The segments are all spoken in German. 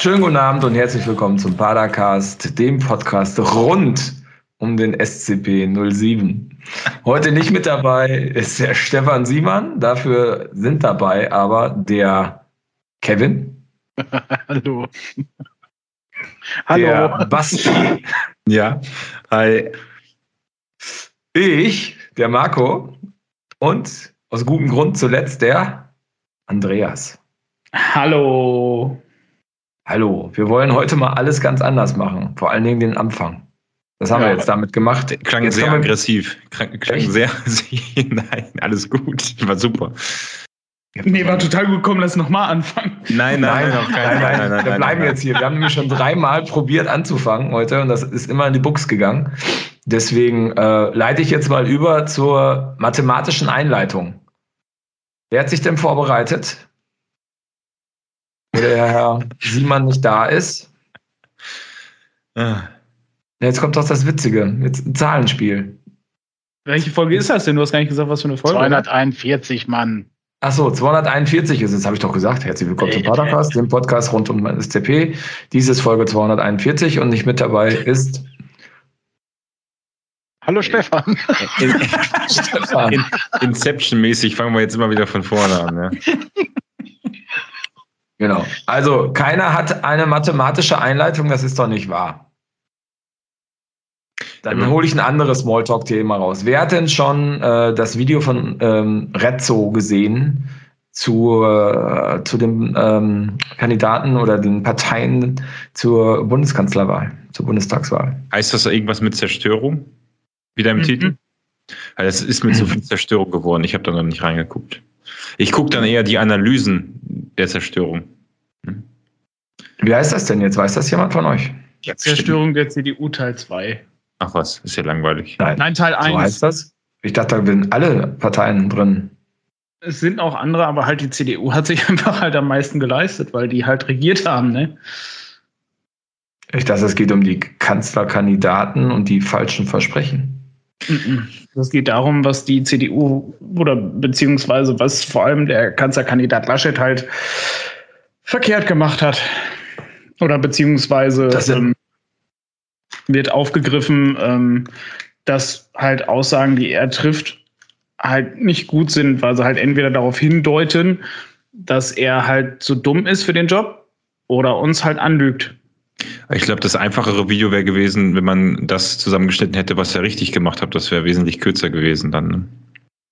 Schönen guten Abend und herzlich willkommen zum Padercast, dem Podcast rund um den SCP 07. Heute nicht mit dabei ist der Stefan Siemann, dafür sind dabei aber der Kevin. Hallo. Der Basti. Ja, hi. Ich, der Marco und aus gutem Grund zuletzt der Andreas. Hallo. Hallo, wir wollen heute mal alles ganz anders machen, vor allen Dingen den Anfang. Das haben Ja, wir jetzt damit gemacht. Klang Jetzt sehr aggressiv. Klang, klang sehr. Nein, alles gut. War super. Nee, war total gut. Komm, lass nochmal anfangen. Nein, Nein, auf nein, keinen nein, wir bleiben jetzt hier. Wir haben nämlich schon dreimal probiert anzufangen heute und das ist immer in die Buchs gegangen. Deswegen äh, leite ich jetzt mal über zur mathematischen Einleitung. Wer hat sich denn vorbereitet? Wo der Herr Siemann nicht da ist. Ah, Jetzt kommt doch das Witzige. Jetzt ein Zahlenspiel. Welche Folge ist das denn? Du hast gar nicht gesagt, was für eine Folge. oder? 241 Mann. Achso, 241 ist es, habe ich doch gesagt. Herzlich willkommen zum Äh, Podcast, dem Podcast rund um SCP. Dies ist Folge 241 und nicht mit dabei ist Hallo Stefan. in, Stefan. in, Inception-mäßig fangen wir jetzt immer wieder von vorne an. Ja. Genau. Also, keiner hat eine mathematische Einleitung, das ist doch nicht wahr. Dann Ja, hole ich ein anderes Smalltalk-Thema raus. Wer hat denn schon äh, das Video von ähm, Rezzo gesehen zu, äh, zu den ähm, Kandidaten oder den Parteien zur Bundeskanzlerwahl, zur Bundestagswahl? Heißt das irgendwas mit Zerstörung? Wieder im Mhm. Titel? Weil das ist mit so viel Zerstörung geworden. Ich habe da noch nicht reingeguckt. Ich gucke dann eher die Analysen der Zerstörung. Wie heißt das denn jetzt? Weiß das jemand von euch? Zerstörung der CDU Teil 2. Ach was, ist ja langweilig. Nein, Teil So 1. heißt das? Ich dachte, da sind alle Parteien drin. es sind auch andere, aber halt die CDU hat sich einfach halt am meisten geleistet, weil die halt regiert haben, ne? Ich dachte, es geht um die Kanzlerkandidaten und die falschen Versprechen. Mhm. Es geht darum, was die CDU oder beziehungsweise was vor allem der Kanzlerkandidat Laschet halt verkehrt gemacht hat. Oder beziehungsweise ähm, wird aufgegriffen, ähm, dass halt Aussagen, die er trifft, halt nicht gut sind, weil sie halt entweder darauf hindeuten, dass er halt zu dumm ist für den Job oder uns halt anlügt. Ich glaube, das einfachere Video wäre gewesen, wenn man das zusammengeschnitten hätte, was er richtig gemacht hat. Das wäre wesentlich kürzer gewesen dann. Ne?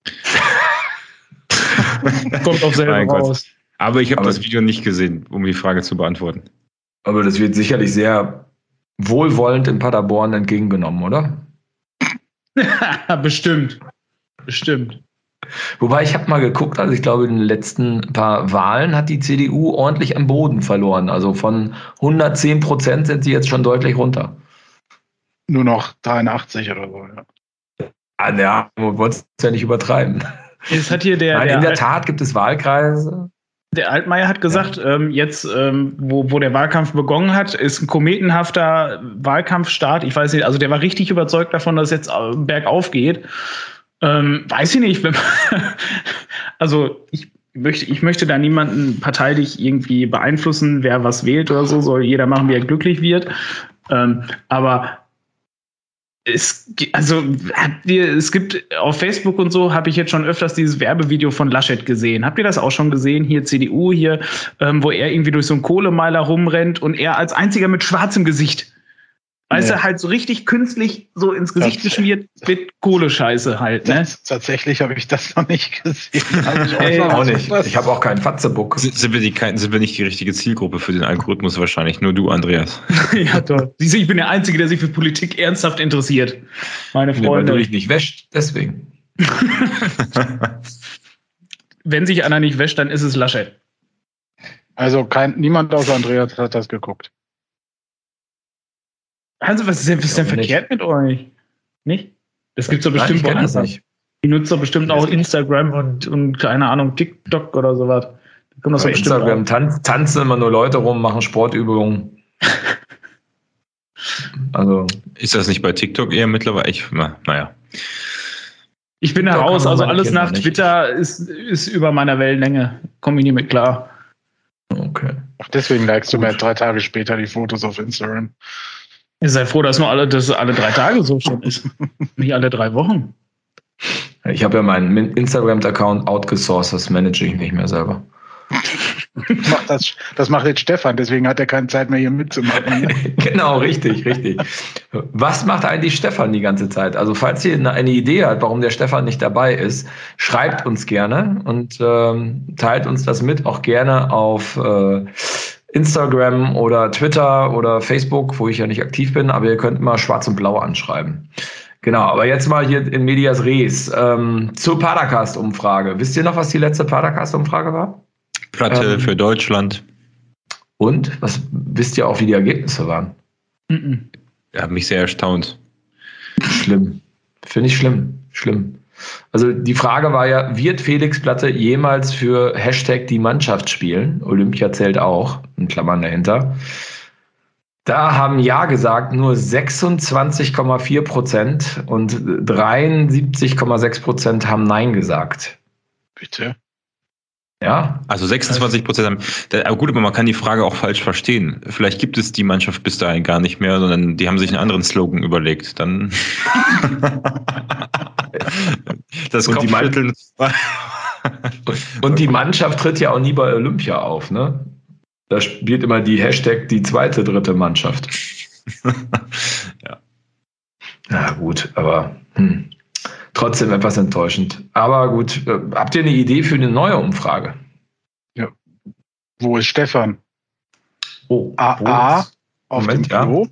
Kommt auf selber Gott. raus. Aber ich habe das Video nicht gesehen, um die Frage zu beantworten. Aber das wird sicherlich sehr wohlwollend in Paderborn entgegengenommen, oder? Bestimmt. Bestimmt. Wobei ich habe mal geguckt, also ich glaube, in den letzten paar Wahlen hat die CDU ordentlich am Boden verloren. Also von 110 Prozent sind sie jetzt schon deutlich runter. Nur noch 83 oder so. Ja. Ah, ja, wir wollen es ja nicht übertreiben. Es hat hier der, Nein, der, in der Alt- Tat gibt es Wahlkreise. der Altmaier hat gesagt, ähm, jetzt, ähm, wo, wo der Wahlkampf begonnen hat, ist ein kometenhafter Wahlkampfstart. Ich weiß nicht, also der war richtig überzeugt davon, dass es jetzt äh, bergauf geht. Ähm, weiß ich nicht. Also ich möchte, ich möchte da niemanden parteilich irgendwie beeinflussen, wer was wählt oder so. Soll jeder machen, wie er glücklich wird. Ähm, aber es, also es gibt auf Facebook und so habe ich jetzt schon öfters dieses Werbevideo von Laschet gesehen. Habt ihr das auch schon gesehen? Hier CDU hier, ähm, wo er irgendwie durch so einen Kohlemeiler rumrennt und er als einziger mit schwarzem Gesicht. Weißt Nee. du, halt so richtig künstlich so ins Gesicht geschmiert mit Kohlescheiße halt, ne? Tatsächlich habe ich das noch nicht gesehen. Ich Ey, Auch nicht. was- Ich habe auch keinen Fatzebuck. Sind, sind, wir die, kein- sind wir nicht die richtige Zielgruppe für den Algorithmus wahrscheinlich? Nur du, Andreas. ja, toll. Siehst du, ich bin der Einzige, der sich für Politik ernsthaft interessiert. Meine Ja, weil du Freunde. dich nicht wäscht, deswegen. Wenn sich einer nicht wäscht, dann ist es Laschet. Also kein, niemand außer Andreas hat das geguckt. Also, was ist denn, was ist denn glaube nicht. verkehrt mit euch? Nicht? Das gibt's doch Nein, bestimmt das woanders. nicht. Die nutzt doch bestimmt auch Instagram und, und keine Ahnung, TikTok oder sowas. Da kommt das doch bestimmt Instagram auch. tan tanzen immer nur Leute rum, machen Sportübungen. Also, Ist das nicht bei TikTok eher mittlerweile? Ich, na, naja. Ich bin da raus, also alles Kinder nach nicht. Twitter ist, ist über meiner Wellenlänge. Komme ich nicht mit klar. okay. Deswegen likest du mir drei Tage später die Fotos auf Instagram. Ihr seid froh, dass nur alle, dass alle drei Tage so schon ist. Nicht alle drei Wochen. Ich habe ja meinen Instagram-Account outgesourced, das manage ich nicht mehr selber. Macht das, das macht jetzt Stefan, deswegen hat er keine Zeit mehr hier mitzumachen. genau, richtig, richtig. Was macht eigentlich Stefan die ganze Zeit? Also falls ihr eine Idee habt, warum der Stefan nicht dabei ist, schreibt uns gerne und ähm, teilt uns das mit, auch gerne auf äh, Instagram oder Twitter oder Facebook, wo ich ja nicht aktiv bin, aber ihr könnt immer schwarz und blau anschreiben. Genau, aber jetzt mal hier in Medias Res ähm, zur Padercast-Umfrage. Wisst ihr noch, was die letzte Padercast-Umfrage war? Platte ähm, für Deutschland. Und? Was wisst ihr auch, wie die Ergebnisse waren? Mhm. Ja, mich sehr erstaunt. Schlimm. Finde ich schlimm. Schlimm. Also die Frage war ja, wird Felix Platte jemals für Hashtag die Mannschaft spielen? Olympia zählt auch, in Klammern dahinter. Da haben Ja gesagt nur 26,4 Prozent und 73,6 Prozent haben Nein gesagt. Bitte? Ja. Also 26 Prozent haben. Aber gut, aber man kann die Frage auch falsch verstehen. Vielleicht gibt es die Mannschaft bis dahin gar nicht mehr, sondern die haben sich einen anderen Slogan überlegt. Dann. das und die, und die Mannschaft tritt ja auch nie bei Olympia auf, ne? Da spielt immer die Hashtag die zweite, dritte Mannschaft. ja. Na gut, aber hm trotzdem etwas enttäuschend. Aber gut, äh, habt ihr eine Idee für eine neue Umfrage? Ja. Wo ist Stefan? Oh, A, A auf Moment, dem Klo. Ja.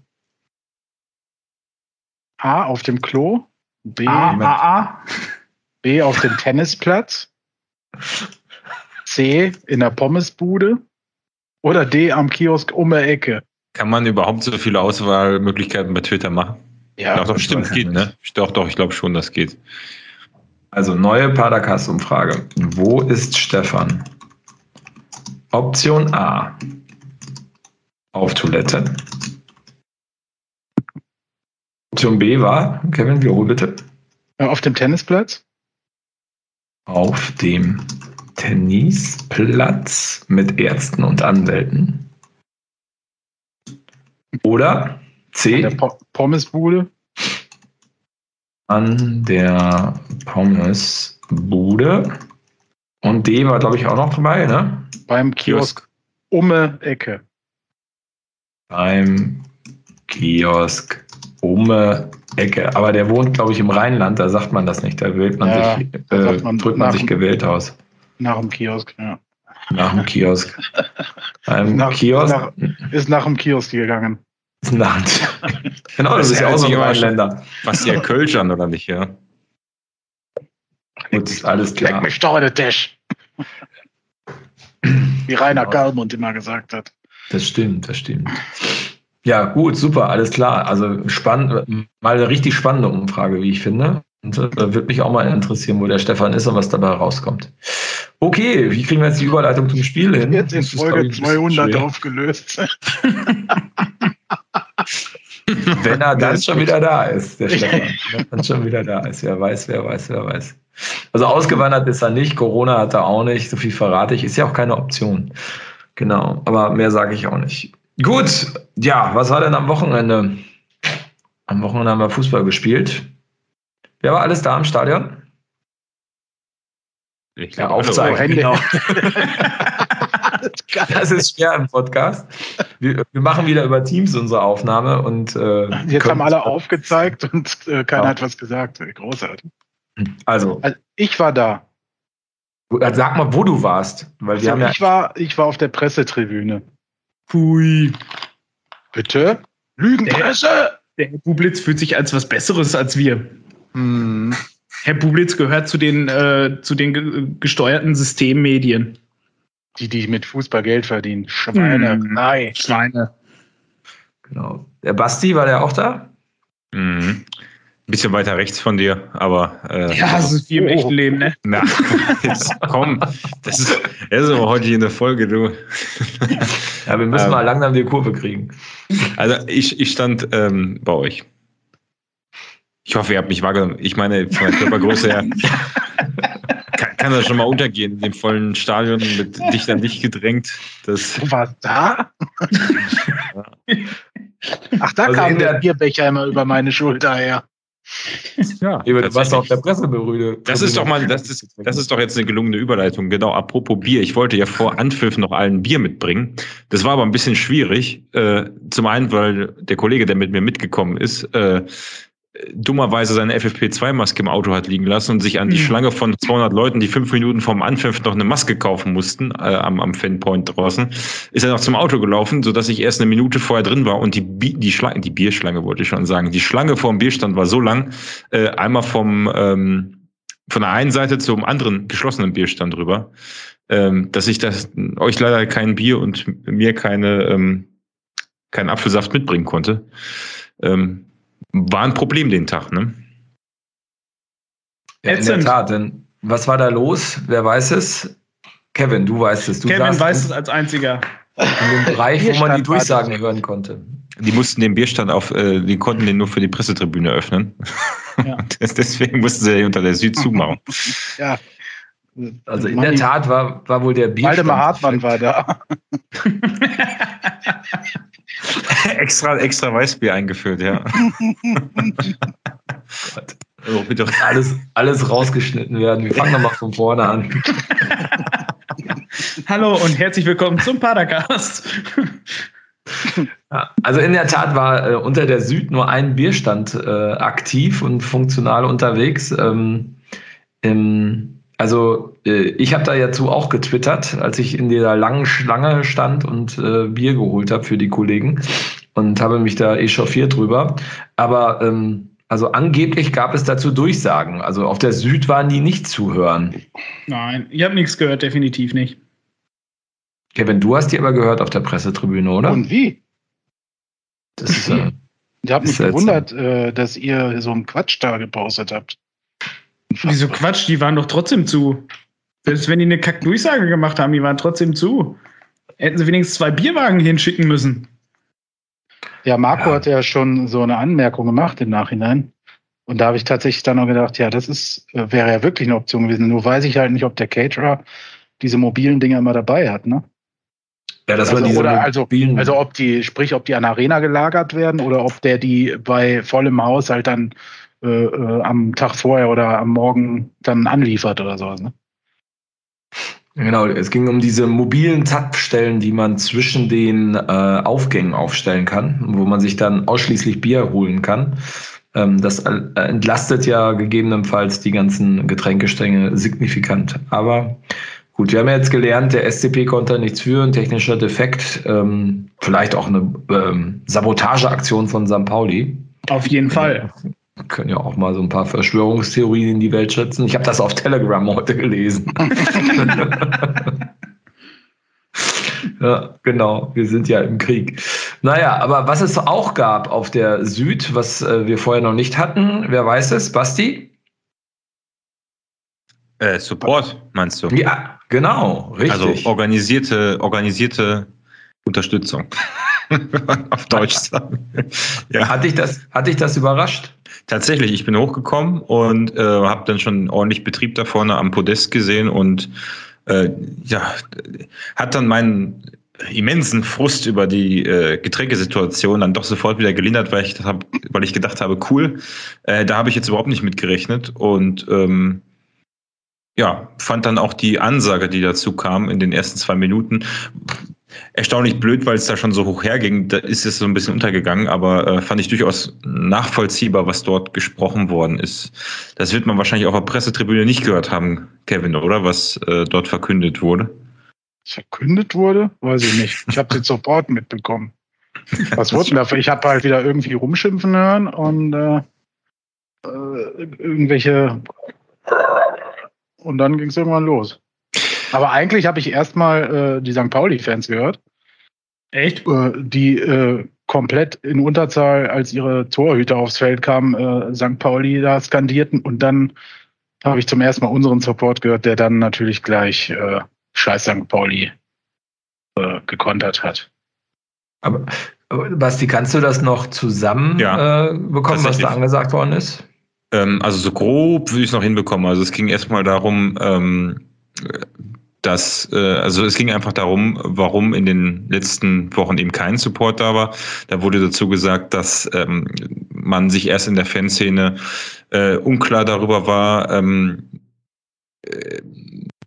A auf dem Klo. B, A, A, A. B auf dem Tennisplatz. C in der Pommesbude. Oder D am Kiosk um der Ecke. Kann man überhaupt so viele Auswahlmöglichkeiten bei Twitter machen? Ja, doch, doch stimmt, geht, ne? Doch, doch, ich glaube schon, das geht. Also neue Padercast-Umfrage. Wo ist Stefan? Option A. Auf Toilette. Option B war, Kevin, wiederhol bitte. Auf dem Tennisplatz. Auf dem Tennisplatz mit Ärzten und Anwälten. Oder C. An der po Pommesbude. An der Pommesbude. Und D war, glaube ich, auch noch dabei, ne? Beim Kiosk Umme Ecke. Beim Kiosk Umme Ecke. Aber der wohnt, glaube ich, im Rheinland, da sagt man das nicht. Da wählt man ja, sich, äh, man drückt man sich gewählt aus. Nach dem Kiosk, ja. Nach dem Kiosk. Beim nach, Kiosk. Nach, ist nach dem Kiosk gegangen. Land. genau, das, das ist ja auch so ein Länder. Was ihr Kölsch an, oder nicht, ja? Gut, alles klar. Leck mich doch in den Tisch. Wie Rainer Gallmund immer gesagt hat. Das stimmt, das stimmt. Ja, gut, super, alles klar. Also spannend, mal eine richtig spannende Umfrage, wie ich finde. Und äh, würde mich auch mal interessieren, wo der Stefan ist und was dabei rauskommt. Okay, wie kriegen wir jetzt die Überleitung zum Spiel hin? Jetzt in Folge 200 aufgelöst. Wenn er dann schon wieder da ist, der Stefan. Wenn er dann schon wieder da ist. Wer weiß, wer weiß, wer weiß. Also ausgewandert ist er nicht, Corona hat er auch nicht, so viel verrate ich. Ist ja auch keine Option. Genau, aber mehr sage ich auch nicht. Gut, ja, was war denn am Wochenende? Am Wochenende haben wir Fußball gespielt. Wer war alles da im Stadion? Ich ja, aufzeigen. Genau. das ist schwer im Podcast. Wir, wir, machen wieder über Teams unsere Aufnahme und äh, jetzt haben alle aufgezeigt und äh, keiner ja. hat was gesagt. Großartig. Also, also, ich war da. Sag mal, wo du warst, weil wir also, haben ja ich war, ich war auf der Pressetribüne. Pui. Bitte? Lügenpresse! Der, der Bublitz fühlt sich als was Besseres als wir. Hm. Herr Bublitz gehört zu den, äh, zu den gesteuerten Systemmedien. Die, die mit Fußball Geld verdienen. Schweine. Mm, Nein. Schweine. Genau. Der Basti, war der auch da? Mhm. Ein bisschen weiter rechts von dir, aber. Äh, ja, das ist wie im oh. echten Leben, ne? Na, jetzt komm. Das ist, das ist aber heute in der Folge, du. Ja, wir müssen ähm, mal langsam die Kurve kriegen. Also, ich, ich stand ähm, bei euch. Ich hoffe, ihr habt mich wahrgenommen. Ich meine, von der Körpergröße her. kann das schon mal untergehen in dem vollen Stadion mit dicht an dich gedrängt. Das du warst da? Ach, da also kam der Bierbecher immer über meine Schulter her. Ja, du warst auf der Presseberühde. Das ist doch mal, das ist, das ist doch jetzt eine gelungene Überleitung. Genau, apropos Bier. Ich wollte ja vor Anpfiff noch allen Bier mitbringen. Das war aber ein bisschen schwierig. Äh, zum einen, weil der Kollege, der mit mir mitgekommen ist, äh, dummerweise seine FFP2-Maske im Auto hat liegen lassen und sich an die mhm. Schlange von 200 Leuten, die fünf Minuten vorm Anpfiff noch eine Maske kaufen mussten, äh, am, am Fanpoint draußen, ist er noch zum Auto gelaufen, sodass ich erst eine Minute vorher drin war und die, die Schlange, die Bierschlange wollte ich schon sagen, die Schlange vorm Bierstand war so lang, äh, einmal vom, ähm, von der einen Seite zum anderen geschlossenen Bierstand rüber, ähm, dass ich das, euch leider kein Bier und mir keine, ähm, keinen Apfelsaft mitbringen konnte. Ähm, war ein Problem den Tag, ne? Ja, in der Tat, denn was war da los? Wer weiß es? Kevin, du weißt es. Du Kevin weiß es als einziger. In dem Bereich, wo man die Durchsagen hören konnte. Die mussten den Bierstand auf, äh, die konnten den nur für die Pressetribüne öffnen. Ja. Deswegen mussten sie unter der Süd zumachen. ja. Also in der Tat war, war wohl der Bierstand. Waldemar Hartmann war da. extra, extra Weißbier eingeführt, ja. Also bitte alles, alles rausgeschnitten werden. Wir fangen nochmal von vorne an. Hallo und herzlich willkommen zum Padercast. also in der Tat war äh, unter der Süd nur ein Bierstand äh, aktiv und funktional unterwegs. Ähm, im also äh, ich habe da dazu auch getwittert, als ich in dieser langen Schlange stand und äh, Bier geholt habe für die Kollegen und habe mich da echauffiert drüber. Aber ähm, also angeblich gab es dazu Durchsagen. Also auf der Süd waren die nicht zu hören. Nein, ich habe nichts gehört, definitiv nicht. Kevin, du hast die aber gehört auf der Pressetribüne, oder? Und wie? Das ist, äh, ich habe mich gewundert, äh, dass ihr so einen Quatsch da gepostet habt. Wieso Quatsch? Die waren doch trotzdem zu. Selbst wenn die eine Kack-Durchsage gemacht haben, die waren trotzdem zu. Hätten sie wenigstens zwei Bierwagen hinschicken müssen. Ja, Marco ja. hat ja schon so eine Anmerkung gemacht im Nachhinein. Und da habe ich tatsächlich dann noch gedacht, ja, das ist, äh, wäre ja wirklich eine Option gewesen. Nur weiß ich halt nicht, ob der Caterer diese mobilen Dinger immer dabei hat, ne? Ja, das also, war diese oder also, also ob die, sprich, ob die an Arena gelagert werden oder ob der die bei vollem Haus halt dann äh, äh, am Tag vorher oder am Morgen dann anliefert oder sowas. Ne? Genau, es ging um diese mobilen Zapfstellen, die man zwischen den äh, Aufgängen aufstellen kann, wo man sich dann ausschließlich Bier holen kann. Ähm, das äh, entlastet ja gegebenenfalls die ganzen Getränkestänge signifikant. Aber gut, wir haben ja jetzt gelernt, der SCP konnte nichts führen, technischer Defekt, ähm, vielleicht auch eine ähm, Sabotageaktion von St. Pauli. Auf jeden Fall. Wir können ja auch mal so ein paar Verschwörungstheorien in die Welt schätzen. Ich habe das auf Telegram heute gelesen. ja, genau. Wir sind ja im Krieg. Naja, aber was es auch gab auf der Süd, was äh, wir vorher noch nicht hatten, wer weiß es? Basti? Äh, Support, meinst du? Ja, genau, richtig. Also organisierte, organisierte Unterstützung. auf Deutsch sagen. ja. Hat dich das, hat dich das überrascht? Tatsächlich, ich bin hochgekommen und äh, habe dann schon ordentlich Betrieb da vorne am Podest gesehen und äh, ja, hat dann meinen immensen Frust über die äh, Getränkesituation dann doch sofort wieder gelindert, weil ich, hab, weil ich gedacht habe, cool, äh, da habe ich jetzt überhaupt nicht mit gerechnet und ähm, ja, fand dann auch die Ansage, die dazu kam in den ersten zwei Minuten, erstaunlich blöd, weil es da schon so hoch herging. Da ist es so ein bisschen untergegangen, aber äh, fand ich durchaus nachvollziehbar, was dort gesprochen worden ist. Das wird man wahrscheinlich auf der Pressetribüne nicht gehört haben, Kevin, oder? Was äh, dort verkündet wurde. Verkündet wurde? Weiß ich nicht. Ich habe den Support mitbekommen. Was wurde denn dafür? Ich habe halt wieder irgendwie rumschimpfen hören und äh, äh irgendwelche. Und dann ging es irgendwann los. Aber eigentlich habe ich erstmal äh, die St. Pauli-Fans gehört. Echt? Äh, die äh, komplett in Unterzahl, als ihre Torhüter aufs Feld kamen, äh, St. Pauli da skandierten. Und dann habe ich zum ersten Mal unseren Support gehört, der dann natürlich gleich äh, Scheiß St. Pauli äh, gekontert hat. Aber, aber Basti, kannst du das noch zusammen ja, äh, bekommen, was da angesagt worden ist? Ähm, also so grob würde ich es noch hinbekommen. Also es ging erstmal darum, ähm, dass, äh, also es ging einfach darum, warum in den letzten Wochen eben kein Support da war. Da wurde dazu gesagt, dass ähm, man sich erst in der Fanszene äh, unklar darüber war, ähm, äh,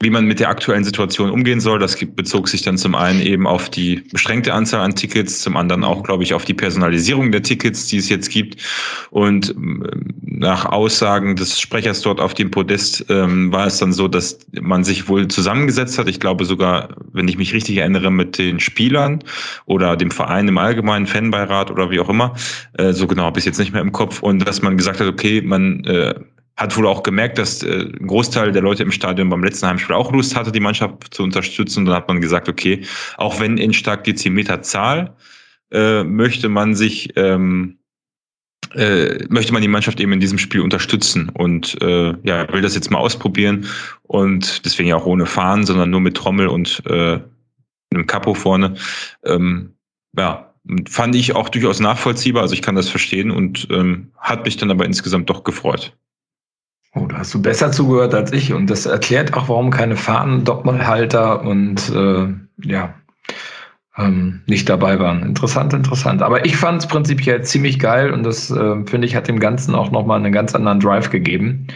wie man mit der aktuellen Situation umgehen soll. Das bezog sich dann zum einen eben auf die beschränkte Anzahl an Tickets, zum anderen auch, glaube ich, auf die Personalisierung der Tickets, die es jetzt gibt. Und ähm, nach Aussagen des Sprechers dort auf dem Podest ähm, war es dann so, dass man sich wohl zusammengesetzt hat. Ich glaube sogar, wenn ich mich richtig erinnere, mit den Spielern oder dem Verein im Allgemeinen, Fanbeirat oder wie auch immer. Äh, so genau habe ich jetzt nicht mehr im Kopf. Und dass man gesagt hat, okay, man äh, hat wohl auch gemerkt, dass äh, ein Großteil der Leute im Stadion beim letzten Heimspiel auch Lust hatte, die Mannschaft zu unterstützen. Und dann hat man gesagt, okay, auch wenn in stark dezimierter Zahl äh, möchte man sich ähm, äh, möchte man die Mannschaft eben in diesem Spiel unterstützen und äh, ja will das jetzt mal ausprobieren und deswegen ja auch ohne Fahren, sondern nur mit Trommel und äh, einem Kapo vorne. Ähm, ja, fand ich auch durchaus nachvollziehbar, also ich kann das verstehen und ähm, hat mich dann aber insgesamt doch gefreut. Oh, da hast du besser zugehört als ich und das erklärt auch, warum keine Fahnen, Doppelhalter und äh, ja, ähm, nicht dabei waren. Interessant, interessant. Aber ich fand es prinzipiell ziemlich geil und das, äh, finde ich, hat dem Ganzen auch nochmal einen ganz anderen Drive gegeben.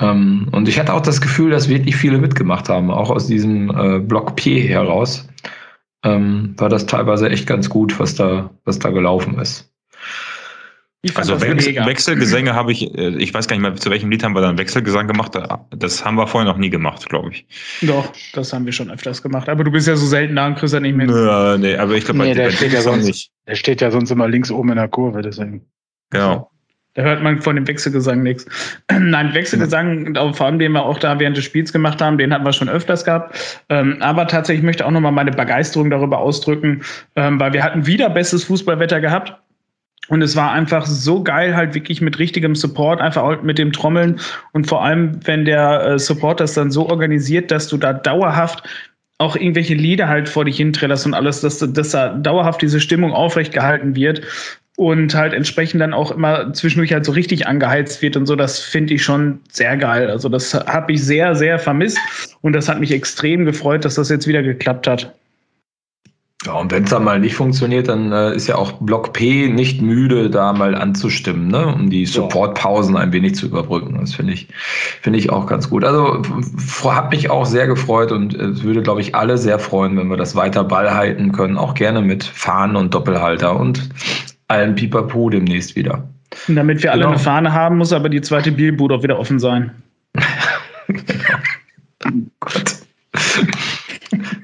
Ähm, und ich hatte auch das Gefühl, dass wirklich viele mitgemacht haben, auch aus diesem äh, Block P heraus. Ähm, war das teilweise echt ganz gut, was da, was da gelaufen ist also Wechsel, Wechselgesänge habe ich, äh, ich weiß gar nicht mehr, zu welchem Lied haben wir dann Wechselgesang gemacht. Das haben wir vorher noch nie gemacht, glaube ich. Doch, das haben wir schon öfters gemacht. Aber du bist ja so selten da und kriegst ja nicht mehr. Ja, nee, aber ich glaube, nee, der, steht ja sonst, nicht. der steht ja sonst immer links oben in der Kurve, deswegen. Genau. Da hört man von dem Wechselgesang nichts. Nein, Wechselgesang, vor allem den wir auch da während des Spiels gemacht haben, den hatten wir schon öfters gehabt. Ähm, aber tatsächlich möchte ich auch nochmal meine Begeisterung darüber ausdrücken, ähm, weil wir hatten wieder bestes Fußballwetter gehabt. Und es war einfach so geil, halt wirklich mit richtigem Support, einfach mit dem Trommeln und vor allem, wenn der äh, Support das dann so organisiert, dass du da dauerhaft auch irgendwelche Lieder halt vor dich hintrillerst und alles, dass, dass da dauerhaft diese Stimmung aufrecht gehalten wird und halt entsprechend dann auch immer zwischendurch halt so richtig angeheizt wird und so, das finde ich schon sehr geil. Also das habe ich sehr, sehr vermisst und das hat mich extrem gefreut, dass das jetzt wieder geklappt hat. Ja, und wenn es dann mal nicht funktioniert, dann äh, ist ja auch Block P nicht müde, da mal anzustimmen, ne? um die Supportpausen ein wenig zu überbrücken. Das finde ich, finde ich auch ganz gut. Also hat mich auch sehr gefreut und es würde, glaube ich, alle sehr freuen, wenn wir das weiter Ball halten können. Auch gerne mit Fahnen und Doppelhalter und allen Pipapo demnächst wieder. Und damit wir alle genau. eine Fahne haben, muss aber die zweite Bierbude auch wieder offen sein. genau.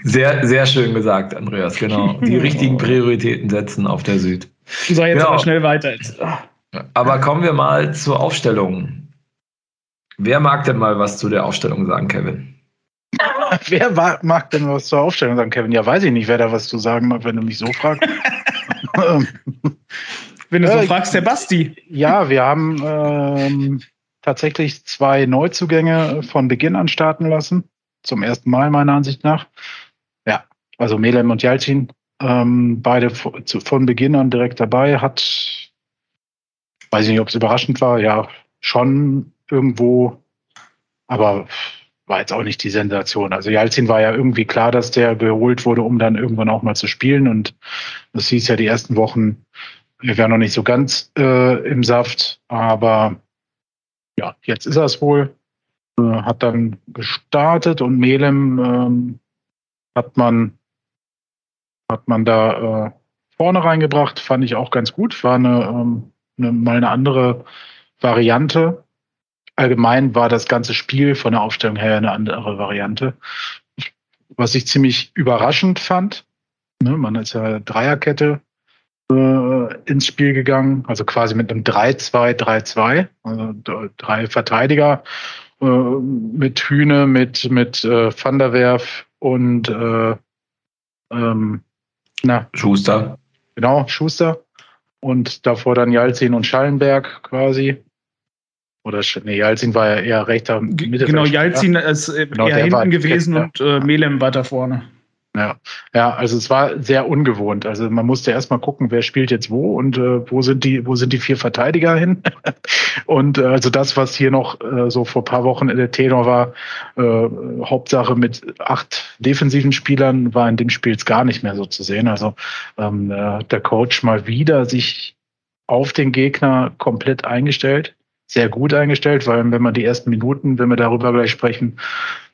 Sehr, sehr schön gesagt, Andreas, genau. Die richtigen Prioritäten setzen auf der Süd. So, jetzt genau. aber schnell weiter. Aber kommen wir mal zur Aufstellung. Wer mag denn mal was zu der Aufstellung sagen, Kevin? Wer mag denn was zur Aufstellung sagen, Kevin? Ja, weiß ich nicht, wer da was zu sagen mag, wenn du mich so fragst. wenn du so äh, fragst, der Basti. Ja, wir haben ähm, tatsächlich zwei Neuzugänge von Beginn an starten lassen. Zum ersten Mal, meiner Ansicht nach. Also Melem und Jalcin, ähm, beide von Beginn an direkt dabei, hat, weiß ich nicht, ob es überraschend war, ja, schon irgendwo, aber war jetzt auch nicht die Sensation. Also Jalzin war ja irgendwie klar, dass der geholt wurde, um dann irgendwann auch mal zu spielen. Und das hieß ja die ersten Wochen, wir wären noch nicht so ganz äh, im Saft, aber ja, jetzt ist er es wohl. Äh, hat dann gestartet und Melem ähm, hat man, hat man da äh, vorne reingebracht, fand ich auch ganz gut. War eine, ähm, eine, mal eine andere Variante. Allgemein war das ganze Spiel von der Aufstellung her eine andere Variante. Was ich ziemlich überraschend fand, ne, man ist ja Dreierkette äh, ins Spiel gegangen, also quasi mit einem 3-2-3-2, also drei Verteidiger äh, mit Hühne, mit, mit äh, Van der Werf, und äh, ähm, na, Schuster. Genau, Schuster. Und davor dann Jalzin und Schallenberg quasi. Oder nee, Jalzin war ja eher rechter Mittelfeld. Genau, Jalzin ist äh, genau, eher hinten gewesen und äh, Melem weiter vorne. Ja, ja, also es war sehr ungewohnt. Also man musste erstmal gucken, wer spielt jetzt wo und äh, wo sind die, wo sind die vier Verteidiger hin. und äh, also das, was hier noch äh, so vor paar Wochen in der Tenor war, äh, Hauptsache mit acht defensiven Spielern, war in dem Spiel jetzt gar nicht mehr so zu sehen. Also ähm, äh, der Coach mal wieder sich auf den Gegner komplett eingestellt sehr gut eingestellt, weil wenn man die ersten Minuten, wenn wir darüber gleich sprechen,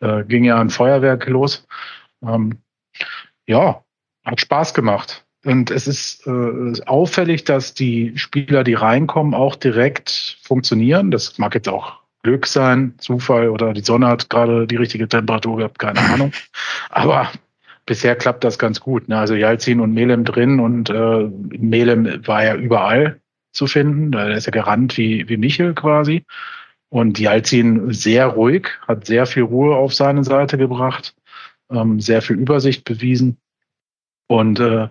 äh, ging ja ein Feuerwerk los. Ähm, ja, hat Spaß gemacht. Und es ist äh, auffällig, dass die Spieler, die reinkommen, auch direkt funktionieren. Das mag jetzt auch Glück sein, Zufall oder die Sonne hat gerade die richtige Temperatur gehabt, keine Ahnung. Aber bisher klappt das ganz gut. Ne? Also Jalzin und Melem drin und äh, Melem war ja überall zu finden. Da ist er gerannt wie, wie Michel quasi. Und Jalzin sehr ruhig, hat sehr viel Ruhe auf seine Seite gebracht ähm, sehr viel Übersicht bewiesen und äh,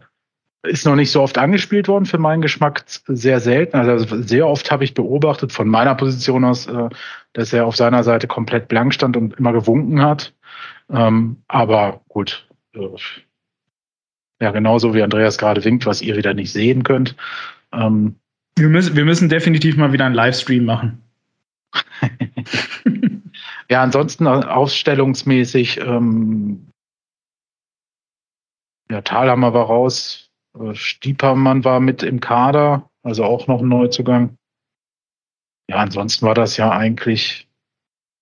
ist noch nicht so oft angespielt worden für meinen Geschmack, sehr selten. Also sehr oft habe ich beobachtet von meiner Position aus, äh, dass er auf seiner Seite komplett blank stand und immer gewunken hat. Ähm, aber gut, äh, ja, genauso wie Andreas gerade winkt, was ihr wieder nicht sehen könnt. Ähm, wir, müssen, wir müssen definitiv mal wieder einen Livestream machen. ja, ansonsten ausstellungsmäßig ähm, ja, Thalhammer war raus, äh, Stiepermann war mit im Kader, also auch noch ein Neuzugang. Ja, ansonsten war das ja eigentlich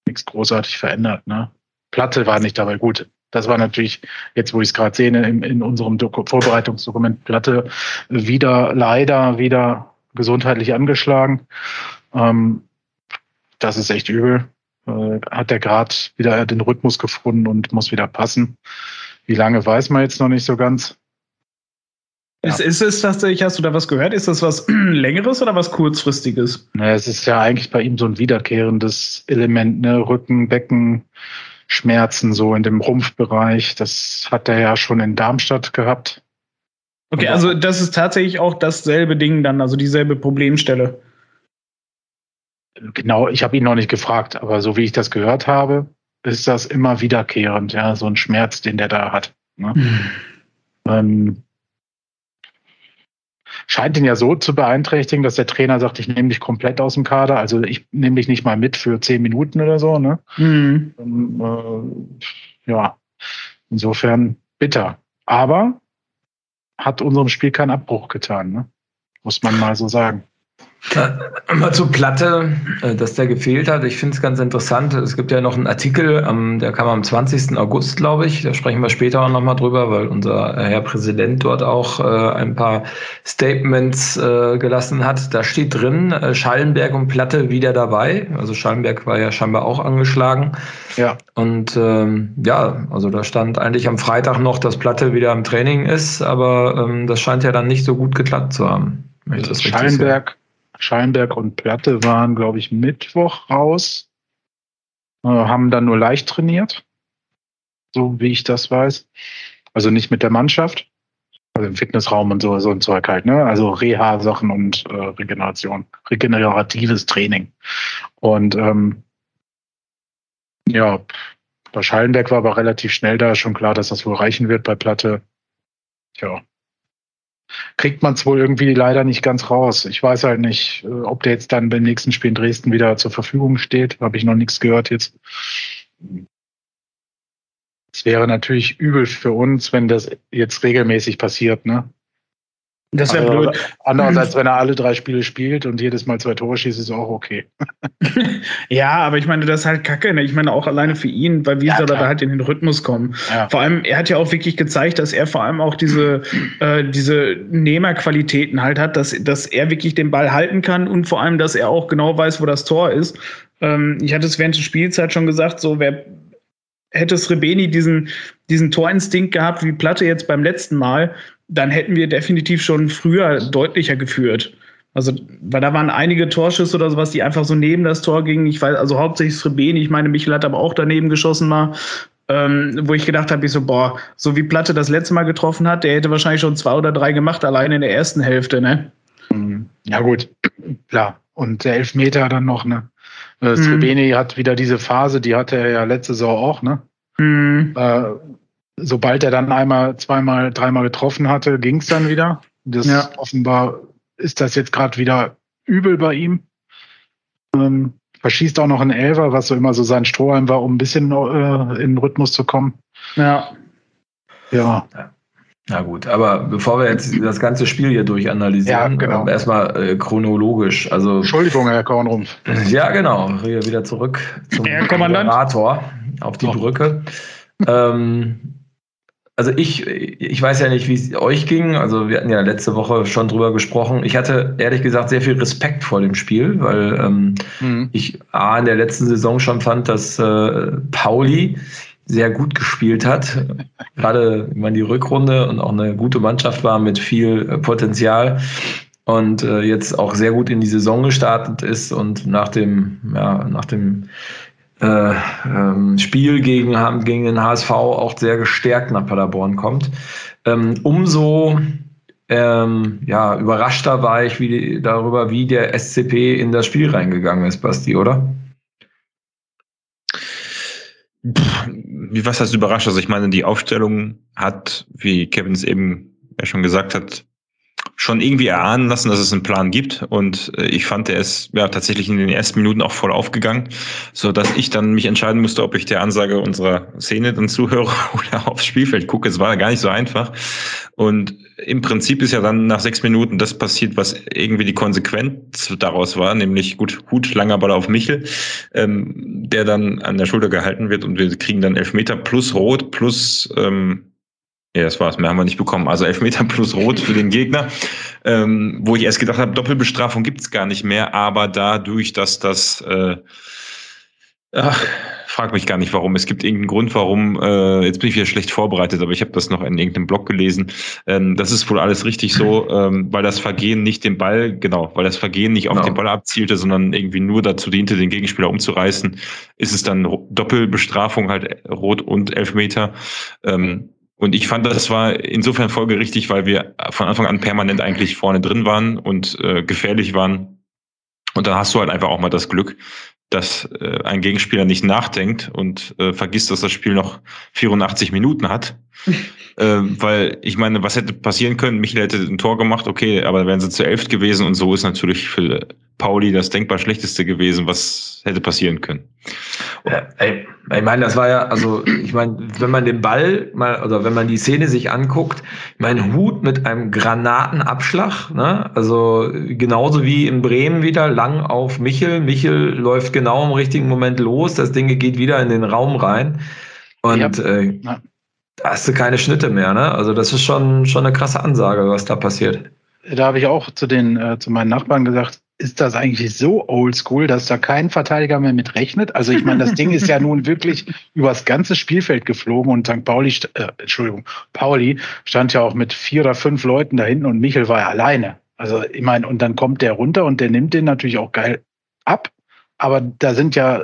nichts großartig verändert. Ne? Platte war nicht dabei gut. Das war natürlich, jetzt wo ich es gerade sehe, in, in unserem Doku Vorbereitungsdokument Platte wieder leider wieder gesundheitlich angeschlagen. Ähm, das ist echt übel. Äh, hat er gerade wieder den Rhythmus gefunden und muss wieder passen. Wie lange weiß man jetzt noch nicht so ganz. Ja. Ist, ist es tatsächlich, hast du da was gehört? Ist das was längeres oder was kurzfristiges? Naja, es ist ja eigentlich bei ihm so ein wiederkehrendes Element, ne? Rücken, Becken, Schmerzen so in dem Rumpfbereich. Das hat er ja schon in Darmstadt gehabt. Okay, also das ist tatsächlich auch dasselbe Ding dann, also dieselbe Problemstelle. Genau, ich habe ihn noch nicht gefragt, aber so wie ich das gehört habe, ist das immer wiederkehrend, ja, so ein Schmerz, den der da hat. Ne? Mhm. Ähm, scheint ihn ja so zu beeinträchtigen, dass der Trainer sagt, ich nehme dich komplett aus dem Kader, also ich nehme dich nicht mal mit für zehn Minuten oder so. Ne? Mhm. Ähm, äh, ja, insofern bitter. Aber hat unserem Spiel keinen Abbruch getan, ne? muss man mal so sagen. Mal zur Platte, äh, dass der gefehlt hat. Ich finde es ganz interessant. Es gibt ja noch einen Artikel, der kam am 20. August, glaube ich. Da sprechen wir später auch nochmal drüber, weil unser Herr Präsident dort auch äh, ein paar Statements äh, gelassen hat. Da steht drin, Schallenberg und Platte wieder dabei. Also Schallenberg war ja scheinbar auch angeschlagen. Ja. Und ähm, ja, also da stand eigentlich am Freitag noch, dass Platte wieder im Training ist, aber ähm, das scheint ja dann nicht so gut geklappt zu haben. Schallenberg Scheinberg und Platte waren, glaube ich, Mittwoch raus, äh, haben dann nur leicht trainiert, so wie ich das weiß. Also nicht mit der Mannschaft, also im Fitnessraum und so, so ein Zeug halt, ne? Also Reha-Sachen und äh, Regeneration, regeneratives Training. Und ähm, ja, bei Schallenberg war aber relativ schnell da schon klar, dass das wohl reichen wird bei Platte. Ja, kriegt man es wohl irgendwie leider nicht ganz raus. Ich weiß halt nicht, äh, ob der jetzt dann beim nächsten Spiel in Dresden wieder zur Verfügung steht. Habe ich noch nichts gehört jetzt. Es wäre natürlich übel für uns, wenn das jetzt regelmäßig passiert, ne? Das wäre also, blöd. Andererseits, wenn er alle drei Spiele spielt und jedes Mal zwei Tore schießt, ist auch okay. ja, aber ich meine, das ist halt kacke. Ne? Ich meine, auch alleine für ihn, weil wie ja, soll er da halt in den Rhythmus kommen? Ja. Vor allem, er hat ja auch wirklich gezeigt, dass er vor allem auch diese, äh, diese Nehmerqualitäten halt hat, dass, dass er wirklich den Ball halten kann und vor allem, dass er auch genau weiß, wo das Tor ist. Ähm, ich hatte es während der Spielzeit schon gesagt, so wer hätte Srebeni diesen, diesen Torinstinkt gehabt wie Platte jetzt beim letzten Mal, dann hätten wir definitiv schon früher deutlicher geführt. Also, weil da waren einige Torschüsse oder sowas, die einfach so neben das Tor gingen. Ich weiß, also hauptsächlich Srebeni, ich meine, Michel hat aber auch daneben geschossen mal, ähm, wo ich gedacht habe, ich so, boah, so wie Platte das letzte Mal getroffen hat, der hätte wahrscheinlich schon zwei oder drei gemacht, allein in der ersten Hälfte, ne? Mhm. Ja, gut, klar. Und der Elfmeter dann noch, ne? Äh, Srebeni mhm. hat wieder diese Phase, die hatte er ja letzte Saison auch, ne? Mhm. Äh, sobald er dann einmal, zweimal, dreimal getroffen hatte, ging es dann wieder. Das ja. offenbar ist das jetzt gerade wieder übel bei ihm. Ähm, verschießt auch noch einen Elfer, was so immer so sein Strohhalm war, um ein bisschen äh, in den Rhythmus zu kommen. Ja. Ja. Na gut, aber bevor wir jetzt das ganze Spiel hier durchanalysieren, ja, genau. erstmal äh, chronologisch. Also, Entschuldigung, Herr Kornrumpf. Ja, genau. Hier wieder zurück zum Moderator auf die oh. Brücke. ähm, also ich, ich weiß ja nicht, wie es euch ging. Also wir hatten ja letzte Woche schon drüber gesprochen. Ich hatte ehrlich gesagt sehr viel Respekt vor dem Spiel, weil ähm, mhm. ich A, in der letzten Saison schon fand, dass äh, Pauli sehr gut gespielt hat. Gerade wenn man die Rückrunde und auch eine gute Mannschaft war mit viel äh, Potenzial und äh, jetzt auch sehr gut in die Saison gestartet ist und nach dem, ja, nach dem äh, ähm, Spiel gegen, gegen den HSV auch sehr gestärkt nach Paderborn kommt. Ähm, umso ähm, ja, überraschter war ich wie, darüber, wie der SCP in das Spiel reingegangen ist, Basti, oder? Wie was heißt überrascht? Also ich meine, die Aufstellung hat, wie Kevin es eben ja schon gesagt hat, schon irgendwie erahnen lassen, dass es einen Plan gibt. Und äh, ich fand, er ist ja tatsächlich in den ersten Minuten auch voll aufgegangen, so dass ich dann mich entscheiden musste, ob ich der Ansage unserer Szene dann zuhöre oder aufs Spielfeld gucke. Es war gar nicht so einfach. Und im Prinzip ist ja dann nach sechs Minuten das passiert, was irgendwie die Konsequenz daraus war, nämlich gut, Hut, langer Ball auf Michel, ähm, der dann an der Schulter gehalten wird und wir kriegen dann Elfmeter plus Rot plus ähm, ja, das war's. Mehr haben wir nicht bekommen. Also Elfmeter plus Rot für den Gegner. Ähm, wo ich erst gedacht habe, Doppelbestrafung gibt's gar nicht mehr, aber dadurch, dass das äh, ach, frag mich gar nicht warum. Es gibt irgendeinen Grund, warum, äh, jetzt bin ich wieder schlecht vorbereitet, aber ich habe das noch in irgendeinem Blog gelesen. Ähm, das ist wohl alles richtig so, ähm, weil das Vergehen nicht den Ball, genau, weil das Vergehen nicht auf genau. den Ball abzielte, sondern irgendwie nur dazu diente, den Gegenspieler umzureißen, ist es dann Doppelbestrafung, halt Rot und Elfmeter. Ähm, und ich fand, das war insofern folgerichtig, weil wir von Anfang an permanent eigentlich vorne drin waren und äh, gefährlich waren. Und dann hast du halt einfach auch mal das Glück, dass äh, ein Gegenspieler nicht nachdenkt und äh, vergisst, dass das Spiel noch 84 Minuten hat. äh, weil ich meine, was hätte passieren können? Michael hätte ein Tor gemacht, okay, aber wären sie zu elf gewesen und so ist natürlich für Pauli das denkbar schlechteste gewesen, was hätte passieren können. Ja, ey, ich meine, das war ja, also ich meine, wenn man den Ball mal oder wenn man die Szene sich anguckt, mein Hut mit einem Granatenabschlag, ne? also genauso wie in Bremen wieder lang auf Michel. Michel läuft genau im richtigen Moment los, das Ding geht wieder in den Raum rein und ja. äh, da hast du keine Schnitte mehr. Ne? Also das ist schon schon eine krasse Ansage, was da passiert. Da habe ich auch zu den äh, zu meinen Nachbarn gesagt, ist das eigentlich so oldschool, dass da kein Verteidiger mehr mit rechnet? Also ich meine, das Ding ist ja nun wirklich übers ganze Spielfeld geflogen und St. Pauli, äh, Entschuldigung, Pauli stand ja auch mit vier oder fünf Leuten da hinten und Michel war ja alleine. Also ich meine, und dann kommt der runter und der nimmt den natürlich auch geil ab. Aber da sind ja äh,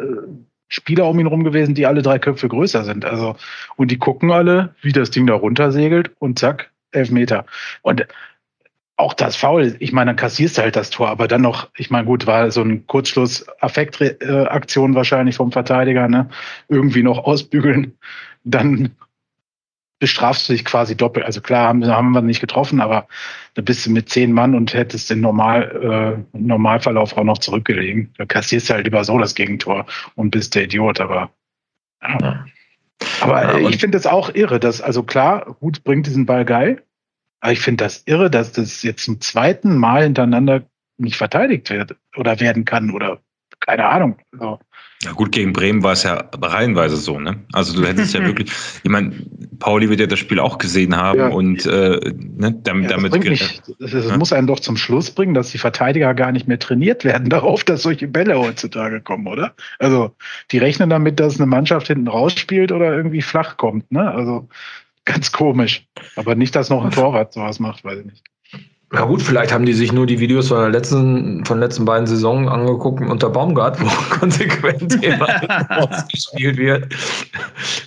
Spieler um ihn rum gewesen, die alle drei Köpfe größer sind. Also, und die gucken alle, wie das Ding da runtersegelt und zack, elf Meter. Und auch das Foul, ich meine, dann kassierst du halt das Tor, aber dann noch, ich meine, gut, war so ein Kurzschluss-Affektaktion wahrscheinlich vom Verteidiger, ne? Irgendwie noch ausbügeln, dann bestrafst du dich quasi doppelt. Also klar, haben, haben wir nicht getroffen, aber da bist du mit zehn Mann und hättest den Normal, äh, Normalverlauf auch noch zurückgelegen. Da kassierst du halt lieber so das Gegentor und bist der Idiot, aber ja. Aber ja, ich finde es auch irre, dass, also klar, Hut bringt diesen Ball geil, aber ich finde das irre, dass das jetzt zum zweiten Mal hintereinander nicht verteidigt wird oder werden kann oder keine Ahnung. So. Ja gut, gegen Bremen war es ja reihenweise so, ne? Also du hättest ja wirklich, ich meine, Pauli wird ja das Spiel auch gesehen haben ja. und äh, ne, damit, ja, das damit mich, das, das ja? muss einen doch zum Schluss bringen, dass die Verteidiger gar nicht mehr trainiert werden darauf, dass solche Bälle heutzutage kommen, oder? Also die rechnen damit, dass eine Mannschaft hinten rausspielt oder irgendwie flach kommt, ne? Also Ganz komisch. Aber nicht, dass noch ein Torwart sowas macht, weiß ich nicht. Na gut, vielleicht haben die sich nur die Videos von der letzten, von den letzten beiden Saisonen angeguckt unter Baumgart, wo konsequent jemand ausgespielt wird.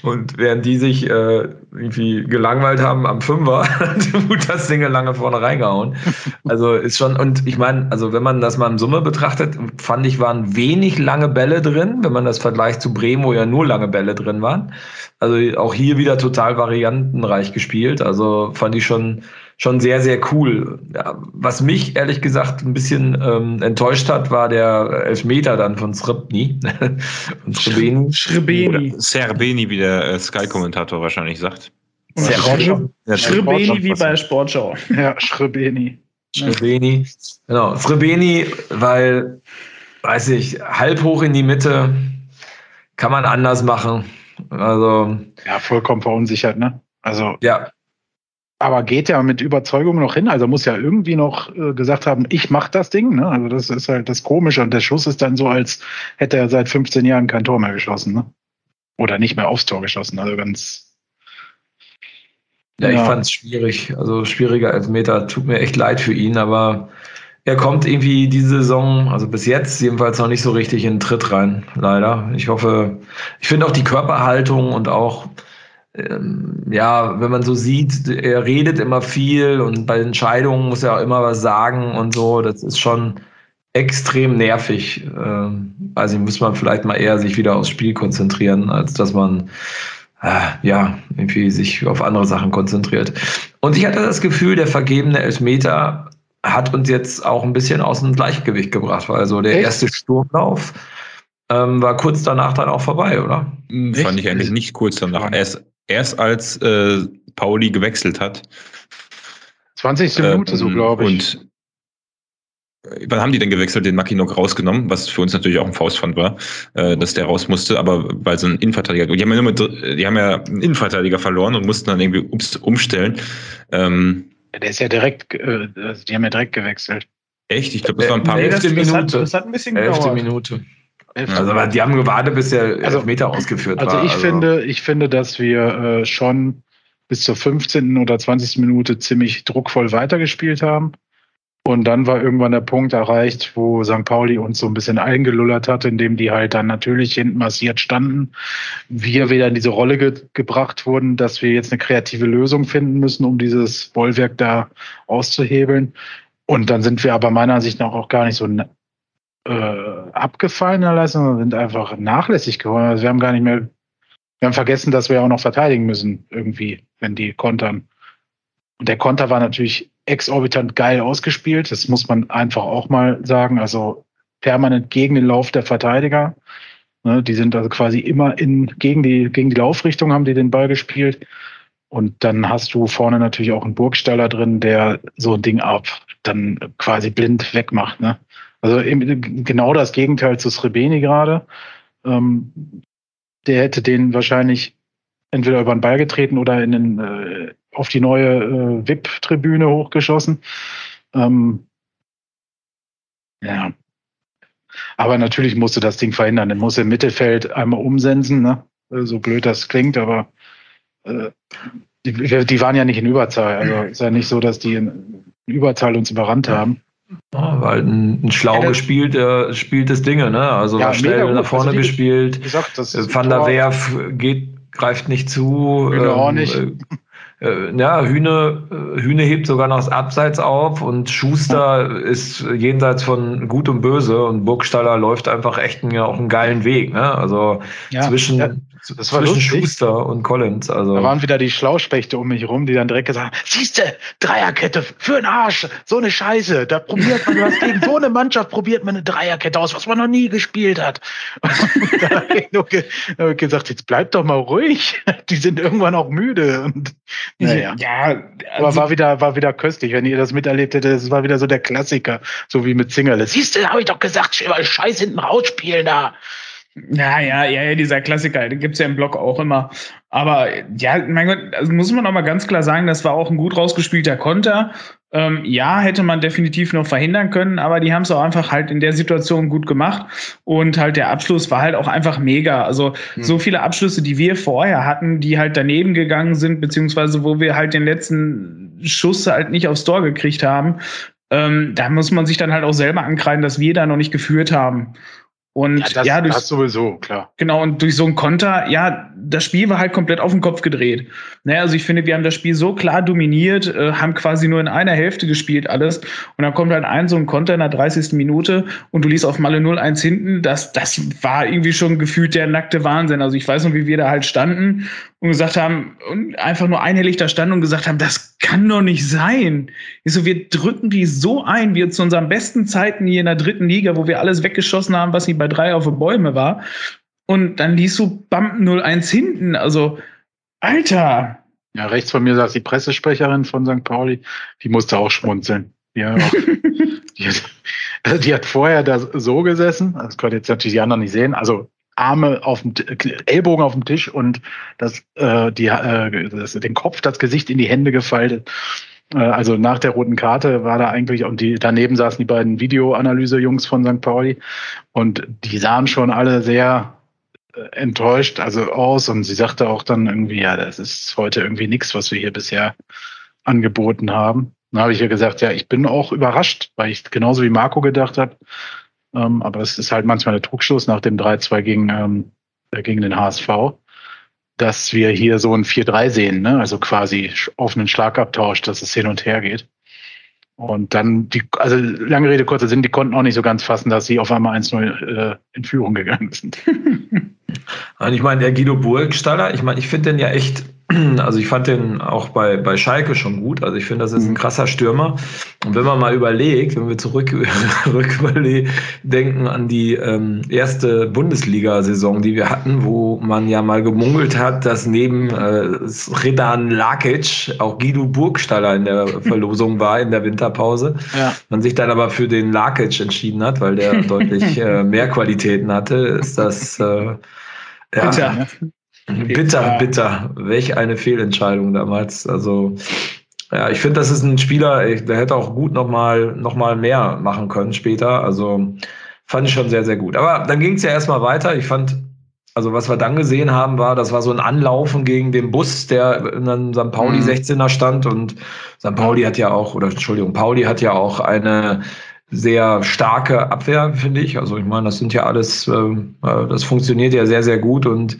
Und während die sich äh, irgendwie gelangweilt haben am Fünfer, hat das Ding lange vorne reingehauen. Also ist schon, und ich meine, also wenn man das mal in Summe betrachtet, fand ich, waren wenig lange Bälle drin, wenn man das vergleicht zu Bremen, wo ja nur lange Bälle drin waren. Also auch hier wieder total variantenreich gespielt. Also fand ich schon schon sehr, sehr cool. Ja, was mich ehrlich gesagt ein bisschen ähm, enttäuscht hat, war der Elfmeter dann von Srebni. von Srebeni. Srebeni. Serbeni, wie der äh, Sky-Kommentator wahrscheinlich sagt. Serbeni. Srebeni wie bei Sportschau. Ja, Srebeni. Srebeni. Genau, Srebeni, weil, weiß ich, halb hoch in die Mitte kann man anders machen. Also. Ja, vollkommen verunsichert, ne? Also. Ja, aber geht ja mit Überzeugung noch hin. Also muss ja irgendwie noch äh, gesagt haben, ich mach das Ding. Ne? Also das ist halt das Komische. Und der Schuss ist dann so, als hätte er seit 15 Jahren kein Tor mehr geschossen. Ne? Oder nicht mehr aufs Tor geschossen. Also ganz. Ja, ja. ich fand es schwierig. Also schwieriger Elfmeter. Tut mir echt leid für ihn, aber er kommt irgendwie diese Saison, also bis jetzt jedenfalls noch nicht so richtig in den Tritt rein, leider. Ich hoffe, ich finde auch die Körperhaltung und auch ähm, ja, wenn man so sieht, er redet immer viel und bei Entscheidungen muss er auch immer was sagen und so. Das ist schon extrem nervig. Ähm, also muss man vielleicht mal eher sich wieder aufs Spiel konzentrieren, als dass man äh, ja irgendwie sich auf andere Sachen konzentriert. Und ich hatte das Gefühl, der vergebene Elfmeter hat uns jetzt auch ein bisschen aus dem Gleichgewicht gebracht, weil so der Echt? erste Sturmlauf ähm, war kurz danach dann auch vorbei, oder? Echt? Fand ich eigentlich nicht kurz danach. Erst erst als äh, Pauli gewechselt hat. 20. Minute, ähm, so glaube ich. Und äh, wann haben die denn gewechselt, den Mackinock rausgenommen, was für uns natürlich auch ein Faustpfand war, äh, dass der raus musste, aber weil so ein Innenverteidiger, die haben ja, nur mit, die haben ja einen Innenverteidiger verloren und mussten dann irgendwie umstellen. Ähm, der ist ja direkt, äh, also die haben ja direkt gewechselt. Echt? Ich glaube, das war ein paar nee, das, das, hat, das hat ein bisschen gedauert. Minute. Also, aber die haben gewartet, bis der also, Meter ausgeführt also war. Ich also ich finde, ich finde, dass wir äh, schon bis zur 15. oder 20. Minute ziemlich druckvoll weitergespielt haben. Und dann war irgendwann der Punkt erreicht, wo St. Pauli uns so ein bisschen eingelullert hat, indem die halt dann natürlich hinten massiert standen. Wir wieder in diese Rolle ge gebracht wurden, dass wir jetzt eine kreative Lösung finden müssen, um dieses Bollwerk da auszuhebeln. Und dann sind wir aber meiner Ansicht nach auch gar nicht so äh, abgefallen in der Leistung, sind einfach nachlässig geworden. Also wir haben gar nicht mehr, wir haben vergessen, dass wir auch noch verteidigen müssen, irgendwie, wenn die kontern. Und der Konter war natürlich exorbitant geil ausgespielt. Das muss man einfach auch mal sagen. Also permanent gegen den Lauf der Verteidiger. Ne, die sind also quasi immer in, gegen die, gegen die Laufrichtung haben die den Ball gespielt. Und dann hast du vorne natürlich auch einen Burgstaller drin, der so ein Ding ab dann quasi blind wegmacht. Ne? Also genau das Gegenteil zu Srebeni gerade. Ähm, der hätte den wahrscheinlich entweder über den Ball getreten oder in den, äh, auf die neue äh, VIP-Tribüne hochgeschossen. Ähm, ja. Aber natürlich musste das Ding verhindern. Er muss im Mittelfeld einmal umsensen, ne? so blöd das klingt, aber äh, die, die, waren ja nicht in Überzahl. Also ist ja nicht so, dass die in Überzahl uns überrannt haben. Ja, weil ein, ein schlau ja, gespielt, äh, spielt das Dinge, ne? Also ja, schnell nach vorne also, gespielt. Gesagt, Van der Werf geht, greift nicht zu. Ähm, auch nicht. Äh, äh, ja, Hühne, äh, Hühne hebt sogar noch das Abseits auf und Schuster ja. ist jenseits von Gut und Böse und Burgstaller läuft einfach echt einen, auch einen geilen Weg, ne? Also zwischen das war zwischen lustig. Schuster und Collins. Also. Da waren wieder die Schlauspechte um mich rum, die dann direkt gesagt haben, siehste, Dreierkette für den Arsch, so eine Scheiße. Da probiert man was gegen so eine Mannschaft, probiert man eine Dreierkette aus, was man noch nie gespielt hat. da habe ich nur ge gesagt, jetzt bleib doch mal ruhig. Die sind irgendwann auch müde. Und, naja. Ja, also aber war wieder, war wieder köstlich, wenn ihr das miterlebt hättet. Das war wieder so der Klassiker, so wie mit Zingerle. Siehste, habe ich doch gesagt, Scheiß hinten rausspielen da. Ja, ja, ja, ja, dieser Klassiker, den gibt's ja im Blog auch immer. Aber ja, mein Gott, also muss man auch mal ganz klar sagen, das war auch ein gut rausgespielter Konter. Ähm, ja, hätte man definitiv noch verhindern können, aber die haben es auch einfach halt in der Situation gut gemacht. Und halt der Abschluss war halt auch einfach mega. Also hm. so viele Abschlüsse, die wir vorher hatten, die halt daneben gegangen sind, beziehungsweise wo wir halt den letzten Schuss halt nicht aufs Tor gekriegt haben, ähm, da muss man sich dann halt auch selber ankreiden, dass wir da noch nicht geführt haben. Und ja, das, ja durch, das sowieso, klar. Genau, und durch so ein Konter, ja, das Spiel war halt komplett auf den Kopf gedreht. Naja, also ich finde, wir haben das Spiel so klar dominiert, äh, haben quasi nur in einer Hälfte gespielt alles. Und dann kommt halt ein so ein Konter in der 30. Minute und du liest auf Malle 0-1 hinten. Das, das war irgendwie schon gefühlt der nackte Wahnsinn. Also ich weiß noch, wie wir da halt standen und gesagt haben, und einfach nur einhellig da standen und gesagt haben, das kann doch nicht sein. Ich so, wir drücken die so ein, wie zu unseren besten Zeiten hier in der dritten Liga, wo wir alles weggeschossen haben, was nicht bei drei auf die Bäume war. Und dann liest du Bump 01 hinten. Also, Alter. Ja, rechts von mir saß die Pressesprecherin von St. Pauli. Die musste auch schmunzeln. Ja, auch, die, hat, die hat vorher da so gesessen. Das konnte jetzt natürlich die anderen nicht sehen. Also Arme auf dem Ellbogen auf dem Tisch und das, äh, die, äh, das, den Kopf, das Gesicht in die Hände gefaltet. Äh, also nach der roten Karte war da eigentlich und die daneben saßen die beiden Videoanalyse-Jungs von St. Pauli und die sahen schon alle sehr enttäuscht also aus und sie sagte auch dann irgendwie, ja, das ist heute irgendwie nichts, was wir hier bisher angeboten haben. Dann habe ich ihr gesagt, ja, ich bin auch überrascht, weil ich genauso wie Marco gedacht habe, ähm, aber es ist halt manchmal der Druckschluss nach dem 3-2 gegen, ähm, äh, gegen den HSV, dass wir hier so ein 4-3 sehen, ne? also quasi offenen Schlagabtausch, dass es hin und her geht. Und dann, die, also lange Rede, kurzer Sinn, die konnten auch nicht so ganz fassen, dass sie auf einmal 1-0 äh, in Führung gegangen sind. Und ich meine, der Guido Burgstaller, ich meine, ich finde den ja echt also ich fand den auch bei, bei Schalke schon gut. Also ich finde, das ist ein mhm. krasser Stürmer. Und wenn man mal überlegt, wenn wir zurück, zurück denken an die ähm, erste Bundesliga-Saison, die wir hatten, wo man ja mal gemungelt hat, dass neben äh, Redan Lakic auch Guido Burgstaller in der Verlosung war in der Winterpause. Ja. Man sich dann aber für den Lakic entschieden hat, weil der deutlich äh, mehr Qualitäten hatte, ist das äh, ja, ja. Bitter, bitter. Welch eine Fehlentscheidung damals. Also, ja, ich finde, das ist ein Spieler, der hätte auch gut nochmal noch mal mehr machen können später. Also, fand ich schon sehr, sehr gut. Aber dann ging es ja erstmal weiter. Ich fand, also was wir dann gesehen haben, war, das war so ein Anlaufen gegen den Bus, der in einem St. Pauli mhm. 16er stand. Und St. Pauli hat ja auch, oder Entschuldigung, Pauli hat ja auch eine sehr starke Abwehr, finde ich. Also ich meine, das sind ja alles, äh, das funktioniert ja sehr, sehr gut und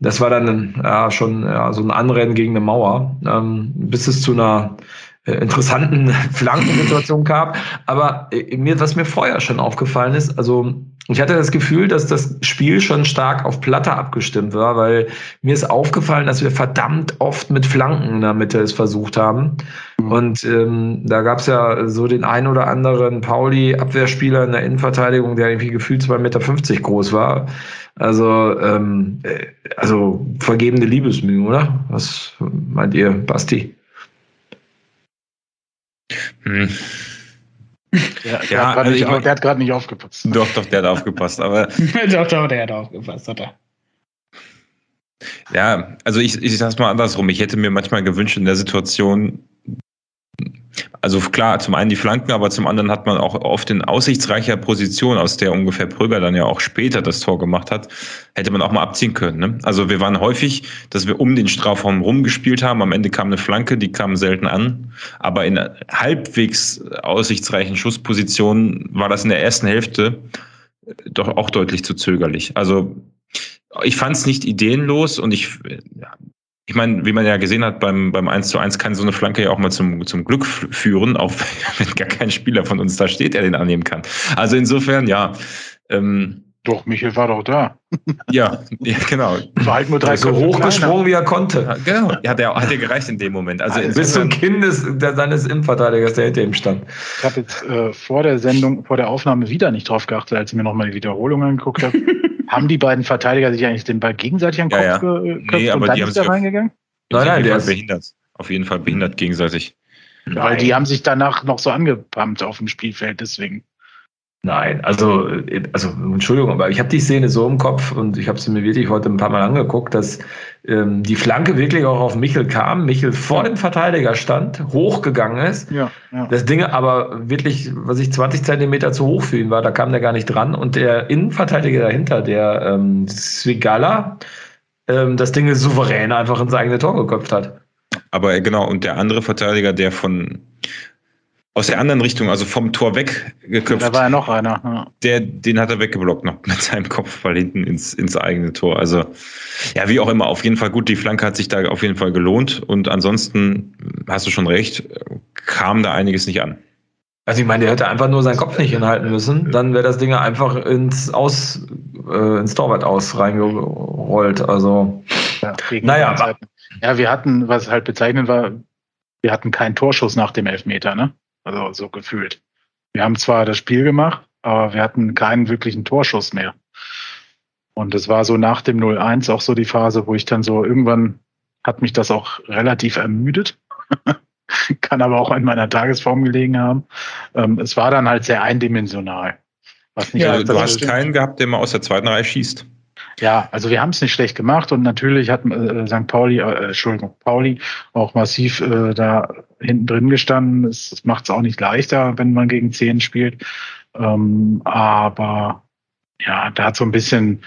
das war dann ja, schon ja, so ein Anrennen gegen eine Mauer, ähm, bis es zu einer äh, interessanten Flankensituation gab. Aber äh, mir, was mir vorher schon aufgefallen ist, also ich hatte das Gefühl, dass das Spiel schon stark auf Platte abgestimmt war, weil mir ist aufgefallen, dass wir verdammt oft mit Flanken in der Mitte es versucht haben. Mhm. Und ähm, da gab es ja so den ein oder anderen Pauli-Abwehrspieler in der Innenverteidigung, der irgendwie gefühlt 2,50 Meter groß war. Also, ähm, äh, also vergebene Liebesmühen, oder? Was meint ihr, Basti? Hm. Ja, ja also nicht, der hat gerade nicht aufgepasst. Doch, doch, der hat aufgepasst, aber. doch, doch, der hat aufgepasst, hat er. Ja, also ich, ich sag's mal andersrum. Ich hätte mir manchmal gewünscht, in der Situation also klar, zum einen die Flanken, aber zum anderen hat man auch oft in aussichtsreicher Position, aus der ungefähr Pröger dann ja auch später das Tor gemacht hat, hätte man auch mal abziehen können. Ne? Also wir waren häufig, dass wir um den Strafraum rumgespielt haben. Am Ende kam eine Flanke, die kam selten an. Aber in halbwegs aussichtsreichen Schusspositionen war das in der ersten Hälfte doch auch deutlich zu zögerlich. Also ich fand es nicht ideenlos und ich ja, ich meine, wie man ja gesehen hat, beim, beim 1 zu 1 kann so eine Flanke ja auch mal zum, zum Glück führen, auch wenn gar kein Spieler von uns da steht, der den annehmen kann. Also insofern, ja. Ähm, doch, Michael war doch da. Ja, ja genau. War halt nur drei so hochgesprungen, wie er konnte. Ja, genau, ja, der hat ja gereicht in dem Moment. Also, also bis zum Kind des, seines Innenverteidigers, der hinter ihm stand. Ich habe jetzt äh, vor der Sendung, vor der Aufnahme wieder nicht drauf geachtet, als ich mir nochmal die Wiederholung angeguckt habe. Haben die beiden Verteidiger sich eigentlich den Ball gegenseitig an den ja, Kopf ja. geköpft nee, aber und dann die ist er reingegangen? Nein, nein, der ist behindert. Auf jeden Fall behindert gegenseitig. Nein. Weil die haben sich danach noch so angepumpt auf dem Spielfeld, deswegen. Nein, also, also Entschuldigung, aber ich habe die Szene so im Kopf und ich habe sie mir wirklich heute ein paar Mal angeguckt, dass ähm, die Flanke wirklich auch auf Michel kam, Michel vor dem Verteidiger stand, hochgegangen ist. Ja, ja. Das Ding aber wirklich, was ich 20 Zentimeter zu hoch für ihn war, da kam der gar nicht dran. Und der Innenverteidiger dahinter, der ähm, Swigala, ähm, das Ding souverän einfach ins eigene Tor geköpft hat. Aber äh, genau, und der andere Verteidiger, der von aus der anderen Richtung, also vom Tor weggeköpft. Da war ja noch einer. Ja. Der, den hat er weggeblockt noch mit seinem Kopfball hinten ins, ins eigene Tor. Also, ja, wie auch immer, auf jeden Fall gut. Die Flanke hat sich da auf jeden Fall gelohnt. Und ansonsten, hast du schon recht, kam da einiges nicht an. Also ich meine, der hätte einfach nur seinen Kopf nicht hinhalten müssen, dann wäre das Ding einfach ins Aus, äh, ins Torwart aus reingerollt. Also ja, naja. Ja, wir hatten, was halt bezeichnend war, wir hatten keinen Torschuss nach dem Elfmeter, ne? Also so gefühlt. Wir haben zwar das Spiel gemacht, aber wir hatten keinen wirklichen Torschuss mehr. Und es war so nach dem 0-1 auch so die Phase, wo ich dann so irgendwann hat mich das auch relativ ermüdet. Kann aber auch in meiner Tagesform gelegen haben. Ähm, es war dann halt sehr eindimensional. Was nicht ja, du hast stimmt. keinen gehabt, der mal aus der zweiten Reihe schießt. Ja, also wir haben es nicht schlecht gemacht und natürlich hat äh, St. Pauli, äh, Entschuldigung, Pauli auch massiv äh, da hinten drin gestanden. Es, macht es auch nicht leichter, wenn man gegen zehn spielt. Ähm, aber ja, da hat so ein bisschen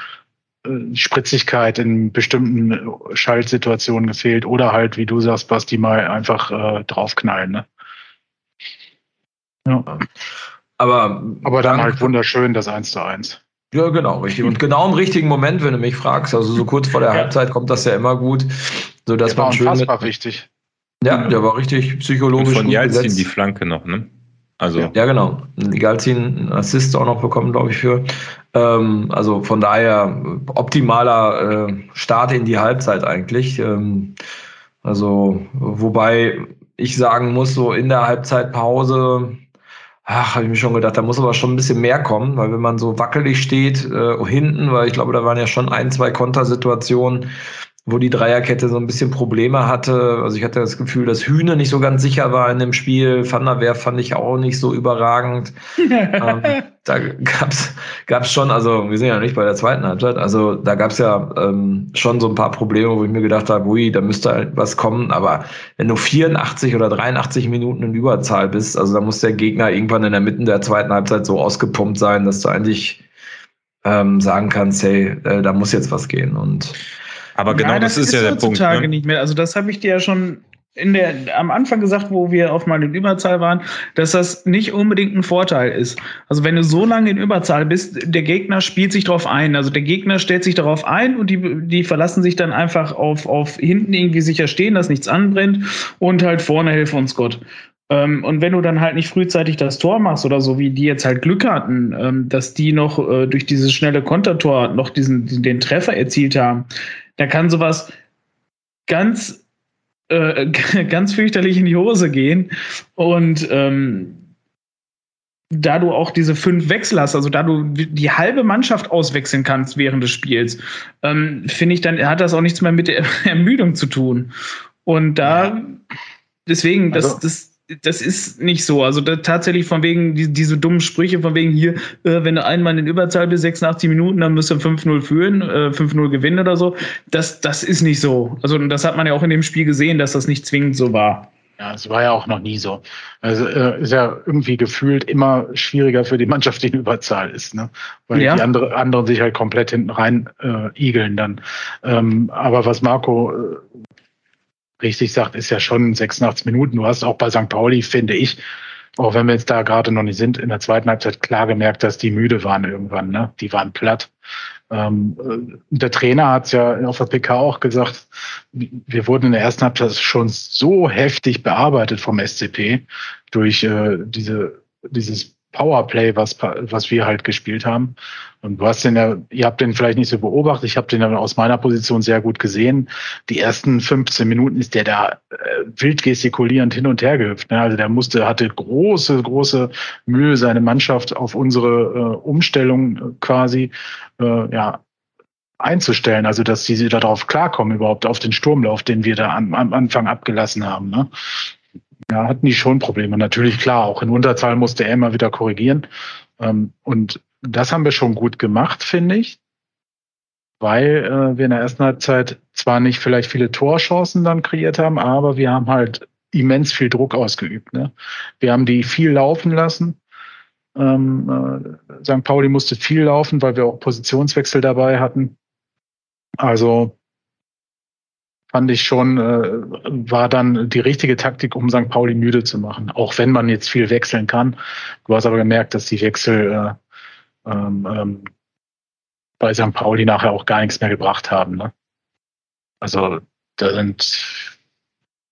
äh, Spritzigkeit in bestimmten Schaltsituationen gefehlt oder halt, wie du sagst, Basti, mal einfach äh, draufknallen. Ne? Ja. Aber, aber dann halt wunderschön das 1 zu 1. Ja, genau, richtig. Und genau im richtigen Moment, wenn du mich fragst, also so kurz vor der ja. Halbzeit kommt das ja immer gut, so dass der man schön mit, wichtig. Ja, der war richtig psychologisch. Und von Jalzin die Flanke noch, ne? Also. Ja, genau. Galzin einen Assist auch noch bekommen, glaube ich, für. Ähm, also von daher optimaler äh, Start in die Halbzeit eigentlich. Ähm, also, wobei ich sagen muss, so in der Halbzeitpause ach, habe ich mir schon gedacht, da muss aber schon ein bisschen mehr kommen, weil wenn man so wackelig steht äh, hinten, weil ich glaube, da waren ja schon ein, zwei Kontersituationen, wo die Dreierkette so ein bisschen Probleme hatte. Also ich hatte das Gefühl, dass Hühne nicht so ganz sicher war in dem Spiel. Van der Werf fand ich auch nicht so überragend. ähm, da gab's gab's schon, also wir sind ja nicht bei der zweiten Halbzeit, also da gab's ja ähm, schon so ein paar Probleme, wo ich mir gedacht habe, ui, da müsste halt was kommen. Aber wenn du 84 oder 83 Minuten in Überzahl bist, also da muss der Gegner irgendwann in der Mitte der zweiten Halbzeit so ausgepumpt sein, dass du eigentlich ähm, sagen kannst, hey, äh, da muss jetzt was gehen. Und aber genau Nein, das, das, ist, ja der Punkt. Ne? nicht mehr. Also das habe ich dir ja schon in der, am Anfang gesagt, wo wir auf mal in Überzahl waren, dass das nicht unbedingt ein Vorteil ist. Also wenn du so lange in Überzahl bist, der Gegner spielt sich darauf ein. Also der Gegner stellt sich darauf ein und die, die verlassen sich dann einfach auf, auf hinten irgendwie sicher stehen, dass nichts anbrennt und halt vorne hilft uns Gott. Ähm, und wenn du dann halt nicht frühzeitig das Tor machst oder so, wie die jetzt halt Glück hatten, ähm, dass die noch äh, durch dieses schnelle Kontertor noch diesen, den Treffer erzielt haben, da kann sowas ganz, äh, ganz fürchterlich in die Hose gehen. Und ähm, da du auch diese fünf Wechsel hast, also da du die halbe Mannschaft auswechseln kannst während des Spiels, ähm, finde ich, dann hat das auch nichts mehr mit der Ermüdung zu tun. Und da, deswegen, das, also, das, das ist nicht so. Also tatsächlich von wegen die, diese dummen Sprüche, von wegen hier, äh, wenn du einmal in Überzahl bist, 86 Minuten, dann müsst du 5-0 führen, äh, 5-0 gewinnen oder so. Das, das ist nicht so. Also das hat man ja auch in dem Spiel gesehen, dass das nicht zwingend so war. Ja, es war ja auch noch nie so. Also äh, ist ja irgendwie gefühlt immer schwieriger für die Mannschaft, die in Überzahl ist, ne? Weil ja. die andere, anderen sich halt komplett hinten rein äh, igeln dann. Ähm, aber was Marco äh, richtig sagt, ist ja schon 86 Minuten. Du hast auch bei St. Pauli, finde ich, auch wenn wir jetzt da gerade noch nicht sind, in der zweiten Halbzeit klar gemerkt, dass die müde waren irgendwann. Ne? Die waren platt. Ähm, äh, der Trainer hat es ja auf der PK auch gesagt, wir wurden in der ersten Halbzeit schon so heftig bearbeitet vom SCP durch äh, diese, dieses Powerplay, was, was wir halt gespielt haben. Und du hast den ja, ihr habt den vielleicht nicht so beobachtet, ich habe den dann aus meiner Position sehr gut gesehen. Die ersten 15 Minuten ist der da äh, wild gestikulierend hin und her gehüpft. Ne? Also der musste, hatte große, große Mühe, seine Mannschaft auf unsere äh, Umstellung äh, quasi äh, ja, einzustellen, also dass sie darauf klarkommen, überhaupt auf den Sturmlauf, den wir da am, am Anfang abgelassen haben. Ne? Ja, hatten die schon Probleme. Natürlich, klar, auch in Unterzahl musste er immer wieder korrigieren. Ähm, und das haben wir schon gut gemacht, finde ich. Weil äh, wir in der ersten Halbzeit zwar nicht vielleicht viele Torchancen dann kreiert haben, aber wir haben halt immens viel Druck ausgeübt. Ne? Wir haben die viel laufen lassen. Ähm, äh, St. Pauli musste viel laufen, weil wir auch Positionswechsel dabei hatten. Also fand ich schon, äh, war dann die richtige Taktik, um St. Pauli müde zu machen. Auch wenn man jetzt viel wechseln kann. Du hast aber gemerkt, dass die Wechsel äh, ähm, ähm, bei St. Pauli nachher auch gar nichts mehr gebracht haben. Ne? Also da sind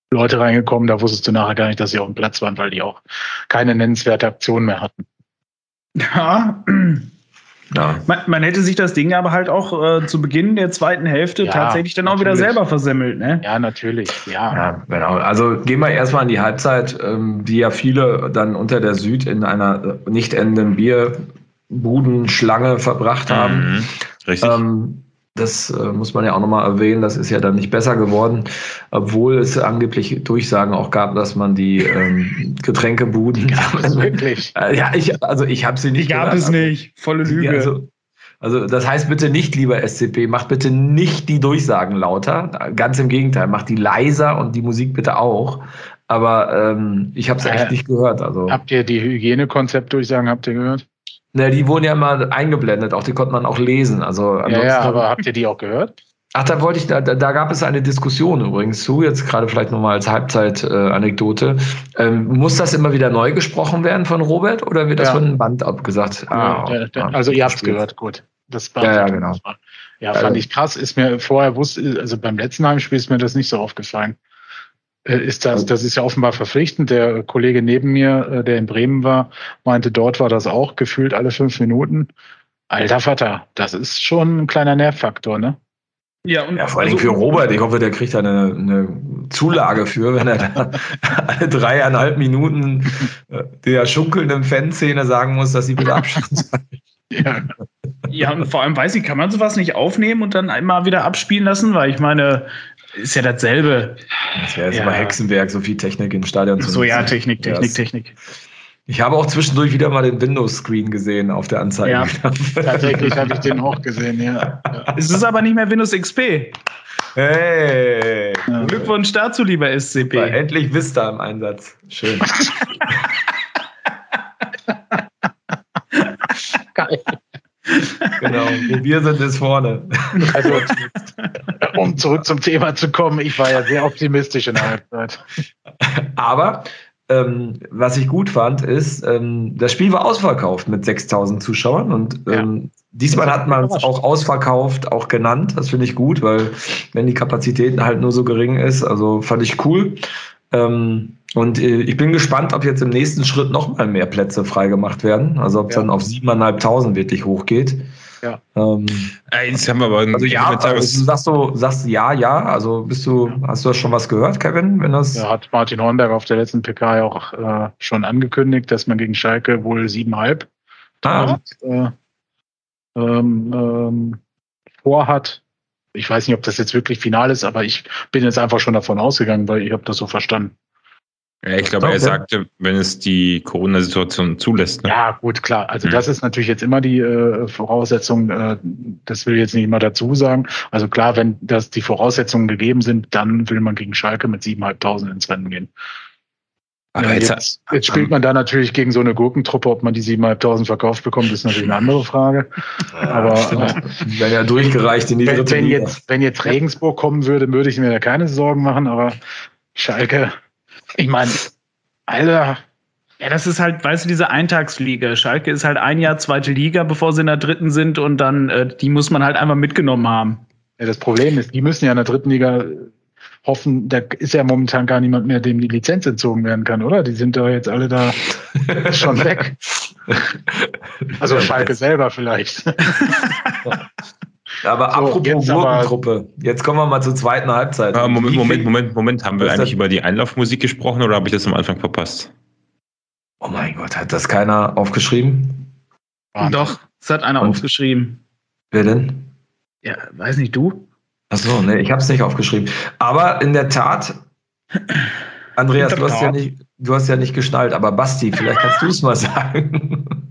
Leute reingekommen, da wusstest du nachher gar nicht, dass sie auf dem Platz waren, weil die auch keine nennenswerte Aktion mehr hatten. Ja, ja. Man, man, hätte sich das Ding aber halt auch äh, zu Beginn der zweiten Hälfte ja, tatsächlich dann auch natürlich. wieder selber versemmelt, ne? Ja, natürlich, ja. ja. genau. Also gehen wir erstmal in die Halbzeit, ähm, die ja viele dann unter der Süd in einer äh, nicht endenden Bierbudenschlange verbracht haben. Mhm, richtig. Ähm, das äh, muss man ja auch nochmal erwähnen, das ist ja dann nicht besser geworden, obwohl es angeblich Durchsagen auch gab, dass man die ähm, Getränkebuden. Gab es wirklich? Äh, ja, ich, also ich habe sie nicht. Die gab gehört, es nicht, volle Lüge. Also, also das heißt bitte nicht, lieber SCP, macht bitte nicht die Durchsagen lauter. Ganz im Gegenteil, macht die leiser und die Musik bitte auch. Aber ähm, ich habe es echt äh, nicht gehört. Also. Habt ihr die Hygienekonzept-Durchsagen, habt ihr gehört? Ne, die wurden ja mal eingeblendet, auch die konnte man auch lesen. Also ja, ja, aber habt ihr die auch gehört? Ach, da wollte ich, da, da gab es eine Diskussion übrigens zu, jetzt gerade vielleicht nochmal als Halbzeit-Anekdote. Äh, ähm, muss das immer wieder neu gesprochen werden von Robert oder wird das ja. von einem Band abgesagt? Ah, ja, der, der, also ihr habt es gehört, gut. Das ja, ja, genau. Ja, fand ich krass. Ist mir vorher wusste, also beim letzten Heimspiel ist mir das nicht so aufgefallen. Äh, ist das, das ist ja offenbar verpflichtend. Der Kollege neben mir, äh, der in Bremen war, meinte, dort war das auch gefühlt alle fünf Minuten. Alter Vater, das ist schon ein kleiner Nervfaktor, ne? Ja, und ja, vor allem also, für Robert. Ich hoffe, der kriegt da eine, eine Zulage für, wenn er da alle dreieinhalb Minuten äh, der schunkelnden Fanszene sagen muss, dass sie bitte abschalten sollen. Ja. ja, und vor allem weiß ich, kann man sowas nicht aufnehmen und dann einmal wieder abspielen lassen? Weil ich meine, ist ja dasselbe. Das wäre jetzt ja. mal Hexenwerk, so viel Technik im Stadion zu So, ja, Technik, Technik, yes. Technik. Ich habe auch zwischendurch wieder mal den Windows-Screen gesehen auf der Anzeige. Ja, tatsächlich habe ich den auch gesehen, ja. Es ist aber nicht mehr Windows XP. Hey! Glückwunsch dazu, lieber SCP. War endlich Vista im Einsatz. Schön. Geil. Genau, wo wir sind, ist vorne. Also, um zurück zum Thema zu kommen, ich war ja sehr optimistisch in der Halbzeit. Aber ähm, was ich gut fand, ist, ähm, das Spiel war ausverkauft mit 6000 Zuschauern und ähm, ja. diesmal hat man es auch ausverkauft, auch genannt. Das finde ich gut, weil wenn die Kapazitäten halt nur so gering ist, also fand ich cool. Ähm, und äh, ich bin gespannt, ob jetzt im nächsten Schritt noch mal mehr Plätze freigemacht werden. Also ob es ja. dann auf 7.500 wirklich hochgeht. Ja. Ähm, Jetzt haben wir aber also ja, also sagst du sagst ja, ja. Also bist du, hast du das schon was gehört, Kevin? Wenn das ja, hat Martin Hornberg auf der letzten PK ja auch äh, schon angekündigt, dass man gegen Schalke wohl siebenhalb ah. äh, ähm, ähm, vorhat. Ich weiß nicht, ob das jetzt wirklich final ist, aber ich bin jetzt einfach schon davon ausgegangen, weil ich habe das so verstanden. Ja, ich glaube, er sagte, wenn es die Corona-Situation zulässt. Ne? Ja, gut, klar. Also hm. das ist natürlich jetzt immer die äh, Voraussetzung, äh, das will ich jetzt nicht mal dazu sagen. Also klar, wenn das die Voraussetzungen gegeben sind, dann will man gegen Schalke mit 7.500 ins Rennen gehen. Aber ja, jetzt, jetzt, jetzt, spielt man da natürlich gegen so eine Gurkentruppe, ob man die 7.500 verkauft bekommt, ist natürlich eine andere Frage. Ja, Aber äh, werden ja durchgereicht in die wenn, wenn jetzt, wenn jetzt Regensburg kommen würde, würde ich mir da keine Sorgen machen, aber Schalke ich meine, Alter. Ja, das ist halt, weißt du, diese Eintagsfliege. Schalke ist halt ein Jahr zweite Liga, bevor sie in der dritten sind und dann, äh, die muss man halt einfach mitgenommen haben. Ja, das Problem ist, die müssen ja in der dritten Liga hoffen, da ist ja momentan gar niemand mehr, dem die Lizenz entzogen werden kann, oder? Die sind doch jetzt alle da schon weg. Also Schalke selber vielleicht. Aber so, apropos Gurkentruppe, jetzt kommen wir mal zur zweiten Halbzeit. Ah, Moment, Moment, Moment, Moment. Haben wir eigentlich über die Einlaufmusik gesprochen oder habe ich das am Anfang verpasst? Oh mein Gott, hat das keiner aufgeschrieben? Doch, es hat einer Und? aufgeschrieben. Wer denn? Ja, weiß nicht, du? Achso, ne, ich habe es nicht aufgeschrieben. Aber in der Tat, Andreas, du hast, ja nicht, du hast ja nicht geschnallt, aber Basti, vielleicht kannst du es mal sagen.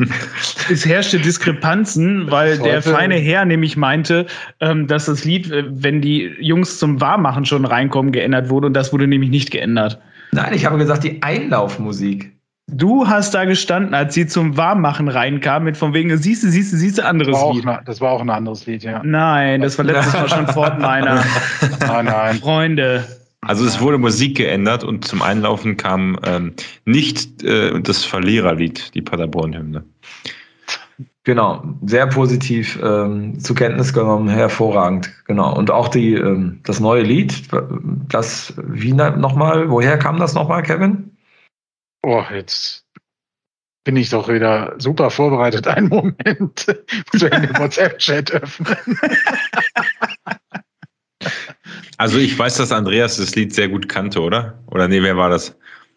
es herrschte Diskrepanzen, weil der feine Herr nämlich meinte, ähm, dass das Lied, äh, wenn die Jungs zum Warmmachen schon reinkommen, geändert wurde und das wurde nämlich nicht geändert. Nein, ich habe gesagt, die Einlaufmusik. Du hast da gestanden, als sie zum Warmmachen reinkam, mit von wegen, siehst du, siehst du, siehst du, anderes das Lied. Eine, das war auch ein anderes Lied, ja. Nein, das war letztes Mal schon Fortniner. nein, nein. Freunde. Also es wurde Musik geändert und zum Einlaufen kam ähm, nicht äh, das Verliererlied, die Paderborn-Hymne. Genau, sehr positiv ähm, zur Kenntnis genommen, hervorragend, genau. Und auch die, ähm, das neue Lied, das, wie nochmal, woher kam das nochmal, Kevin? Oh, jetzt bin ich doch wieder super vorbereitet. Einen Moment, muss ich den WhatsApp-Chat öffnen. Also ich weiß, dass Andreas das Lied sehr gut kannte, oder? Oder nee, wer war das?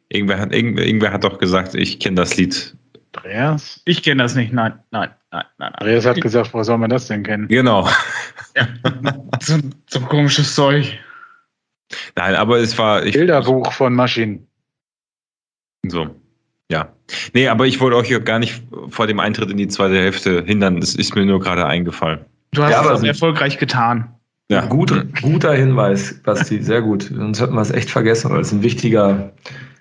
Irgendwer hat, irgendwer, irgendwer hat doch gesagt, ich kenne das Lied. Andreas? Ich kenne das nicht, nein, nein, nein, nein. Andreas hat gesagt, wo soll man das denn kennen? Genau. Ja. so, so komisches Zeug. Nein, aber es war. Ich, Bilderbuch von Maschinen. So. Ja. Nee, aber ich wollte euch gar nicht vor dem Eintritt in die zweite Hälfte hindern. Das ist mir nur gerade eingefallen. Du hast ja, es erfolgreich getan. Ja. Guter, guter Hinweis, Basti, sehr gut. Sonst hätten wir es echt vergessen, weil es ein wichtiger,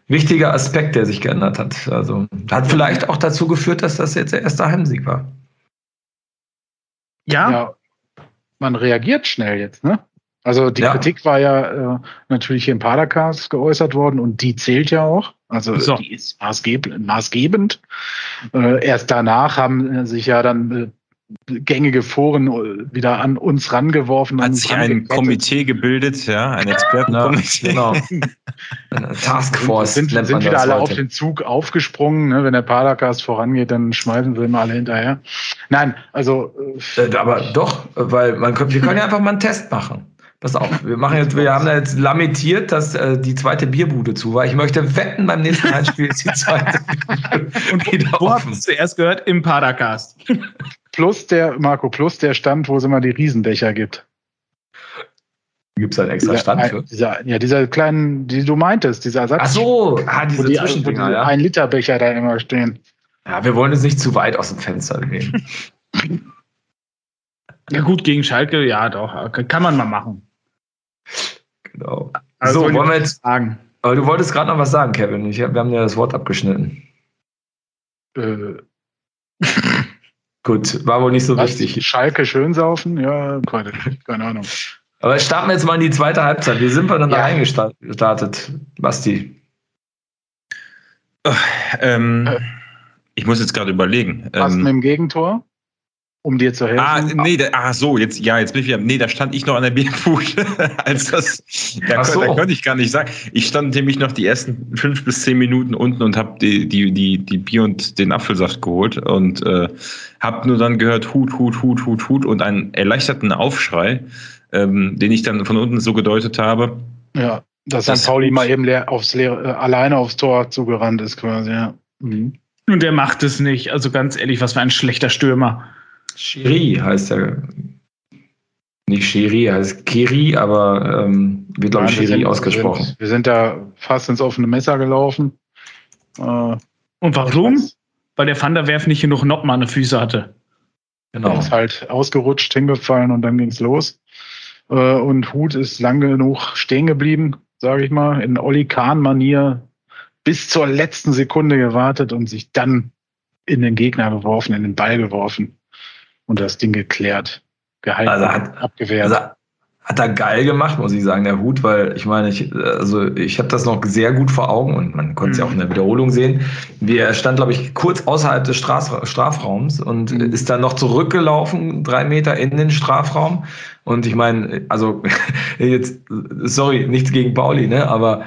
wichtiger Aspekt, der sich geändert hat. Also hat vielleicht auch dazu geführt, dass das jetzt der erste Heimsieg war. Ja. ja man reagiert schnell jetzt, ne? Also die ja. Kritik war ja äh, natürlich hier im Padercast geäußert worden und die zählt ja auch. Also so. die ist maßgeb maßgebend. Äh, erst danach haben sich ja dann äh, gängige Foren äh, wieder an uns rangeworfen. Hat sich ein Komitee gebildet, ja, ein Expertenkomitee. genau. Taskforce. Sind, sind, sind wieder alle heute. auf den Zug aufgesprungen. Ne? Wenn der Padercast vorangeht, dann schmeißen sie immer alle hinterher. Nein, also. Äh, aber doch, weil man wir können ja einfach mal einen Test machen. Pass auf, wir machen jetzt, wir haben da jetzt lamentiert, dass äh, die zweite Bierbude zu war. Ich möchte wetten, beim nächsten Heimspiel ist die zweite Und wieder wo offen. hast du zuerst gehört? Im Padercast. Plus der, Marco, plus der Stand, wo es immer die Riesenbecher gibt. Gibt es einen extra Stand für? Dieser, ja, dieser kleinen, die du meintest, dieser Ersatz. Ach so, ah, diese die, Zwischendinger, ja. Ein Liter Becher da immer stehen. Ja, wir wollen jetzt nicht zu weit aus dem Fenster nehmen. ja, gut, gegen Schalke, ja, doch. Kann man mal machen. Genau. Also so, wollen wir jetzt sagen. Aber du wolltest gerade noch was sagen, Kevin. Ich, wir haben ja das Wort abgeschnitten. Äh. Gut, war wohl nicht so was, wichtig. Schalke schön saufen? Ja, keine, keine Ahnung. Aber starten wir jetzt mal in die zweite Halbzeit. Wie sind wir dann ja. da reingestartet, Basti? Ähm, äh. ich muss jetzt gerade überlegen. Was ähm, mit dem Gegentor? Um dir zu helfen. Ah, nee, da, ah, so, jetzt, ja, jetzt bin ich wieder, nee, da stand ich noch an der Bierbude. als das, da, so. da konnte ich gar nicht sagen. Ich stand nämlich noch die ersten fünf bis zehn Minuten unten und habe die, die, die, die Bier und den Apfelsaft geholt und äh, habe nur dann gehört, Hut, Hut, Hut, Hut, Hut und einen erleichterten Aufschrei, ähm, den ich dann von unten so gedeutet habe. Ja, dass das. Pauli mal eben leer aufs leer, äh, alleine aufs Tor zugerannt ist quasi, ja. Mhm. Und der macht es nicht. Also ganz ehrlich, was für ein schlechter Stürmer. Chiri heißt er. Nicht Chiri, heißt Kiri, aber ähm, wird, glaube ich, Chiri ausgesprochen. Wir sind, wir sind, da fast ins offene Messer gelaufen. Äh, Und warum? Weil der Van der Werf nicht genug Noppen an den Füßen hatte. Genau. Er ist halt ausgerutscht, hingefallen und dann ging es los. Äh, und Hut ist lang genug stehen geblieben, sage ich mal, in Olli Kahn-Manier bis zur letzten Sekunde gewartet und sich dann in den Gegner geworfen, in den Ball geworfen und das Ding geklärt, gehalten, also hat, abgewehrt. Also hat er geil gemacht, muss ich sagen, der Hut, weil ich meine, ich, also ich habe das noch sehr gut vor Augen und man konnte es ja auch in der Wiederholung sehen. Wie er stand, glaube ich, kurz außerhalb des Straf Strafraums und mhm. ist dann noch zurückgelaufen, drei Meter in den Strafraum. Und ich meine, also jetzt, sorry, nichts gegen Pauli, ne, aber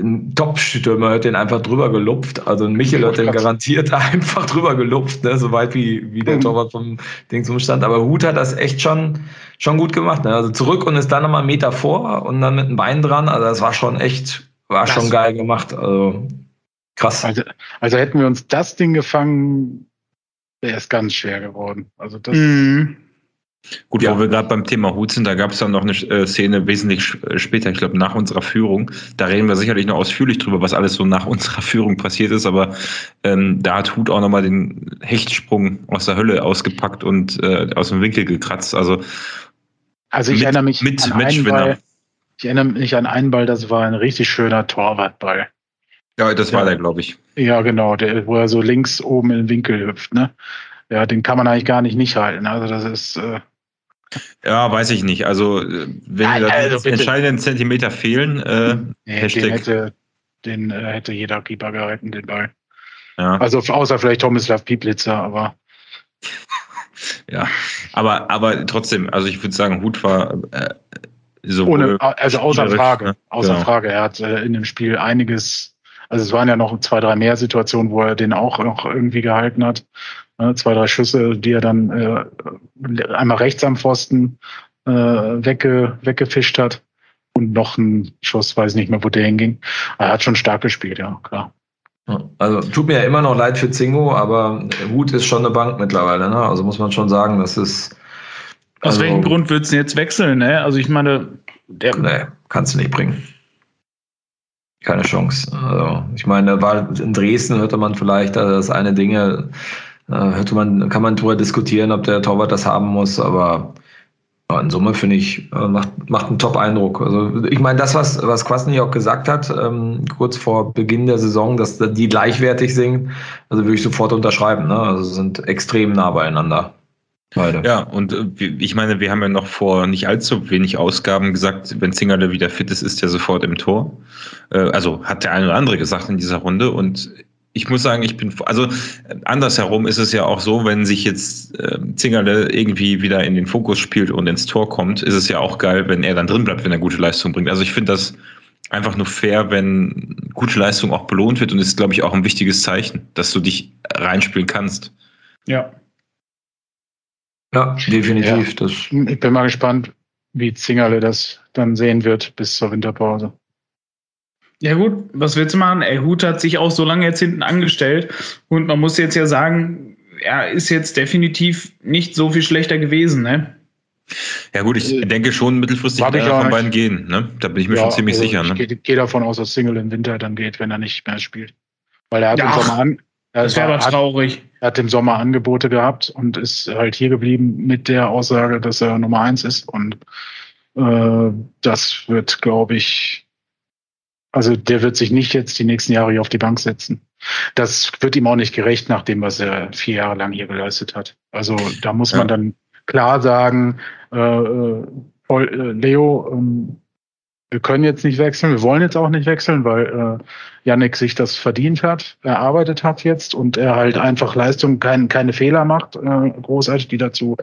ein Top-Stürmer hat den einfach drüber gelupft. Also ein Michel hat den garantiert einfach drüber gelupft, ne? so weit wie, wie der mhm. Torwart vom Ding zum Stand. Aber Hut hat das echt schon, schon gut gemacht. Ne? Also zurück und ist dann nochmal einen Meter vor und dann mit dem Bein dran. Also das war schon echt, war das schon geil gemacht. Also krass. Also, also hätten wir uns das Ding gefangen, wäre es ganz schwer geworden. Also das. Mhm. Gut, ja. wo wir gerade beim Thema Hut sind, da gab es dann noch eine äh, Szene wesentlich äh, später, ich glaube nach unserer Führung. Da reden wir sicherlich noch ausführlich drüber, was alles so nach unserer Führung passiert ist, aber ähm, da hat Hut auch nochmal den Hechtsprung aus der Hölle ausgepackt und äh, aus dem Winkel gekratzt. Also, also ich mit, erinnere mich mit an einen Ball, ich erinnere mich an einen Ball, das war ein richtig schöner Torwartball. Ja, das war ja. der, glaube ich. Ja, genau, der, wo er so links oben in den Winkel hüpft, ne? Ja, den kann man eigentlich gar nicht nicht halten. Also das ist. Äh ja, weiß ich nicht. Also wenn Nein, also entscheidenden Zentimeter fehlen, äh, nee, Hashtag. Den hätte, den äh, hätte jeder Keeper gehalten, den Ball. Ja. Also außer vielleicht Tomislav Pieplitzer, aber. ja, aber, aber trotzdem, also ich würde sagen, Hut war äh, so. Ohne, also außer Frage. Ne? Außer genau. Frage. Er hat äh, in dem Spiel einiges, also es waren ja noch zwei, drei mehr Situationen, wo er den auch noch irgendwie gehalten hat. Ne? Zwei, drei Schüsse, die er dann äh, einmal rechts am Pfosten äh, wegge, weggefischt hat. Und noch ein Schuss, weiß nicht mehr, wo der hinging. Er hat schon stark gespielt, ja, klar. Also tut mir ja immer noch leid für Zingo, aber Hut ist schon eine Bank mittlerweile. Ne? Also muss man schon sagen, das ist. Also, Aus welchem Grund würdest du jetzt wechseln? Ne? Also ich meine, der. Nee, kannst du nicht bringen. Keine Chance. Also ich meine, war in Dresden hörte man vielleicht also das eine Dinge, äh, hörte man, kann man darüber diskutieren, ob der Torwart das haben muss, aber in Summe finde ich, äh, macht, macht einen Top-Eindruck. Also ich meine, das, was, was Quasny auch gesagt hat, ähm, kurz vor Beginn der Saison, dass die gleichwertig sind, also würde ich sofort unterschreiben. Ne? Also sind extrem nah beieinander. Beide. Ja, und äh, ich meine, wir haben ja noch vor nicht allzu wenig Ausgaben gesagt, wenn Zingerle wieder fit ist, ist er sofort im Tor. Also hat der eine oder andere gesagt in dieser Runde und ich muss sagen, ich bin, also andersherum ist es ja auch so, wenn sich jetzt äh, Zingerle irgendwie wieder in den Fokus spielt und ins Tor kommt, ist es ja auch geil, wenn er dann drin bleibt, wenn er gute Leistung bringt. Also ich finde das einfach nur fair, wenn gute Leistung auch belohnt wird und ist, glaube ich, auch ein wichtiges Zeichen, dass du dich reinspielen kannst. Ja. Ja, definitiv. Ja. Das ich bin mal gespannt, wie Zingerle das dann sehen wird bis zur Winterpause. Ja gut, was willst du machen? Ey, Hut hat sich auch so lange jetzt hinten angestellt und man muss jetzt ja sagen, er ist jetzt definitiv nicht so viel schlechter gewesen, ne? Ja gut, ich äh, denke schon mittelfristig wird einer von beiden gehen, ne? Da bin ich mir ja, schon ziemlich also sicher. Ne? Ich gehe davon aus, dass Single im Winter dann geht, wenn er nicht mehr spielt. Weil er hat ja, im Sommer an, das wäre aber traurig. Er hat im Sommer Angebote gehabt und ist halt hier geblieben mit der Aussage, dass er Nummer eins ist. Und äh, das wird, glaube ich, also der wird sich nicht jetzt die nächsten Jahre hier auf die Bank setzen. Das wird ihm auch nicht gerecht nach dem, was er vier Jahre lang hier geleistet hat. Also da muss man ja. dann klar sagen, äh, äh, äh Leo, ähm, wir können jetzt nicht wechseln, wir wollen jetzt auch nicht wechseln, weil äh, Yannick sich das verdient hat, erarbeitet hat jetzt und er halt einfach Leistung, kein, keine Fehler macht, äh, großartig, die dazu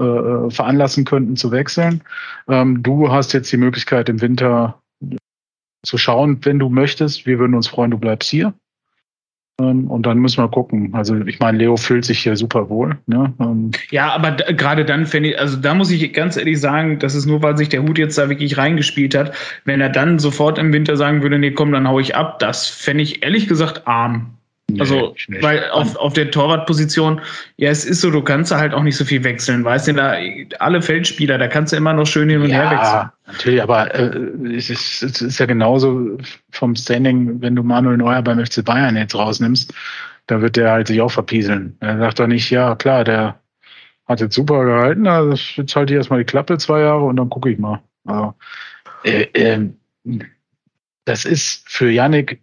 äh veranlassen könnten zu wechseln. Ähm, du hast jetzt die Möglichkeit im Winter zu schauen, wenn du möchtest. Wir würden uns freuen, du bleibst hier. Ähm, und dann müssen wir gucken. Also ich meine, Leo fühlt sich hier super wohl. Ne? Ähm, ja, aber gerade dann fände ich, also da muss ich ganz ehrlich sagen, das ist nur, weil sich der Hut jetzt da wirklich reingespielt hat. Wenn er dann sofort im Winter sagen würde, nee, komm, dann hau ich ab, das fände ich ehrlich gesagt arm. Nee, also, weil auf, auf der Torwartposition, ja, es ist so, du kannst da halt auch nicht so viel wechseln, weißt du, da alle Feldspieler, da kannst du immer noch schön hin und ja, her wechseln. Natürlich, aber äh, es, ist, es ist ja genauso vom Standing, wenn du Manuel Neuer beim FC Bayern jetzt rausnimmst, da wird der halt sich auch verpieseln. Er sagt doch nicht, ja, klar, der hat jetzt super gehalten, also jetzt halte ich erstmal die Klappe zwei Jahre und dann gucke ich mal. Also, äh, äh, das ist für Yannick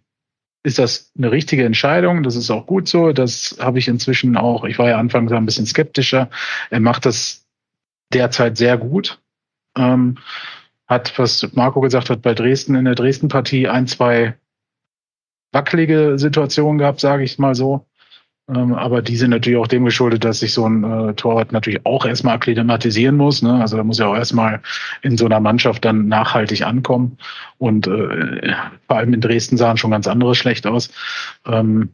ist das eine richtige Entscheidung. Das ist auch gut so. Das habe ich inzwischen auch. Ich war ja anfangs ein bisschen skeptischer. Er macht das derzeit sehr gut. Ähm, hat, was Marco gesagt hat, bei Dresden in der Dresden-Partie ein, zwei wackelige Situationen gehabt, sage ich mal so. Ähm, aber die sind natürlich auch dem geschuldet, dass sich so ein äh, Torwart natürlich auch erstmal akklimatisieren muss. Ne? Also da muss ja auch erstmal in so einer Mannschaft dann nachhaltig ankommen. Und äh, vor allem in Dresden sahen schon ganz andere schlecht aus. Ähm,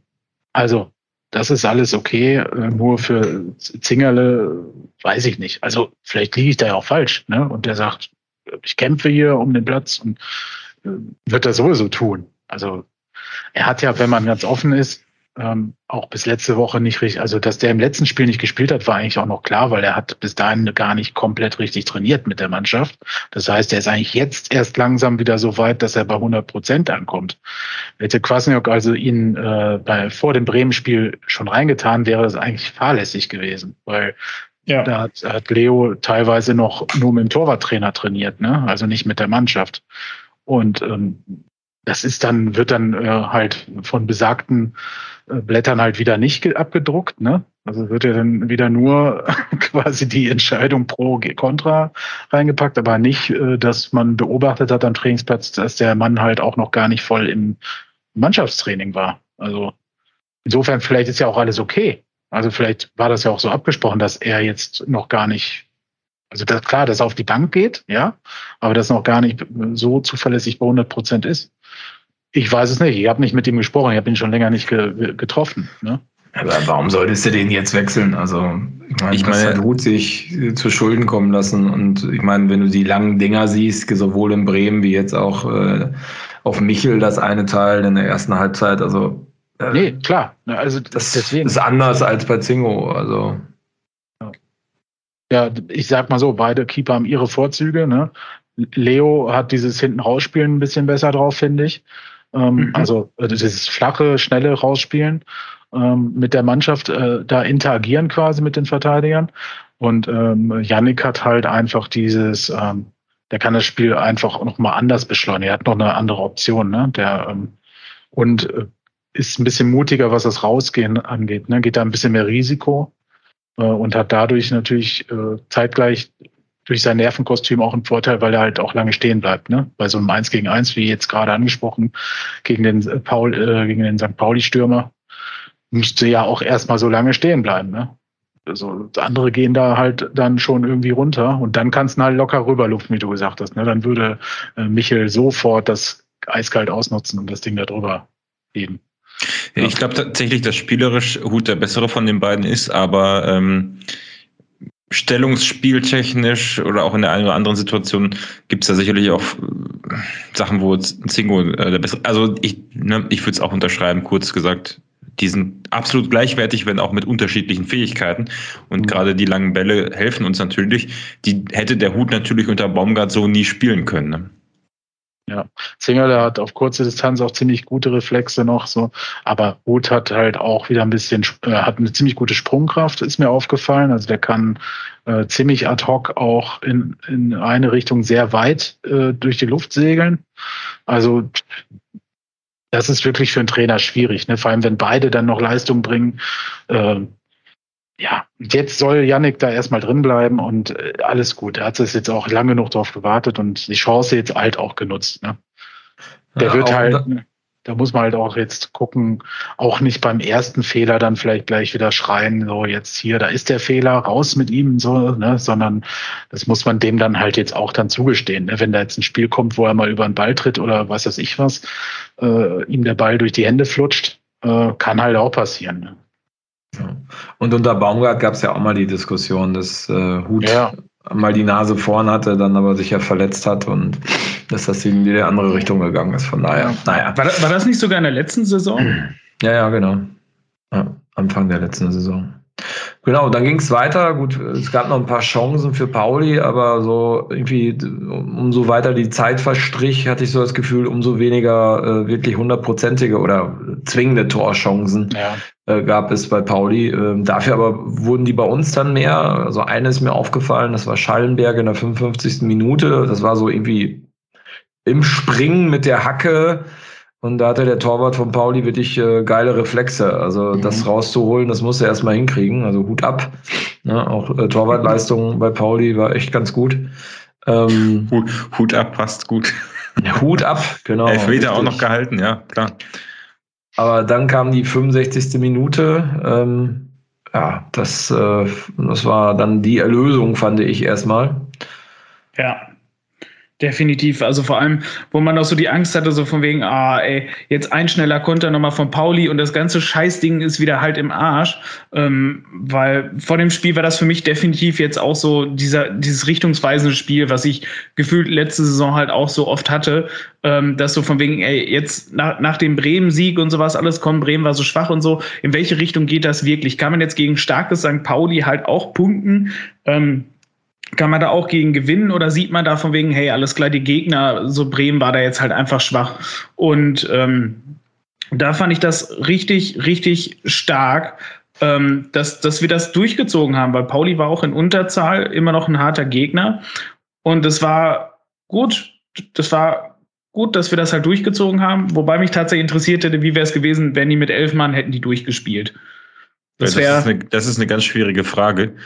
also das ist alles okay. Äh, nur für Zingerle weiß ich nicht. Also vielleicht liege ich da ja auch falsch. Ne? Und der sagt, ich kämpfe hier um den Platz und äh, wird er sowieso tun. Also er hat ja, wenn man ganz offen ist, ähm, auch bis letzte Woche nicht richtig, also dass der im letzten Spiel nicht gespielt hat, war eigentlich auch noch klar, weil er hat bis dahin gar nicht komplett richtig trainiert mit der Mannschaft. Das heißt, er ist eigentlich jetzt erst langsam wieder so weit, dass er bei 100 Prozent ankommt. Hätte Kwasniok also ihn äh, bei, vor dem Bremen-Spiel schon reingetan, wäre das eigentlich fahrlässig gewesen, weil ja. da hat, hat Leo teilweise noch nur mit dem Torwarttrainer trainiert, ne? also nicht mit der Mannschaft. Und ähm, das ist dann, wird dann äh, halt von besagten Blättern halt wieder nicht abgedruckt, ne? Also wird ja dann wieder nur quasi die Entscheidung pro Contra reingepackt, aber nicht, äh, dass man beobachtet hat am Trainingsplatz, dass der Mann halt auch noch gar nicht voll im Mannschaftstraining war. Also insofern vielleicht ist ja auch alles okay. Also vielleicht war das ja auch so abgesprochen, dass er jetzt noch gar nicht also das, klar, dass er auf die Bank geht, ja, aber das noch gar nicht so zuverlässig bei 100 Prozent ist. Ich weiß es nicht. Ich habe nicht mit ihm gesprochen. Ich habe ihn schon länger nicht ge getroffen. Ne? Aber warum solltest du den jetzt wechseln? Also, ich meine, ich meine, hat Hut sich zu Schulden kommen lassen. Und ich meine, wenn du die langen Dinger siehst, sowohl in Bremen wie jetzt auch äh, auf Michel, das eine Teil in der ersten Halbzeit, also. Äh, nee, klar. Also, das deswegen. ist anders als bei Zingo. Also. Ja, ich sag mal so, beide Keeper haben ihre Vorzüge. Ne? Leo hat dieses hinten rausspielen ein bisschen besser drauf, finde ich. Ähm, mhm. Also äh, dieses flache, schnelle Rausspielen ähm, mit der Mannschaft äh, da interagieren quasi mit den Verteidigern. Und ähm, Yannick hat halt einfach dieses, ähm, der kann das Spiel einfach noch mal anders beschleunigen. Er hat noch eine andere Option, ne? Der ähm, und äh, ist ein bisschen mutiger, was das Rausgehen angeht. Ne? Geht da ein bisschen mehr Risiko äh, und hat dadurch natürlich äh, zeitgleich durch sein Nervenkostüm auch einen Vorteil, weil er halt auch lange stehen bleibt. Ne? Bei so einem Eins gegen Eins, wie jetzt gerade angesprochen, gegen den Paul, äh, gegen den St. Pauli-Stürmer, müsste ja auch erstmal so lange stehen bleiben. Ne? Also andere gehen da halt dann schon irgendwie runter und dann kannst du halt locker rüberlupfen, wie du gesagt hast. Ne? Dann würde äh, Michel sofort das eiskalt ausnutzen und das Ding da drüber heben. Ja, ich glaube tatsächlich, dass spielerisch Hut der bessere von den beiden ist, aber ähm, stellungsspieltechnisch oder auch in der einen oder anderen Situation gibt es da sicherlich auch äh, Sachen, wo Zingo äh, der bessere. Also ich, ne, ich würde es auch unterschreiben, kurz gesagt. Die sind absolut gleichwertig, wenn auch mit unterschiedlichen Fähigkeiten. Und mhm. gerade die langen Bälle helfen uns natürlich. Die hätte der Hut natürlich unter Baumgart so nie spielen können. Ne? Ja, Zingerle hat auf kurze Distanz auch ziemlich gute Reflexe noch so, aber Ruth hat halt auch wieder ein bisschen, äh, hat eine ziemlich gute Sprungkraft, ist mir aufgefallen. Also der kann äh, ziemlich ad hoc auch in, in eine Richtung sehr weit äh, durch die Luft segeln. Also das ist wirklich für einen Trainer schwierig, ne? vor allem wenn beide dann noch Leistung bringen. Äh, ja, jetzt soll Yannick da erstmal drin bleiben und äh, alles gut. Er hat es jetzt auch lange genug darauf gewartet und die Chance jetzt halt auch genutzt. Ne? Der ja, wird halt, da, da muss man halt auch jetzt gucken, auch nicht beim ersten Fehler dann vielleicht gleich wieder schreien, so jetzt hier, da ist der Fehler, raus mit ihm, so, ne, sondern das muss man dem dann halt jetzt auch dann zugestehen. Ne? Wenn da jetzt ein Spiel kommt, wo er mal über den Ball tritt oder was weiß ich was, äh, ihm der Ball durch die Hände flutscht, äh, kann halt auch passieren. Ne? Und unter Baumgart gab es ja auch mal die Diskussion, dass äh, Hut ja. mal die Nase vorn hatte, dann aber sich ja verletzt hat und dass das in die andere Richtung gegangen ist. Von daher, naja. War das, war das nicht sogar in der letzten Saison? Ja, ja, genau. Ja, Anfang der letzten Saison. Genau, dann ging es weiter. Gut, es gab noch ein paar Chancen für Pauli, aber so irgendwie, umso weiter die Zeit verstrich, hatte ich so das Gefühl, umso weniger äh, wirklich hundertprozentige oder zwingende Torchancen ja. Äh, gab es bei Pauli. Ähm, dafür aber wurden die bei uns dann mehr. Also eine ist mir aufgefallen, das war Schallenberg in der 55. Minute. Das war so irgendwie im Springen mit der Hacke und da hatte der Torwart von Pauli wirklich äh, geile Reflexe. Also mhm. das rauszuholen, das musste er erstmal hinkriegen. Also Hut ab. Ne? Auch äh, Torwartleistung bei Pauli war echt ganz gut. Ähm, Hut, Hut ab passt gut. Hut ab, genau. Elfmeter auch noch gehalten, ja, klar. Aber dann kam die 65. Minute. Ähm, ja, das, äh, das war dann die Erlösung, fand ich erstmal. Ja, Definitiv, also vor allem, wo man auch so die Angst hatte, so von wegen, ah, ey, jetzt ein schneller Konter nochmal von Pauli und das ganze Scheißding ist wieder halt im Arsch. Ähm, weil vor dem Spiel war das für mich definitiv jetzt auch so dieser, dieses richtungsweisende Spiel, was ich gefühlt letzte Saison halt auch so oft hatte, ähm, dass so von wegen, ey, jetzt nach, nach dem Bremen-Sieg und sowas alles kommt, Bremen war so schwach und so, in welche Richtung geht das wirklich? Kann man jetzt gegen starkes St. Pauli halt auch punkten? Ähm, kann man da auch gegen gewinnen oder sieht man da von wegen, hey, alles klar, die Gegner, so Bremen war da jetzt halt einfach schwach. Und ähm, da fand ich das richtig, richtig stark, ähm, dass, dass wir das durchgezogen haben, weil Pauli war auch in Unterzahl immer noch ein harter Gegner. Und das war gut, das war gut, dass wir das halt durchgezogen haben. Wobei mich tatsächlich interessiert hätte, wie wäre es gewesen, wenn die mit elf Mann hätten die durchgespielt. Das, das, ist eine, das, ist eine, ganz schwierige Frage,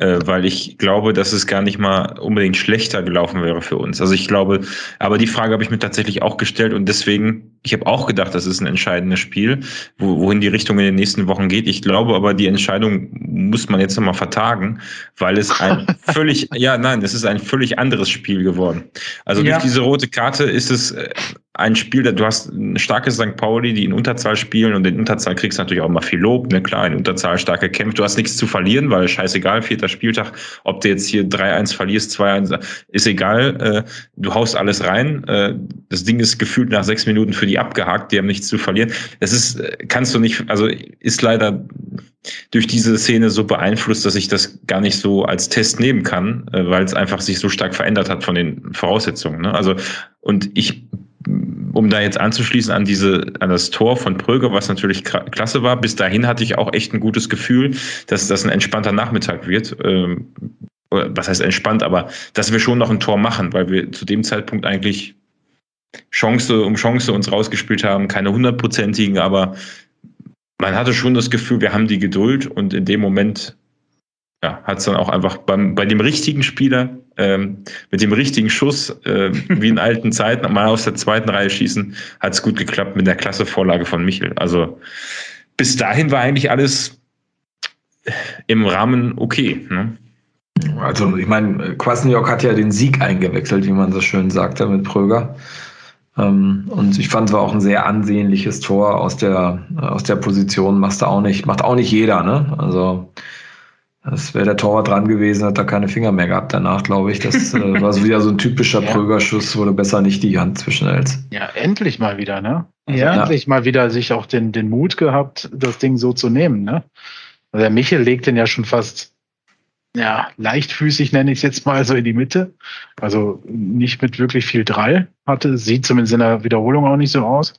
äh, weil ich glaube, dass es gar nicht mal unbedingt schlechter gelaufen wäre für uns. Also ich glaube, aber die Frage habe ich mir tatsächlich auch gestellt und deswegen, ich habe auch gedacht, das ist ein entscheidendes Spiel, wo, wohin die Richtung in den nächsten Wochen geht. Ich glaube aber, die Entscheidung muss man jetzt nochmal vertagen, weil es ein völlig, ja, nein, es ist ein völlig anderes Spiel geworden. Also ja. durch diese rote Karte ist es äh, ein Spiel, du hast ein starkes St. Pauli, die in Unterzahl spielen und in Unterzahl kriegst du natürlich auch mal viel Lob, ne, klar, in Unterzahl stark gekämpft. Du hast nichts zu verlieren, weil scheißegal, vierter Spieltag, ob du jetzt hier 3-1 verlierst, 2-1, ist egal, äh, du haust alles rein. Äh, das Ding ist gefühlt nach sechs Minuten für die abgehakt, die haben nichts zu verlieren. Das ist, äh, kannst du nicht, also ist leider durch diese Szene so beeinflusst, dass ich das gar nicht so als Test nehmen kann, äh, weil es einfach sich so stark verändert hat von den Voraussetzungen. Ne? Also, und ich um da jetzt anzuschließen an diese, an das Tor von Pröger, was natürlich klasse war. Bis dahin hatte ich auch echt ein gutes Gefühl, dass das ein entspannter Nachmittag wird. Ähm, was heißt entspannt, aber dass wir schon noch ein Tor machen, weil wir zu dem Zeitpunkt eigentlich Chance um Chance uns rausgespielt haben, keine hundertprozentigen, aber man hatte schon das Gefühl, wir haben die Geduld und in dem Moment ja, hat es dann auch einfach beim, bei dem richtigen Spieler ähm, mit dem richtigen Schuss, äh, wie in alten Zeiten, mal aus der zweiten Reihe schießen, hat es gut geklappt mit der klasse Vorlage von Michel. Also bis dahin war eigentlich alles im Rahmen okay. Ne? Also ich meine, Kwasniok hat ja den Sieg eingewechselt, wie man so schön sagte, mit Pröger. Ähm, und ich fand es war auch ein sehr ansehnliches Tor aus der, aus der Position. Machst du auch nicht, macht auch nicht jeder, ne? Also das wäre der Torwart dran gewesen, hat da keine Finger mehr gehabt danach, glaube ich. Das äh, war so wieder so ein typischer ja. Prögerschuss, wo du besser nicht die Hand zwischenhältst. Ja, endlich mal wieder, ne? Also ja. Endlich mal wieder sich auch den, den Mut gehabt, das Ding so zu nehmen, ne? Also der Michel legt den ja schon fast, ja, leichtfüßig nenne ich es jetzt mal so in die Mitte. Also nicht mit wirklich viel Drall hatte, sieht zumindest in der Wiederholung auch nicht so aus.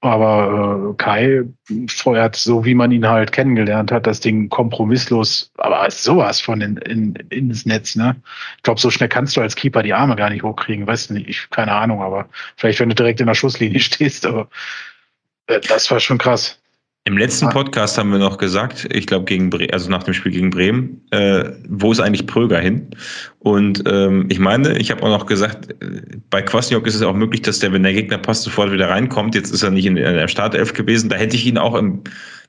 Aber äh, Kai feuert so, wie man ihn halt kennengelernt hat, das Ding kompromisslos, aber sowas von in, in, ins Netz. Ne? Ich glaube, so schnell kannst du als Keeper die Arme gar nicht hochkriegen. Weißt du nicht, ich, keine Ahnung, aber vielleicht, wenn du direkt in der Schusslinie stehst, aber äh, das war schon krass. Im letzten ah. Podcast haben wir noch gesagt, ich glaube gegen Bre also nach dem Spiel gegen Bremen, äh, wo ist eigentlich Pröger hin? Und ähm, ich meine, ich habe auch noch gesagt, äh, bei Kwasniok ist es auch möglich, dass der, wenn der Gegner passt, sofort wieder reinkommt. Jetzt ist er nicht in, in der Startelf gewesen. Da hätte ich ihn auch im,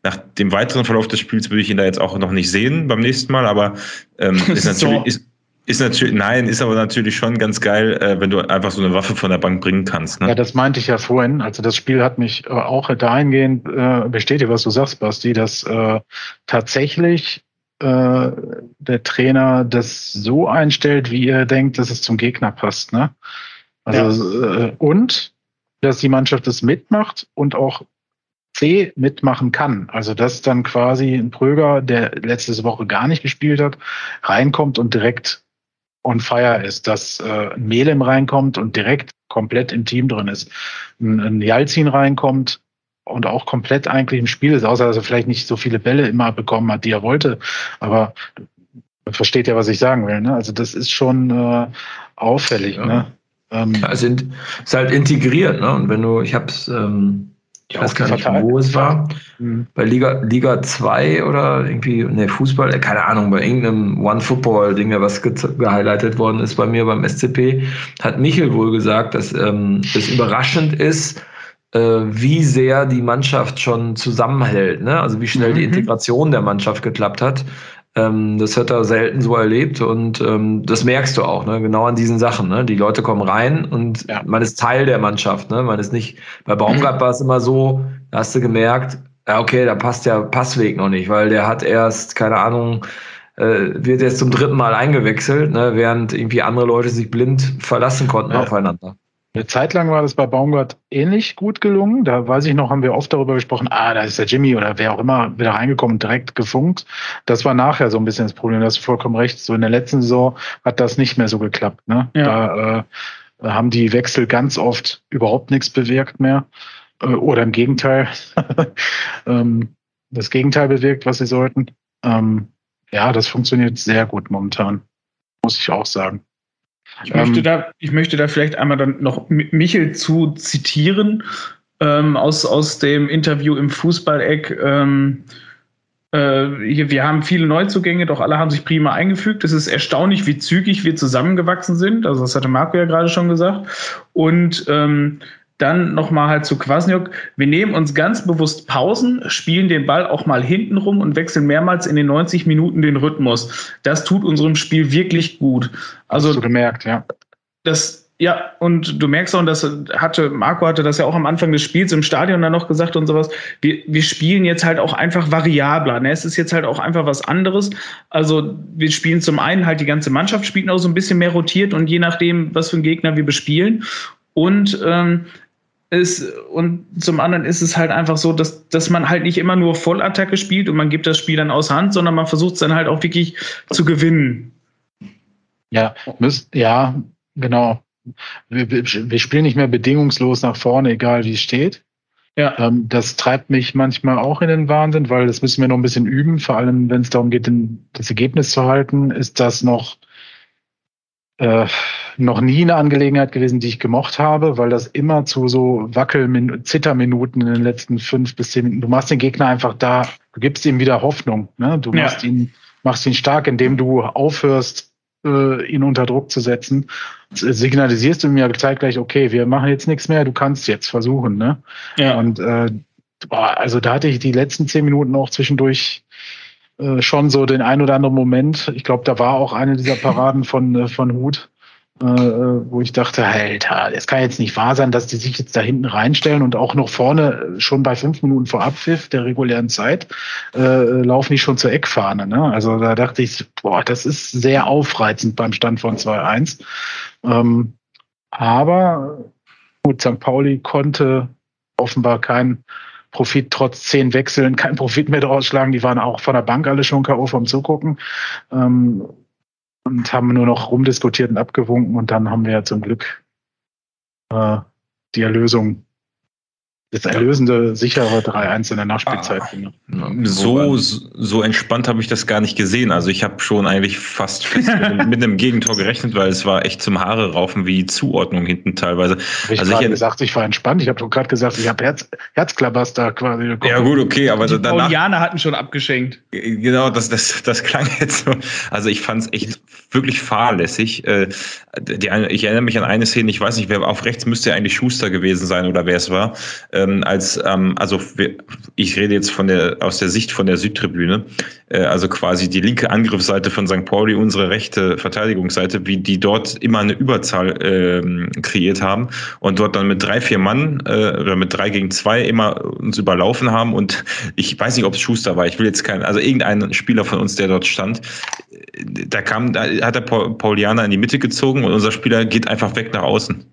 nach dem weiteren Verlauf des Spiels würde ich ihn da jetzt auch noch nicht sehen beim nächsten Mal. Aber ähm, ist natürlich ist, ist natürlich, nein, ist aber natürlich schon ganz geil, äh, wenn du einfach so eine Waffe von der Bank bringen kannst. Ne? Ja, das meinte ich ja vorhin. Also das Spiel hat mich äh, auch dahingehend äh, bestätigt, was du sagst, Basti, dass äh, tatsächlich äh, der Trainer das so einstellt, wie er denkt, dass es zum Gegner passt. Ne? Also ja. äh, und dass die Mannschaft das mitmacht und auch C mitmachen kann. Also dass dann quasi ein Pröger, der letzte Woche gar nicht gespielt hat, reinkommt und direkt on fire ist, dass äh, ein Melem reinkommt und direkt komplett im Team drin ist, ein, ein Jalzin reinkommt und auch komplett eigentlich im Spiel ist, außer dass er vielleicht nicht so viele Bälle immer bekommen hat, die er wollte. Aber man versteht ja, was ich sagen will. Ne? Also das ist schon äh, auffällig. Ja. Ne? Ähm, also ist halt integriert. Ne? Und wenn du, ich habe es ähm, ich weiß gar nicht, wo es war. Mhm. Bei Liga, Liga 2 oder irgendwie, ne, Fußball, äh, keine Ahnung, bei irgendeinem One-Football-Ding, was ge gehighlightet worden ist bei mir beim SCP, hat Michel wohl gesagt, dass ähm, es überraschend ist, äh, wie sehr die Mannschaft schon zusammenhält, ne? also wie schnell mhm. die Integration der Mannschaft geklappt hat. Ähm, das hat er selten so erlebt und ähm, das merkst du auch, ne? genau an diesen Sachen. Ne? Die Leute kommen rein und ja. man ist Teil der Mannschaft. Ne? Man ist nicht, bei Baumgart war es immer so, da hast du gemerkt, ja, okay, da passt der Passweg noch nicht, weil der hat erst, keine Ahnung, äh, wird jetzt zum dritten Mal eingewechselt, ne? während irgendwie andere Leute sich blind verlassen konnten ja. aufeinander. Eine Zeit lang war das bei Baumgart ähnlich gut gelungen. Da weiß ich noch, haben wir oft darüber gesprochen, ah, da ist der Jimmy oder wer auch immer wieder reingekommen und direkt gefunkt. Das war nachher so ein bisschen das Problem. Du hast vollkommen recht. So in der letzten Saison hat das nicht mehr so geklappt. Ne? Ja. Da äh, haben die Wechsel ganz oft überhaupt nichts bewirkt mehr. Äh, oder im Gegenteil, ähm, das Gegenteil bewirkt, was sie sollten. Ähm, ja, das funktioniert sehr gut momentan. Muss ich auch sagen. Ich, ähm, möchte da, ich möchte da vielleicht einmal dann noch Michel zu zitieren ähm, aus, aus dem Interview im Fußballeck. Ähm, äh, wir haben viele Neuzugänge, doch alle haben sich prima eingefügt. Es ist erstaunlich, wie zügig wir zusammengewachsen sind. Also das hatte Marco ja gerade schon gesagt. Und ähm, dann nochmal halt zu Kwasniok. Wir nehmen uns ganz bewusst Pausen, spielen den Ball auch mal hinten rum und wechseln mehrmals in den 90 Minuten den Rhythmus. Das tut unserem Spiel wirklich gut. Also, Hast du gemerkt, ja. Das, ja, und du merkst auch, und das hatte, Marco hatte das ja auch am Anfang des Spiels im Stadion dann noch gesagt und sowas. Wir, wir spielen jetzt halt auch einfach variabler. Ne? Es ist jetzt halt auch einfach was anderes. Also, wir spielen zum einen halt die ganze Mannschaft spielt auch so ein bisschen mehr rotiert und je nachdem, was für einen Gegner wir bespielen. Und ähm, ist, und zum anderen ist es halt einfach so, dass, dass man halt nicht immer nur Vollattacke spielt und man gibt das Spiel dann aus Hand, sondern man versucht es dann halt auch wirklich zu gewinnen. Ja, müsst, ja, genau. Wir, wir, spielen nicht mehr bedingungslos nach vorne, egal wie es steht. Ja. Ähm, das treibt mich manchmal auch in den Wahnsinn, weil das müssen wir noch ein bisschen üben, vor allem wenn es darum geht, das Ergebnis zu halten, ist das noch äh, noch nie eine Angelegenheit gewesen, die ich gemocht habe, weil das immer zu so Wackel Zitterminuten in den letzten fünf bis zehn Minuten. Du machst den Gegner einfach da, du gibst ihm wieder Hoffnung. Ne? Du machst ja. ihn, machst ihn stark, indem du aufhörst, äh, ihn unter Druck zu setzen. Signalisierst du mir zeitgleich, okay, wir machen jetzt nichts mehr, du kannst jetzt versuchen. Ne? Ja. Und äh, boah, also da hatte ich die letzten zehn Minuten auch zwischendurch äh, schon so den ein oder anderen Moment. Ich glaube, da war auch eine dieser Paraden von, äh, von Hut, äh, wo ich dachte, Alter, es kann jetzt nicht wahr sein, dass die sich jetzt da hinten reinstellen und auch noch vorne schon bei fünf Minuten vor Abpfiff der regulären Zeit äh, laufen die schon zur Eckfahne. Ne? Also da dachte ich, boah, das ist sehr aufreizend beim Stand von 2-1. Ähm, aber gut, St. Pauli konnte offenbar kein Profit trotz zehn Wechseln kein Profit mehr draus schlagen. Die waren auch von der Bank alle schon K.O. vom Zugucken. Ähm, und haben nur noch rumdiskutiert und abgewunken und dann haben wir ja zum Glück äh, die Erlösung das erlösende, sichere 3-1 in der Nachspielzeit. Ah, so, so entspannt habe ich das gar nicht gesehen. Also ich habe schon eigentlich fast fest mit, einem Gegentor gerechnet, weil es war echt zum Haare raufen wie Zuordnung hinten teilweise. Hab ich also ich gesagt, ich war entspannt. Ich habe doch gerade gesagt, ich habe Herz, Herzklabaster quasi. Bekommen. Ja gut, okay, aber die danach... Paulianer hatten schon abgeschenkt. Genau, das, das, das klang jetzt so. Also ich fand es echt wirklich fahrlässig. Äh, die, ich erinnere mich an eine Szene, ich weiß nicht, wer auf rechts müsste ja eigentlich Schuster gewesen sein oder wer es war ähm, als, ähm, also ich rede jetzt von der, aus der Sicht von der Südtribüne, äh, also quasi die linke Angriffsseite von St. Pauli, unsere rechte Verteidigungsseite, wie die dort immer eine Überzahl äh, kreiert haben und dort dann mit drei, vier Mann äh, oder mit drei gegen zwei immer uns überlaufen haben und ich weiß nicht, ob es Schuster war, ich will jetzt keinen, also irgendein Spieler von uns, der dort stand, da kam, da hat der Paulianer in die Mitte gezogen und unser Spieler geht einfach weg nach außen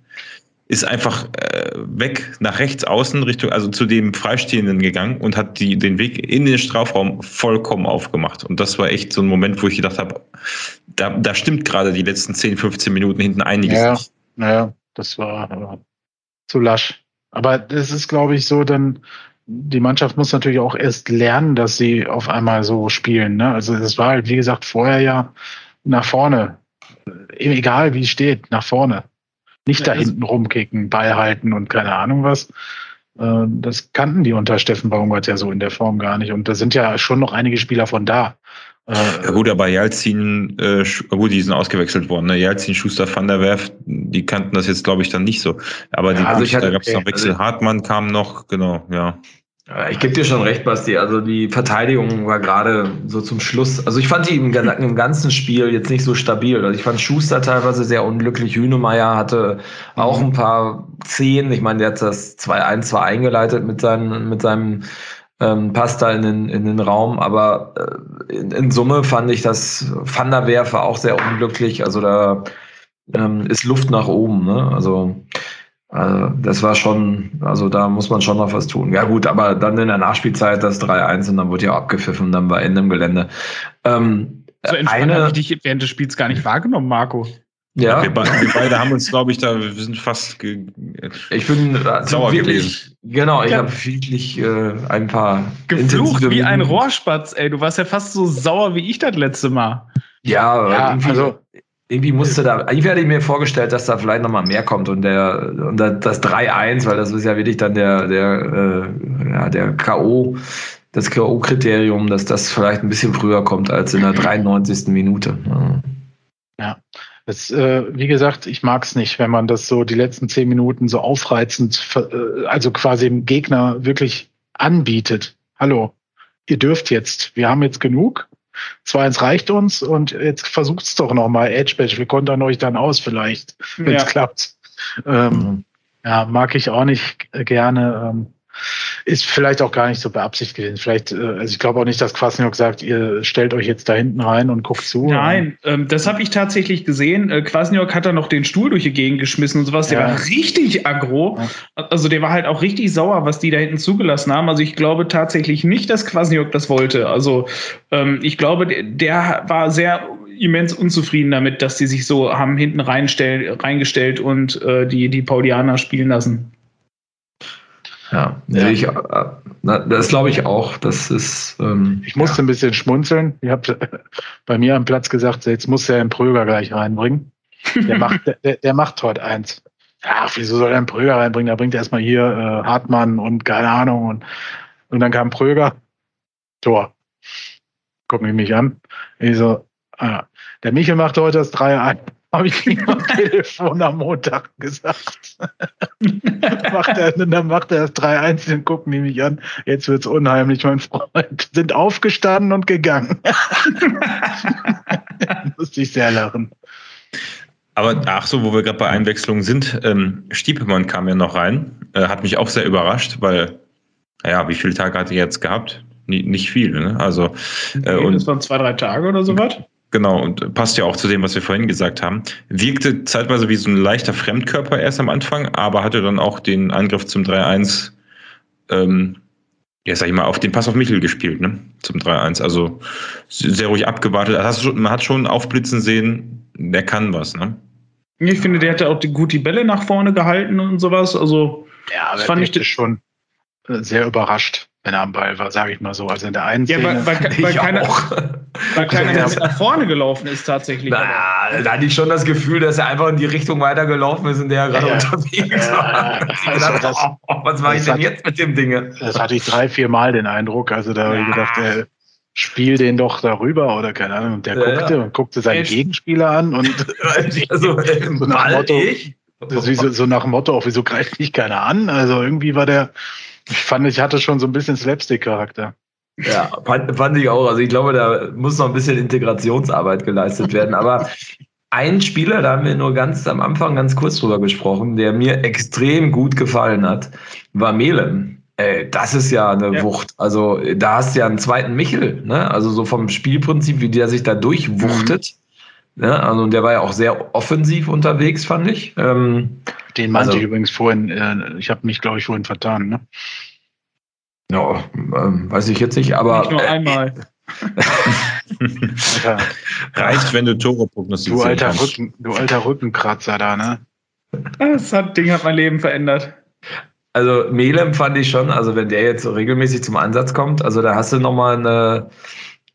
ist einfach äh, weg nach rechts außen Richtung, also zu dem Freistehenden gegangen und hat die, den Weg in den Strafraum vollkommen aufgemacht. Und das war echt so ein Moment, wo ich gedacht habe, da, da stimmt gerade die letzten 10, 15 Minuten hinten einiges ja, nicht. Naja, das war äh, zu lasch. Aber das ist, glaube ich, so, dann die Mannschaft muss natürlich auch erst lernen, dass sie auf einmal so spielen. Ne? Also es war halt, wie gesagt, vorher ja nach vorne. Egal wie es steht, nach vorne. Nicht da hinten rumkicken, Ball halten und keine Ahnung was. Äh, das kannten die unter Steffen Baumgart ja so in der Form gar nicht. Und da sind ja schon noch einige Spieler von da. Äh, ja gut, aber Jalzin, äh, gut, die sind ausgewechselt worden. Ne? Jalzin, Schuster, Van der Werf, die kannten das jetzt, glaube ich, dann nicht so. Aber die, ja, also da gab es okay. noch Wechsel. Also, Hartmann kam noch, genau, ja. Ich gebe dir schon recht, Basti. Also die Verteidigung war gerade so zum Schluss. Also ich fand die im, im, ganzen Spiel jetzt nicht so stabil. Also ich fand Schuster teilweise sehr unglücklich. Hünemeyer hatte auch ein paar Zehn. Ich meine, der hat das 2-1 zwar eingeleitet mit, seinen, mit seinem ähm, Pass da in den, in den Raum, aber äh, in, in, Summe fand ich das Van der Werfe auch sehr unglücklich. Also da ähm, ist Luft nach oben. Ne? Also also das war schon, also da muss man schon noch was tun. Ja gut, aber dann in der Nachspielzeit das 3-1 und dann wurde ja abgepfiffen, dann war Ende im Gelände. Ähm, so entspannt habe ich dich während des Spiels gar nicht wahrgenommen, Marco. Ja. Wir, beide, wir beide haben uns, glaube ich, da, wir sind fast ich bin sauer wirklich, gewesen. Genau, ich ja. habe wirklich äh, ein paar geflucht wie ein Rohrspatz, ey. Du warst ja fast so sauer wie ich das letzte Mal. Ja, ja also irgendwie musste da, ich werde mir vorgestellt, dass da vielleicht nochmal mehr kommt und der und das 3-1, weil das ist ja wirklich dann der, der, äh, ja, der K.O., das K.O.-Kriterium, dass das vielleicht ein bisschen früher kommt als in der 93. Minute. Ja. ja. Das, äh, wie gesagt, ich mag es nicht, wenn man das so die letzten zehn Minuten so aufreizend, äh, also quasi dem Gegner wirklich anbietet. Hallo, ihr dürft jetzt, wir haben jetzt genug. 2-1 reicht uns und jetzt versucht es doch nochmal. Edgebatch, wir kontern euch dann aus vielleicht, wenn es ja. klappt. Ähm, mhm. Ja, mag ich auch nicht gerne. Ähm, ist vielleicht auch gar nicht so beabsichtigt gewesen. Vielleicht, äh, also ich glaube auch nicht, dass Kwasniok sagt, ihr stellt euch jetzt da hinten rein und guckt zu. Nein, ähm, das habe ich tatsächlich gesehen. Äh, Kwasniok hat da noch den Stuhl durch die Gegend geschmissen und sowas. Der ja. war richtig aggro. Ja. Also der war halt auch richtig sauer, was die da hinten zugelassen haben. Also ich glaube tatsächlich nicht, dass Kwasniok das wollte. Also ähm, ich glaube, der war sehr immens unzufrieden damit, dass die sich so haben hinten reingestellt und äh, die, die Paulianer spielen lassen. Ja, ja. Ich, äh, das glaube ich auch. Das ist. Ähm, ich musste ja. ein bisschen schmunzeln. Ihr habt bei mir am Platz gesagt, jetzt muss er einen Pröger gleich reinbringen. Der macht, der, der macht heute eins. Ach, wieso soll er einen Pröger reinbringen? Da bringt er erstmal hier äh, Hartmann und keine Ahnung. Und, und dann kam Pröger. Tor. Gucken die mich an. Ich so, ah, der Michel macht heute das 3-1. Habe ich ihm am Telefon am Montag gesagt. macht er, dann macht er das 3-1 und gucken die mich an. Jetzt wird's unheimlich, mein Freund. Sind aufgestanden und gegangen. Musste ich sehr lachen. Aber ach so, wo wir gerade bei Einwechslungen sind, ähm, Stiepemann kam ja noch rein, äh, hat mich auch sehr überrascht, weil, naja, wie viele Tage hat er jetzt gehabt? Nicht, nicht viel, ne? Also, äh, okay, und, das waren zwei, drei Tage oder so was? Genau, und passt ja auch zu dem, was wir vorhin gesagt haben. Wirkte zeitweise wie so ein leichter Fremdkörper erst am Anfang, aber hatte dann auch den Angriff zum 3-1, ähm, ja, sag ich mal, auf den Pass auf Michel gespielt, ne? Zum 3-1. Also sehr ruhig abgewartet. Also man hat schon aufblitzen sehen, der kann was, ne? Ich finde, der hatte auch die, gut die Bälle nach vorne gehalten und sowas. Also, ja, aber fand ich das schon äh, sehr überrascht wenn er am Ball war, sage ich mal so. Also in der einen ja, Szene. Weil, weil, weil keiner, weil keiner ja. nach vorne gelaufen ist tatsächlich. Na, da hatte ich schon das Gefühl, dass er einfach in die Richtung weitergelaufen ist, in der er gerade ja, unterwegs war. Gedacht, das, oh, was mache ich denn hat, jetzt mit dem Ding? Das hatte ich drei, vier Mal den Eindruck. Also da habe ich gedacht, er spiel den doch darüber oder keine Ahnung. Und der guckte und guckte seinen ich, Gegenspieler an und also, so nach Motto, ich? So, so nach dem Motto, auch wieso greift mich keiner an? Also irgendwie war der ich fand, ich hatte schon so ein bisschen Slapstick-Charakter. Ja, fand, ich auch. Also ich glaube, da muss noch ein bisschen Integrationsarbeit geleistet werden. Aber ein Spieler, da haben wir nur ganz am Anfang ganz kurz drüber gesprochen, der mir extrem gut gefallen hat, war Melem. Äh, das ist ja eine ja. Wucht. Also da hast du ja einen zweiten Michel, ne? Also so vom Spielprinzip, wie der sich da durchwuchtet. Mhm. Ja, also der war ja auch sehr offensiv unterwegs, fand ich. Ähm, Den meinte also, ich übrigens vorhin, äh, ich habe mich, glaube ich, vorhin vertan, ne? Ja, ähm, weiß ich jetzt nicht, aber. Nicht nur äh, einmal. Reicht, wenn du Tore prognostizierst. Du alter, Rücken, du alter Rückenkratzer da, ne? Das hat, Ding hat mein Leben verändert. Also Melem fand ich schon, also wenn der jetzt so regelmäßig zum Einsatz kommt, also da hast du nochmal eine,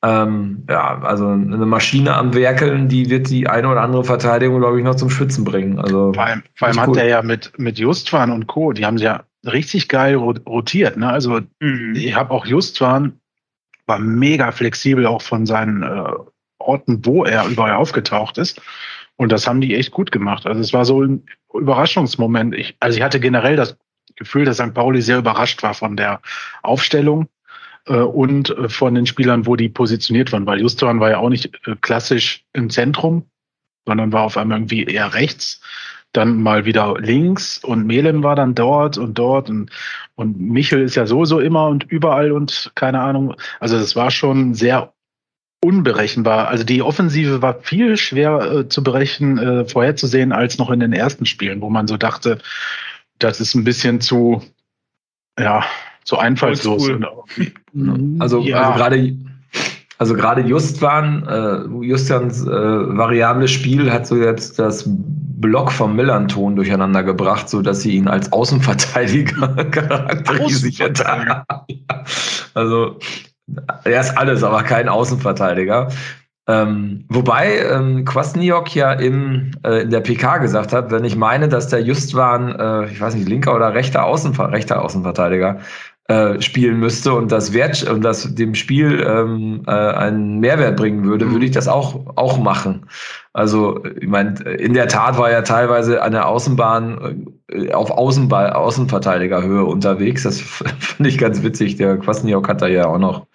ähm, ja, also eine Maschine am Werkeln, die wird die eine oder andere Verteidigung, glaube ich, noch zum Schwitzen bringen. Also, vor allem, vor allem hat er ja mit, mit Justwan und Co., die haben sie ja richtig geil rotiert. Ne? Also mhm. ich habe auch Justwan, war mega flexibel auch von seinen äh, Orten, wo er überall aufgetaucht ist. Und das haben die echt gut gemacht. Also es war so ein Überraschungsmoment. Ich, also ich hatte generell das Gefühl, dass St. Pauli sehr überrascht war von der Aufstellung und äh, von den Spielern, wo die positioniert waren, weil Justovan war ja auch nicht äh, klassisch im Zentrum, sondern war auf einmal irgendwie eher rechts, dann mal wieder links und Melem war dann dort und dort und, und Michel ist ja sowieso immer und überall und keine Ahnung. Also das war schon sehr unberechenbar. Also die Offensive war viel schwer äh, zu berechnen, äh, vorherzusehen als noch in den ersten Spielen, wo man so dachte, das ist ein bisschen zu, ja, so einfallslos. Also, ja. also gerade also gerade Justwan, äh, Justans äh, variables Spiel hat so jetzt das Block vom Millanton durcheinander gebracht, so dass sie ihn als Außenverteidiger charakterisiert haben. Also er ist alles, aber kein Außenverteidiger. Ähm, wobei ähm, Kwasniok ja im, äh, in der PK gesagt hat, wenn ich meine, dass der Justwan, äh, ich weiß nicht, linker oder rechter, Außenver rechter Außenverteidiger äh, spielen müsste und das Wert und das dem Spiel ähm, äh, einen Mehrwert bringen würde, mhm. würde ich das auch auch machen. Also ich meine, in der Tat war er teilweise an der Außenbahn äh, auf Außenball, Außenverteidigerhöhe unterwegs. Das finde ich ganz witzig. Der Kwasniok hat da ja auch noch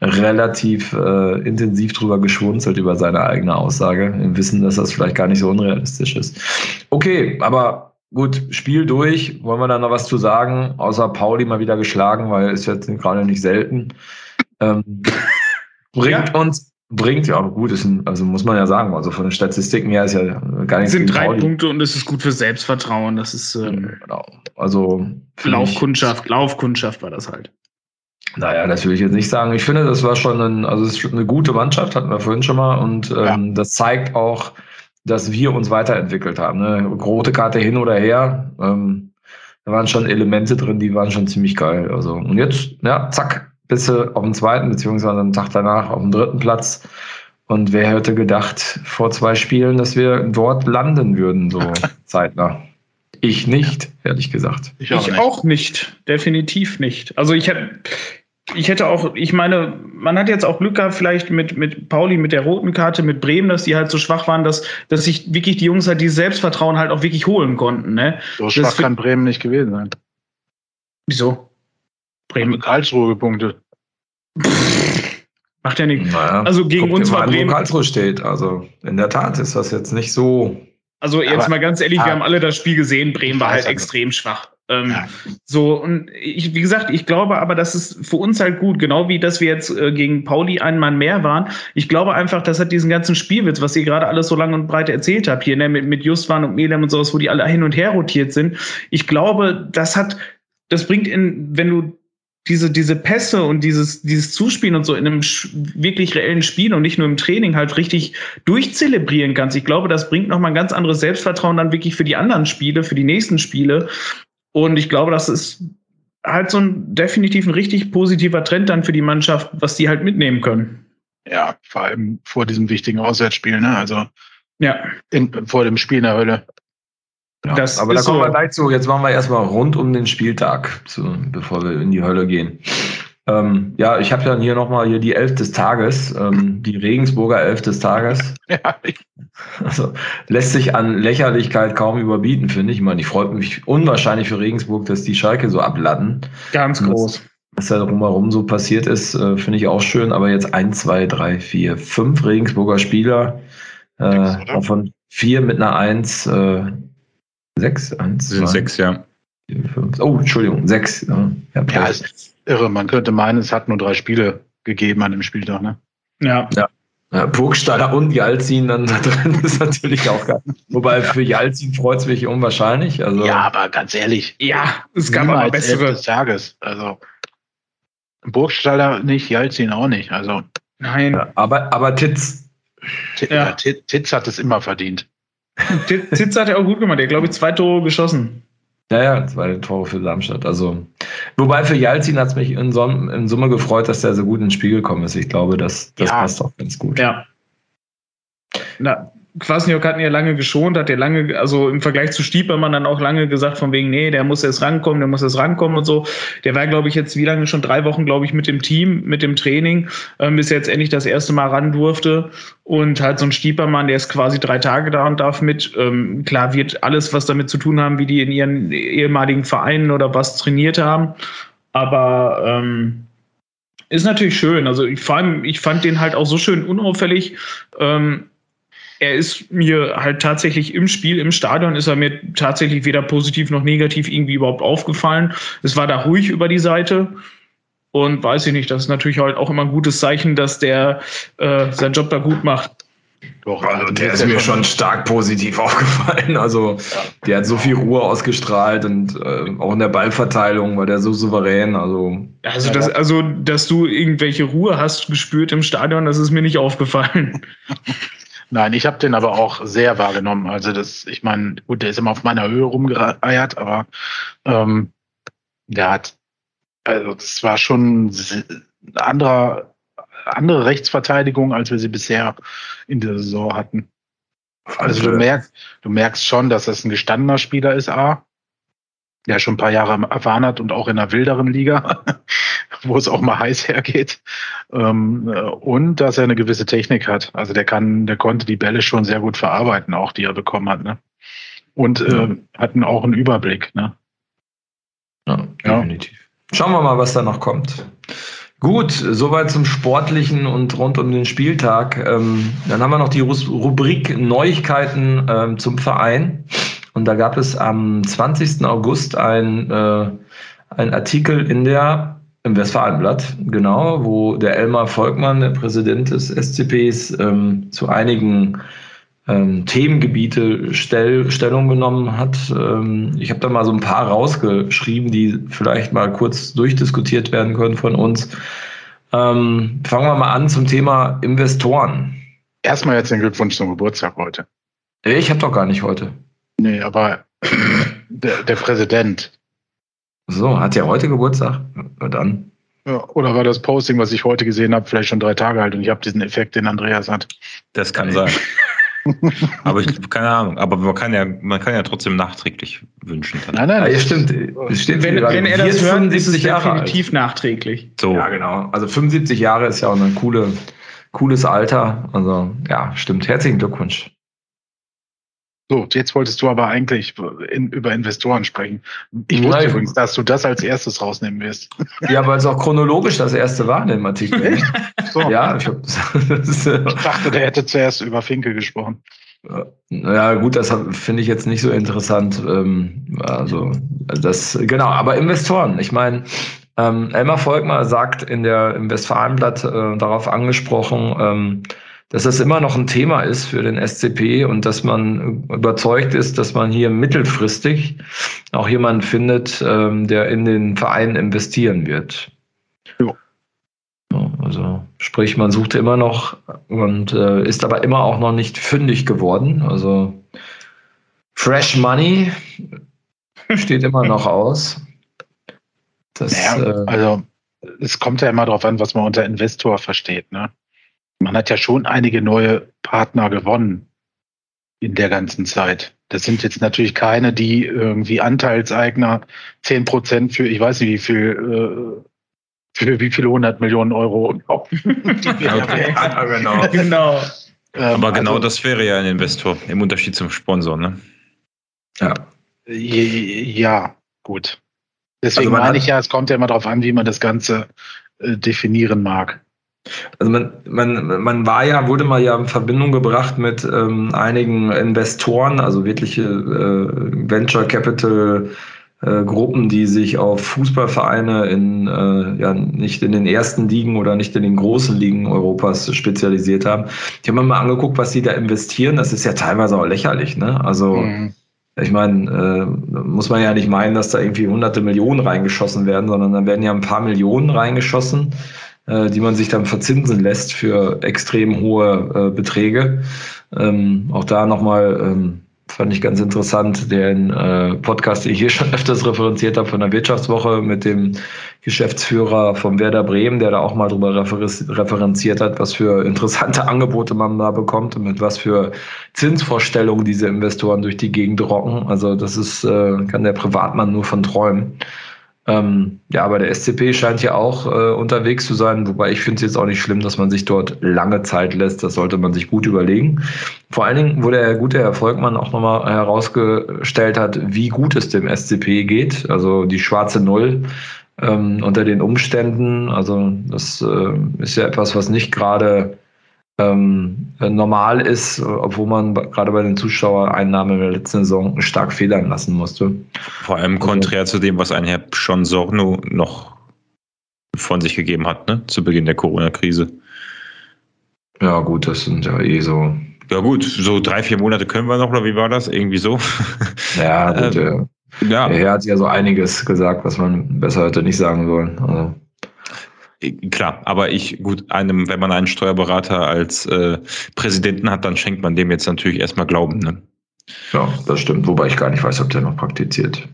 relativ äh, intensiv drüber geschwunzelt über seine eigene Aussage, im Wissen, dass das vielleicht gar nicht so unrealistisch ist. Okay, aber Gut, Spiel durch. Wollen wir da noch was zu sagen? Außer Pauli mal wieder geschlagen, weil ist jetzt gerade nicht selten. Ähm, bringt ja. uns, bringt ja gut, ist ein, also muss man ja sagen, also von den Statistiken her ist ja gar nichts. Es sind drei Pauli. Punkte und es ist gut für Selbstvertrauen. Das ist ähm, genau. Also Laufkundschaft, Laufkundschaft war das halt. Naja, das will ich jetzt nicht sagen. Ich finde, das war schon ein, also es ist eine gute Mannschaft, hatten wir vorhin schon mal. Und ähm, ja. das zeigt auch, dass wir uns weiterentwickelt haben. Ne? Rote Karte hin oder her. Ähm, da waren schon Elemente drin, die waren schon ziemlich geil. Also, und jetzt, ja, zack, bist du auf dem zweiten, beziehungsweise am Tag danach auf dem dritten Platz. Und wer hätte gedacht vor zwei Spielen, dass wir dort landen würden, so zeitnah? Ich nicht, ehrlich gesagt. Ich auch, ich nicht. auch nicht. Definitiv nicht. Also ich hätte, ich hätte auch, ich meine, man hat jetzt auch Glück gehabt, vielleicht mit, mit Pauli, mit der roten Karte, mit Bremen, dass die halt so schwach waren, dass, dass sich wirklich die Jungs halt dieses Selbstvertrauen halt auch wirklich holen konnten. Ne? So schwach das kann Bremen nicht gewesen sein. Wieso? Bremen. Mit Karlsruhe gepunktet. Macht ja nichts. Naja, also gegen uns war Bremen. Wo Karlsruhe steht. Also in der Tat ist das jetzt nicht so. Also jetzt aber, mal ganz ehrlich, wir haben alle das Spiel gesehen. Bremen war halt extrem schwach. Ähm, ja. So, und ich, wie gesagt, ich glaube aber, das ist für uns halt gut, genau wie dass wir jetzt äh, gegen Pauli ein Mann mehr waren. Ich glaube einfach, das hat diesen ganzen Spielwitz, was ihr gerade alles so lang und breit erzählt habt, hier, ne, mit, mit Justwan und Melem und sowas, wo die alle hin und her rotiert sind. Ich glaube, das hat, das bringt in, wenn du diese, diese Pässe und dieses, dieses Zuspielen und so in einem wirklich reellen Spiel und nicht nur im Training halt richtig durchzelebrieren kannst. Ich glaube, das bringt nochmal ein ganz anderes Selbstvertrauen dann wirklich für die anderen Spiele, für die nächsten Spiele. Und ich glaube, das ist halt so ein definitiv ein richtig positiver Trend dann für die Mannschaft, was die halt mitnehmen können. Ja, vor allem vor diesem wichtigen Auswärtsspiel, ne? Also ja. In, vor dem Spiel in der Hölle. Ja, das aber da kommen so. wir gleich zu. Jetzt machen wir erstmal rund um den Spieltag, zu, bevor wir in die Hölle gehen. Ähm, ja, ich habe dann hier nochmal hier die Elf des Tages, ähm, die Regensburger Elf des Tages. Ja. Also lässt sich an Lächerlichkeit kaum überbieten, finde ich. Ich meine, ich freue mich unwahrscheinlich für Regensburg, dass die Schalke so abladen. Ganz groß. Was da drumherum so passiert ist, äh, finde ich auch schön. Aber jetzt ein, zwei, drei, vier, fünf Regensburger Spieler, äh, davon vier mit einer Eins, äh, sechs, eins, zwei, sechs, ja. Vier, fünf. Oh, Entschuldigung, sechs. Ja, ja, irre. Man könnte meinen, es hat nur drei Spiele gegeben an dem Spieltag, ne? Ja. ja. ja Burgstaller und Jalzin dann da drin ist natürlich auch geil. Wobei für Jalzin freut es mich unwahrscheinlich. Also, ja, aber ganz ehrlich. Ja, es gab aber bessere. Des Tages. Also Burgstaller nicht, Jalzin auch nicht. Also. Nein. Ja, aber, aber Titz. Titz, ja. Titz hat es immer verdient. Titz hat ja auch gut gemacht. Der glaube ich zwei Tore geschossen. Ja, ja, zwei Tore für Darmstadt. Also, wobei für Jalzin hat es mich in, in, Summe gefreut, dass der so gut ins Spiel gekommen ist. Ich glaube, das, das ja. passt auch ganz gut. Ja. Na, Kwasniok hatten ja lange geschont, hat ja lange, also im Vergleich zu Stiepermann dann auch lange gesagt, von wegen, nee, der muss jetzt rankommen, der muss jetzt rankommen und so. Der war, glaube ich, jetzt wie lange schon drei Wochen, glaube ich, mit dem Team, mit dem Training, ähm, bis er jetzt endlich das erste Mal ran durfte. Und halt so ein Stiepermann, der ist quasi drei Tage da und darf mit. Ähm, klar wird alles, was damit zu tun haben, wie die in ihren ehemaligen Vereinen oder was trainiert haben. Aber ähm, ist natürlich schön. Also ich, vor allem, ich fand den halt auch so schön unauffällig. Ähm, er ist mir halt tatsächlich im Spiel, im Stadion ist er mir tatsächlich weder positiv noch negativ irgendwie überhaupt aufgefallen. Es war da ruhig über die Seite. Und weiß ich nicht, das ist natürlich halt auch immer ein gutes Zeichen, dass der äh, seinen Job da gut macht. Doch, also der ist mir schon stark positiv aufgefallen. Also der hat so viel Ruhe ausgestrahlt und äh, auch in der Ballverteilung war der so souverän. Also, also, das, also, dass du irgendwelche Ruhe hast gespürt im Stadion, das ist mir nicht aufgefallen. Nein, ich habe den aber auch sehr wahrgenommen. Also das, ich meine, gut, der ist immer auf meiner Höhe rumgeeiert, aber ähm, der hat, also das war schon ein anderer, andere Rechtsverteidigung, als wir sie bisher in der Saison hatten. Also du merkst, du merkst schon, dass das ein gestandener Spieler ist, A, der schon ein paar Jahre erfahren hat und auch in einer wilderen Liga, wo es auch mal heiß hergeht. Ähm, und dass er eine gewisse Technik hat. Also der kann, der konnte die Bälle schon sehr gut verarbeiten, auch die er bekommen hat. Ne? Und äh, hatten auch einen Überblick. Ne? Ja, definitiv. Schauen wir mal, was da noch kommt. Gut, soweit zum Sportlichen und rund um den Spieltag. Ähm, dann haben wir noch die Rubrik Neuigkeiten ähm, zum Verein. Und da gab es am 20. August ein, äh, ein Artikel in der, im Westfalenblatt, genau, wo der Elmar Volkmann, der Präsident des SCPs, ähm, zu einigen ähm, Themengebiete Stell, Stellung genommen hat. Ähm, ich habe da mal so ein paar rausgeschrieben, die vielleicht mal kurz durchdiskutiert werden können von uns. Ähm, fangen wir mal an zum Thema Investoren. Erstmal jetzt den Glückwunsch zum Geburtstag heute. Ich habe doch gar nicht heute. Nee, aber der, der Präsident. So, hat ja heute Geburtstag? Na dann. Ja, oder war das Posting, was ich heute gesehen habe, vielleicht schon drei Tage alt und ich habe diesen Effekt, den Andreas hat. Das kann sein. aber ich keine Ahnung. Aber man kann ja, man kann ja trotzdem nachträglich wünschen. Dann. Nein, nein, ja, stimmt. Es steht wenn, wenn er das hört, ist es definitiv alt. nachträglich. So. Ja, genau. Also 75 Jahre ist ja auch ein coole, cooles Alter. Also ja, stimmt. Herzlichen Glückwunsch. So, jetzt wolltest du aber eigentlich in, über Investoren sprechen. Ich wusste Nein. übrigens, dass du das als erstes rausnehmen wirst. Ja, weil es auch chronologisch das erste war in dem Artikel. So. Ja, ich, hab, äh, ich dachte, der hätte zuerst über Finke gesprochen. Ja, gut, das finde ich jetzt nicht so interessant. Ähm, also, das, genau, aber Investoren, ich meine, ähm, Elmar Volkmar sagt in der, im Westfalenblatt äh, darauf angesprochen, ähm, dass das immer noch ein Thema ist für den SCP und dass man überzeugt ist, dass man hier mittelfristig auch jemanden findet, ähm, der in den Verein investieren wird. Ja. Also sprich, man sucht immer noch und äh, ist aber immer auch noch nicht fündig geworden. Also Fresh Money steht immer noch aus. Das, naja, äh, also es kommt ja immer darauf an, was man unter Investor versteht. Ne? Man hat ja schon einige neue Partner gewonnen in der ganzen Zeit. Das sind jetzt natürlich keine, die irgendwie Anteilseigner zehn Prozent für, ich weiß nicht wie viel, äh, für wie viele hundert Millionen Euro okay. ja, genau. genau. Ähm, Aber genau also, das wäre ja ein Investor im Unterschied zum Sponsor, ne? Ja. Ja, gut. Deswegen also meine ich ja, es kommt ja immer darauf an, wie man das Ganze äh, definieren mag. Also man, man, man war ja, wurde mal ja in Verbindung gebracht mit ähm, einigen Investoren, also wirkliche äh, Venture Capital äh, Gruppen, die sich auf Fußballvereine in äh, ja nicht in den ersten Ligen oder nicht in den großen Ligen Europas spezialisiert haben. Ich habe mir mal angeguckt, was die da investieren. Das ist ja teilweise auch lächerlich, ne? Also mhm. Ich meine, äh, muss man ja nicht meinen, dass da irgendwie hunderte Millionen reingeschossen werden, sondern da werden ja ein paar Millionen reingeschossen äh, die man sich dann verzinsen lässt für extrem hohe äh, Beträge. Ähm, auch da nochmal ähm, fand ich ganz interessant, den äh, Podcast, den ich hier schon öfters referenziert habe von der Wirtschaftswoche mit dem Geschäftsführer vom Werder Bremen, der da auch mal drüber referenziert hat, was für interessante Angebote man da bekommt und mit was für Zinsvorstellungen diese Investoren durch die Gegend rocken. Also das ist, äh, kann der Privatmann nur von träumen. Ähm, ja, aber der SCP scheint ja auch äh, unterwegs zu sein, wobei ich finde es jetzt auch nicht schlimm, dass man sich dort lange Zeit lässt. Das sollte man sich gut überlegen. Vor allen Dingen, wo der gute Herr Volkmann auch nochmal herausgestellt hat, wie gut es dem SCP geht, also die schwarze Null ähm, unter den Umständen. Also das äh, ist ja etwas, was nicht gerade ähm, normal ist, obwohl man gerade bei den Zuschauereinnahmen in der letzten Saison stark federn lassen musste. Vor allem konträr also, zu dem, was ein Herr Sorno noch von sich gegeben hat, ne? zu Beginn der Corona-Krise. Ja, gut, das sind ja eh so. Ja, gut, so drei, vier Monate können wir noch, oder wie war das? Irgendwie so. Ja, gut, ähm, ja. Der Herr hat ja so einiges gesagt, was man besser hätte nicht sagen sollen. Also. Klar, aber ich, gut, einem, wenn man einen Steuerberater als äh, Präsidenten hat, dann schenkt man dem jetzt natürlich erstmal Glauben. Ne? Ja, das stimmt, wobei ich gar nicht weiß, ob der noch praktiziert.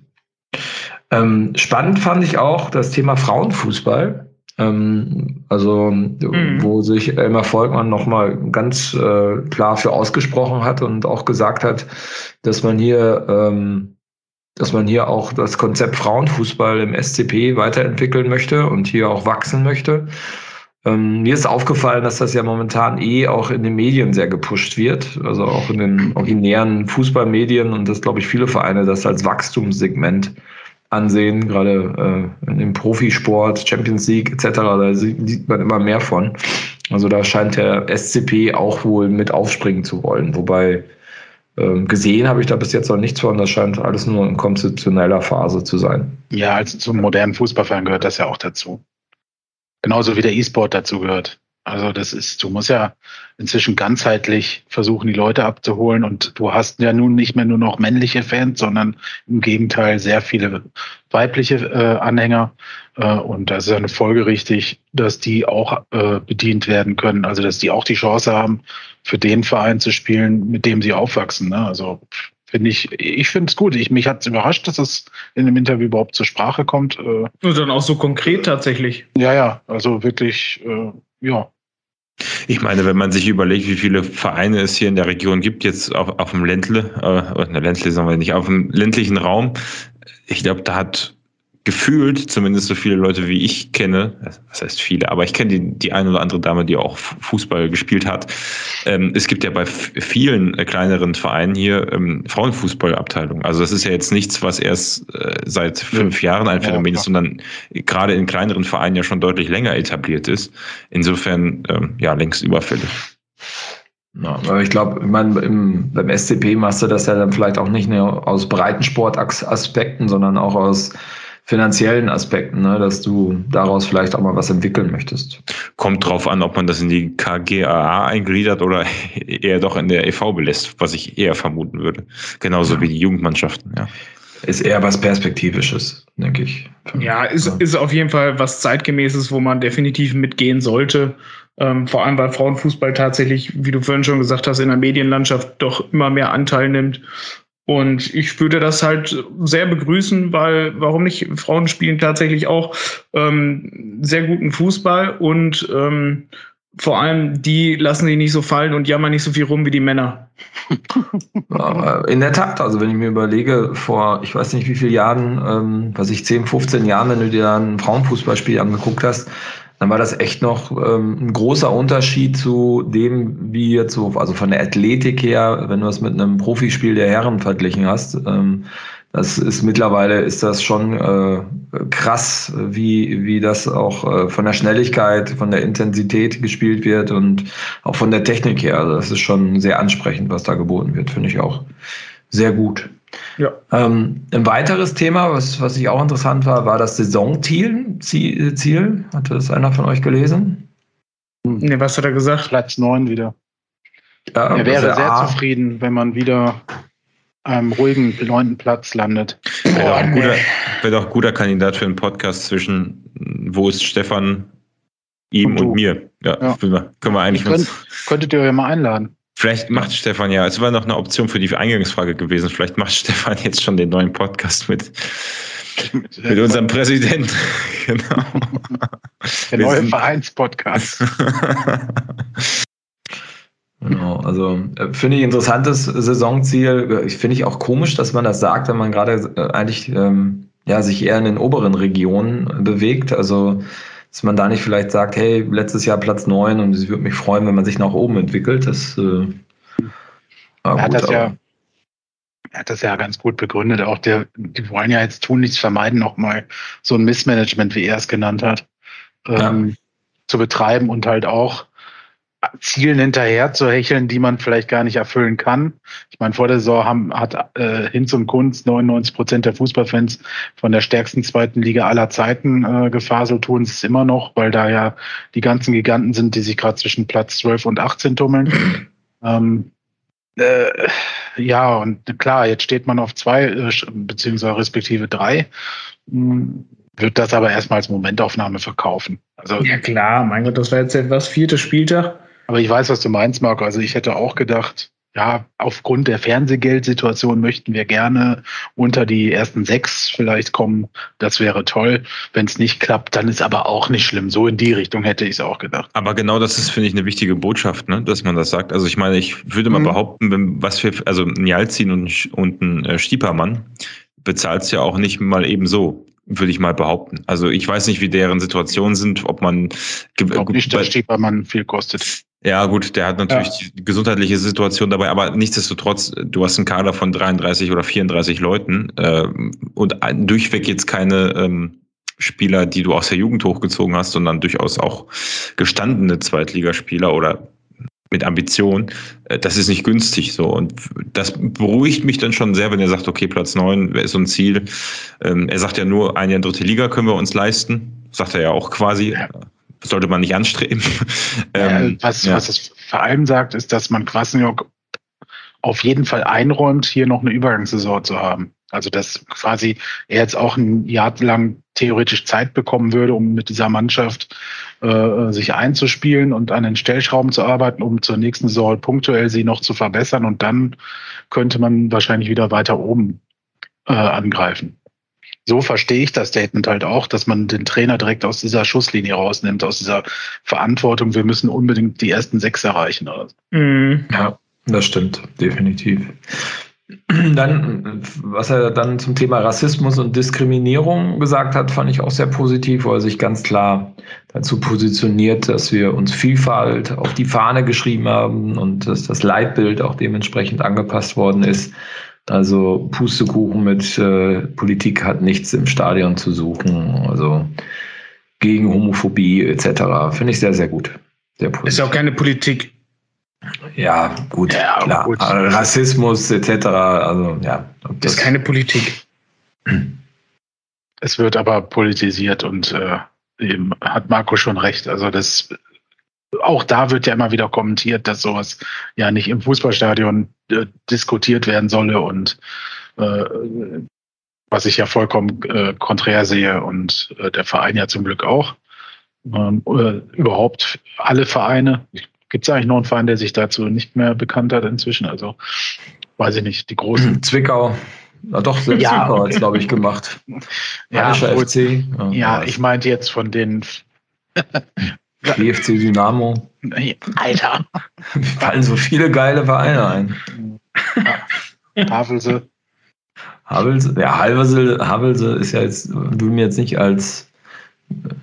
Ähm, spannend fand ich auch das Thema Frauenfußball. Ähm, also mhm. wo sich Elmar Volkmann nochmal ganz äh, klar für ausgesprochen hat und auch gesagt hat, dass man hier ähm, dass man hier auch das Konzept Frauenfußball im SCP weiterentwickeln möchte und hier auch wachsen möchte. Ähm, mir ist aufgefallen, dass das ja momentan eh auch in den Medien sehr gepusht wird, also auch in den originären Fußballmedien und das glaube ich viele Vereine das als Wachstumssegment ansehen, gerade äh, dem Profisport, Champions League etc., da sieht man immer mehr von. Also da scheint der SCP auch wohl mit aufspringen zu wollen, wobei gesehen habe ich da bis jetzt noch nichts von. Das scheint alles nur in konzeptioneller Phase zu sein. Ja, als zum modernen Fußballfan gehört das ja auch dazu. Genauso wie der E-Sport dazu gehört. Also das ist, du musst ja inzwischen ganzheitlich versuchen, die Leute abzuholen und du hast ja nun nicht mehr nur noch männliche Fans, sondern im Gegenteil sehr viele weibliche äh, Anhänger. Äh, und da ist ja eine Folge richtig, dass die auch äh, bedient werden können, also dass die auch die Chance haben, für den Verein zu spielen, mit dem sie aufwachsen. Ne? Also finde ich, ich finde es gut. Ich, mich hat es überrascht, dass es in dem Interview überhaupt zur Sprache kommt. Äh, und dann auch so konkret tatsächlich. Ja, ja, also wirklich, äh, ja. Ich meine, wenn man sich überlegt, wie viele Vereine es hier in der Region gibt, jetzt auf, auf dem Ländle, äh, in der Ländle sagen wir nicht, auf dem ländlichen Raum, ich glaube, da hat gefühlt zumindest so viele Leute wie ich kenne, was heißt viele, aber ich kenne die, die eine oder andere Dame, die auch Fußball gespielt hat. Ähm, es gibt ja bei vielen äh, kleineren Vereinen hier ähm, Frauenfußballabteilungen. Also das ist ja jetzt nichts, was erst äh, seit fünf Jahren ein Phänomen ist, sondern gerade in kleineren Vereinen ja schon deutlich länger etabliert ist. Insofern ähm, ja längst überfällig. Ja, aber ich glaube, beim SCP machst du das ja dann vielleicht auch nicht nur aus Breitensportaspekten, sondern auch aus finanziellen Aspekten, ne, dass du daraus vielleicht auch mal was entwickeln möchtest. Kommt drauf an, ob man das in die KGAA eingliedert oder eher doch in der EV belässt, was ich eher vermuten würde. Genauso ja. wie die Jugendmannschaften, ja. Ist eher was Perspektivisches, denke ich. Ja, ist, ja. ist auf jeden Fall was Zeitgemäßes, wo man definitiv mitgehen sollte. Ähm, vor allem, weil Frauenfußball tatsächlich, wie du vorhin schon gesagt hast, in der Medienlandschaft doch immer mehr Anteil nimmt. Und ich würde das halt sehr begrüßen, weil warum nicht? Frauen spielen tatsächlich auch ähm, sehr guten Fußball und ähm, vor allem die lassen sich nicht so fallen und jammern nicht so viel rum wie die Männer. In der Tat, also wenn ich mir überlege, vor ich weiß nicht wie vielen Jahren, ähm, was ich 10, 15 Jahren, wenn du dir ein Frauenfußballspiel angeguckt hast, dann war das echt noch ähm, ein großer Unterschied zu dem, wie jetzt so, also von der Athletik her, wenn du das mit einem Profispiel der Herren verglichen hast. Ähm, das ist mittlerweile ist das schon äh, krass, wie, wie das auch äh, von der Schnelligkeit, von der Intensität gespielt wird und auch von der Technik her. Also das ist schon sehr ansprechend, was da geboten wird, finde ich auch sehr gut. Ja. Ähm, ein weiteres Thema, was, was ich auch interessant war, war das Saisonziel. Ziel. Hatte das einer von euch gelesen? Hm. Nee, was hat er gesagt? Platz 9 wieder. Ja, er wäre sehr A. zufrieden, wenn man wieder einem ruhigen neunten Platz landet. Wäre doch, ein guter, wäre doch ein guter Kandidat für einen Podcast zwischen Wo ist Stefan, ihm und, und mir. Ja, ja. können wir eigentlich. Könnt, könntet ihr ja mal einladen. Vielleicht macht Stefan ja, es war noch eine Option für die Eingangsfrage gewesen, vielleicht macht Stefan jetzt schon den neuen Podcast mit, mit unserem Präsidenten. genau. Der Wir neue Vereinspodcast. Genau, also äh, finde ich interessantes Saisonziel. Finde ich auch komisch, dass man das sagt, wenn man gerade äh, eigentlich ähm, ja, sich eher in den oberen Regionen bewegt. Also dass man da nicht vielleicht sagt, hey, letztes Jahr Platz 9 und es würde mich freuen, wenn man sich nach oben entwickelt. Das, äh, er, hat gut, das ja, er hat das ja ganz gut begründet. Auch der, die wollen ja jetzt tun nichts vermeiden, nochmal so ein Missmanagement, wie er es genannt hat, ähm, ja. zu betreiben und halt auch Zielen hinterher zu hecheln, die man vielleicht gar nicht erfüllen kann. Ich meine, vor der Saison haben, hat äh, Hinz und Kunz 99 Prozent der Fußballfans von der stärksten zweiten Liga aller Zeiten äh, gefaselt, tun es immer noch, weil da ja die ganzen Giganten sind, die sich gerade zwischen Platz 12 und 18 tummeln. ähm, äh, ja, und klar, jetzt steht man auf zwei, äh, beziehungsweise respektive drei. Hm, wird das aber erstmal als Momentaufnahme verkaufen. Also, ja klar, mein Gott, das war jetzt etwas vierte Spieltag. Aber ich weiß, was du meinst, Marco. Also ich hätte auch gedacht, ja, aufgrund der Fernsehgeldsituation möchten wir gerne unter die ersten sechs vielleicht kommen. Das wäre toll. Wenn es nicht klappt, dann ist aber auch nicht schlimm. So in die Richtung hätte ich es auch gedacht. Aber genau das ist, finde ich, eine wichtige Botschaft, ne? dass man das sagt. Also ich meine, ich würde mal mhm. behaupten, wenn, was für, also ein Jalzin und, und ein äh, Stiepermann bezahlt es ja auch nicht mal eben so würde ich mal behaupten. Also ich weiß nicht, wie deren Situationen sind, ob man ich glaube nicht, dass Stiepermann viel kostet. Ja, gut, der hat natürlich ja. die gesundheitliche Situation dabei, aber nichtsdestotrotz, du hast einen Kader von 33 oder 34 Leuten äh, und durchweg jetzt keine ähm, Spieler, die du aus der Jugend hochgezogen hast, sondern durchaus auch gestandene Zweitligaspieler oder mit Ambition. Äh, das ist nicht günstig so. Und das beruhigt mich dann schon sehr, wenn er sagt, okay, Platz neun ist so ein Ziel. Ähm, er sagt ja nur, ein Jahr dritte Liga können wir uns leisten. Sagt er ja auch quasi. Ja sollte man nicht anstreben. ähm, was, ja. was es vor allem sagt, ist, dass man Kwasniok auf jeden Fall einräumt, hier noch eine Übergangssaison zu haben. Also dass quasi er jetzt auch ein Jahr lang theoretisch Zeit bekommen würde, um mit dieser Mannschaft äh, sich einzuspielen und an den Stellschrauben zu arbeiten, um zur nächsten Saison punktuell sie noch zu verbessern und dann könnte man wahrscheinlich wieder weiter oben äh, angreifen so verstehe ich das Statement halt auch, dass man den Trainer direkt aus dieser Schusslinie rausnimmt, aus dieser Verantwortung, wir müssen unbedingt die ersten sechs erreichen. Oder so. Mhm. Ja, das stimmt, definitiv. Dann, was er dann zum Thema Rassismus und Diskriminierung gesagt hat, fand ich auch sehr positiv, wo er sich ganz klar dazu positioniert, dass wir uns Vielfalt auf die Fahne geschrieben haben und dass das Leitbild auch dementsprechend angepasst worden ist. Also Pustekuchen mit äh, Politik hat nichts im Stadion zu suchen. Also gegen Homophobie etc. Finde ich sehr, sehr gut. Sehr ist ja auch keine Politik. Ja, gut, ja, klar. Gut. Rassismus etc. Also ja. Das ist keine Politik. Es wird aber politisiert und äh, eben hat Marco schon recht. Also das auch da wird ja immer wieder kommentiert, dass sowas ja nicht im Fußballstadion äh, diskutiert werden solle und äh, was ich ja vollkommen äh, konträr sehe und äh, der Verein ja zum Glück auch. Ähm, überhaupt alle Vereine. Gibt es eigentlich noch einen Verein, der sich dazu nicht mehr bekannt hat inzwischen? Also weiß ich nicht, die großen. Zwickau. Na doch, selbst ja. Zwickau hat es, glaube ich, gemacht. Ja, FC. Ja, ja, ich meinte jetzt von den BFC Dynamo. Alter. Mir fallen so viele geile Vereine ein. Havelse. Havelse, ja, Havelse, Havelse ist ja jetzt, du mir jetzt nicht als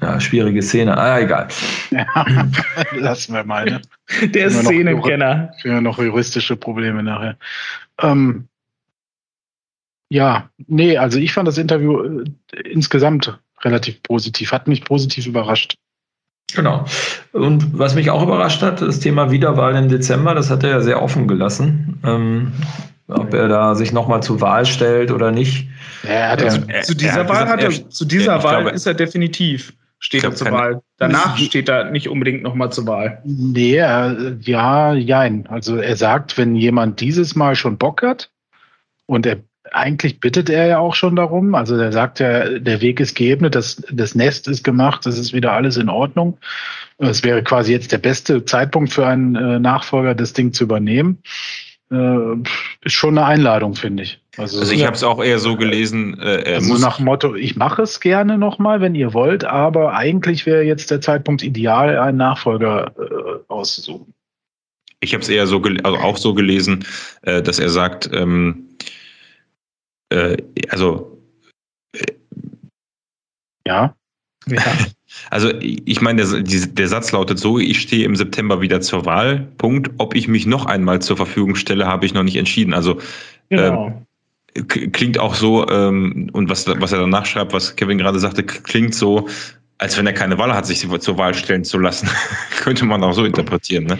ja, schwierige Szene. Ah, egal. Ja, lassen wir mal. Ne? Der Szenenkenner. Für noch juristische Probleme nachher. Ähm, ja, nee, also ich fand das Interview äh, insgesamt relativ positiv, hat mich positiv überrascht. Genau. Und was mich auch überrascht hat, das Thema Wiederwahl im Dezember, das hat er ja sehr offen gelassen. Ähm, ob er da sich nochmal zur Wahl stellt oder nicht. Ja, er zu, zu, dieser er Wahl gesagt, er, zu dieser Wahl glaube, ist er definitiv steht er zur Wahl. Danach steht er nicht unbedingt nochmal zur Wahl. Nee, ja, jein. Also er sagt, wenn jemand dieses Mal schon Bock hat und er eigentlich bittet er ja auch schon darum. Also er sagt ja, der Weg ist geebnet, das, das Nest ist gemacht, es ist wieder alles in Ordnung. Es wäre quasi jetzt der beste Zeitpunkt für einen äh, Nachfolger, das Ding zu übernehmen. Äh, ist schon eine Einladung, finde ich. Also, also ich habe es auch eher so gelesen. Äh, also nach dem Motto, ich mache es gerne nochmal, wenn ihr wollt, aber eigentlich wäre jetzt der Zeitpunkt ideal, einen Nachfolger äh, auszusuchen. Ich habe es eher so, also auch so gelesen, äh, dass er sagt, ähm, äh, also äh, ja. ja. Also ich meine, der, der, Satz lautet so, ich stehe im September wieder zur Wahl. Punkt. Ob ich mich noch einmal zur Verfügung stelle, habe ich noch nicht entschieden. Also genau. äh, klingt auch so, ähm, und was, was er danach schreibt, was Kevin gerade sagte, klingt so, als wenn er keine Wahl hat, sich zur Wahl stellen zu lassen. Könnte man auch so interpretieren. Ne?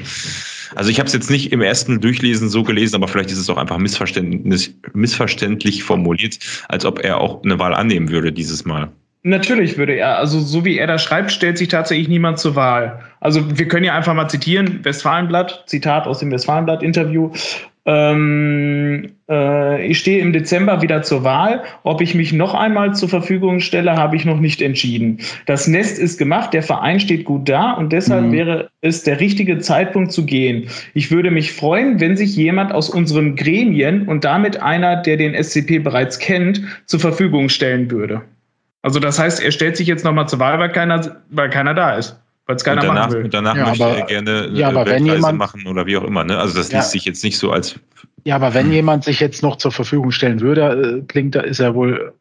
Also ich habe es jetzt nicht im ersten Durchlesen so gelesen, aber vielleicht ist es auch einfach missverständlich, missverständlich formuliert, als ob er auch eine Wahl annehmen würde dieses Mal. Natürlich würde er, also so wie er da schreibt, stellt sich tatsächlich niemand zur Wahl. Also wir können ja einfach mal zitieren, Westfalenblatt, Zitat aus dem Westfalenblatt-Interview. Ähm, äh, ich stehe im Dezember wieder zur Wahl. Ob ich mich noch einmal zur Verfügung stelle, habe ich noch nicht entschieden. Das Nest ist gemacht, der Verein steht gut da und deshalb mhm. wäre es der richtige Zeitpunkt zu gehen. Ich würde mich freuen, wenn sich jemand aus unseren Gremien und damit einer, der den SCP bereits kennt, zur Verfügung stellen würde. Also das heißt, er stellt sich jetzt nochmal zur Wahl, weil keiner, weil keiner da ist. Weil es keiner und danach, machen will. Und danach Ja, möchte aber- er gerne ja, aber eine wenn Weltreise jemand- machen oder wie auch immer. Ne? Also das Ja. liest sich jetzt nicht so als Ja, aber wenn jemand sich jetzt noch zur Verfügung stellen würde, äh, klingt da, ist er wohl,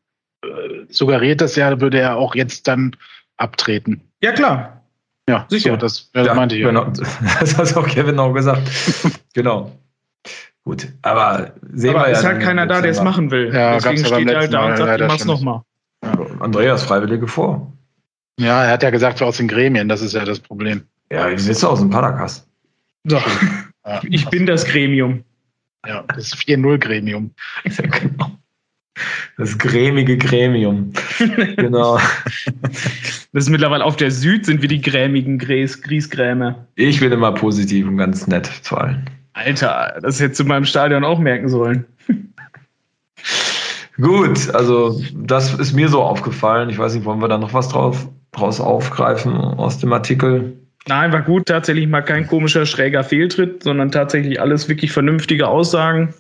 äh, suggeriert das ja, würde er auch jetzt dann abtreten. Ja, klar. Ja, Sicher. So, das, das meinte ich. ja. Genau. Das hat auch Kevin auch gesagt. genau. Gut, aber sehen Aber wir ist ja halt keiner da, der es machen will. Ja, Deswegen ja steht er halt da und sagt, ich mach's nochmal. Andreas Freiwillige vor. Ja, er hat ja gesagt, aus den Gremien, das ist ja das Problem. Ja, wie sitzt du aus dem Padercast? So, Ja, ich bin das Gremium. Ja, das 4-0-Gremium. genau. Das grämige Gremium. genau. Das ist mittlerweile auf der Süd sind wir die grämigen Gries, Griesgräme. Ich bin immer positiv und ganz nett zu allen. Alter, das hättest du beim Stadion auch merken sollen. Gut, also das ist mir so aufgefallen. Ich weiß nicht, wollen wir da noch was drauf, draus aufgreifen aus dem Artikel? Nein, war gut, tatsächlich mal kein komischer, schräger Fehltritt, sondern tatsächlich alles wirklich vernünftige Aussagen,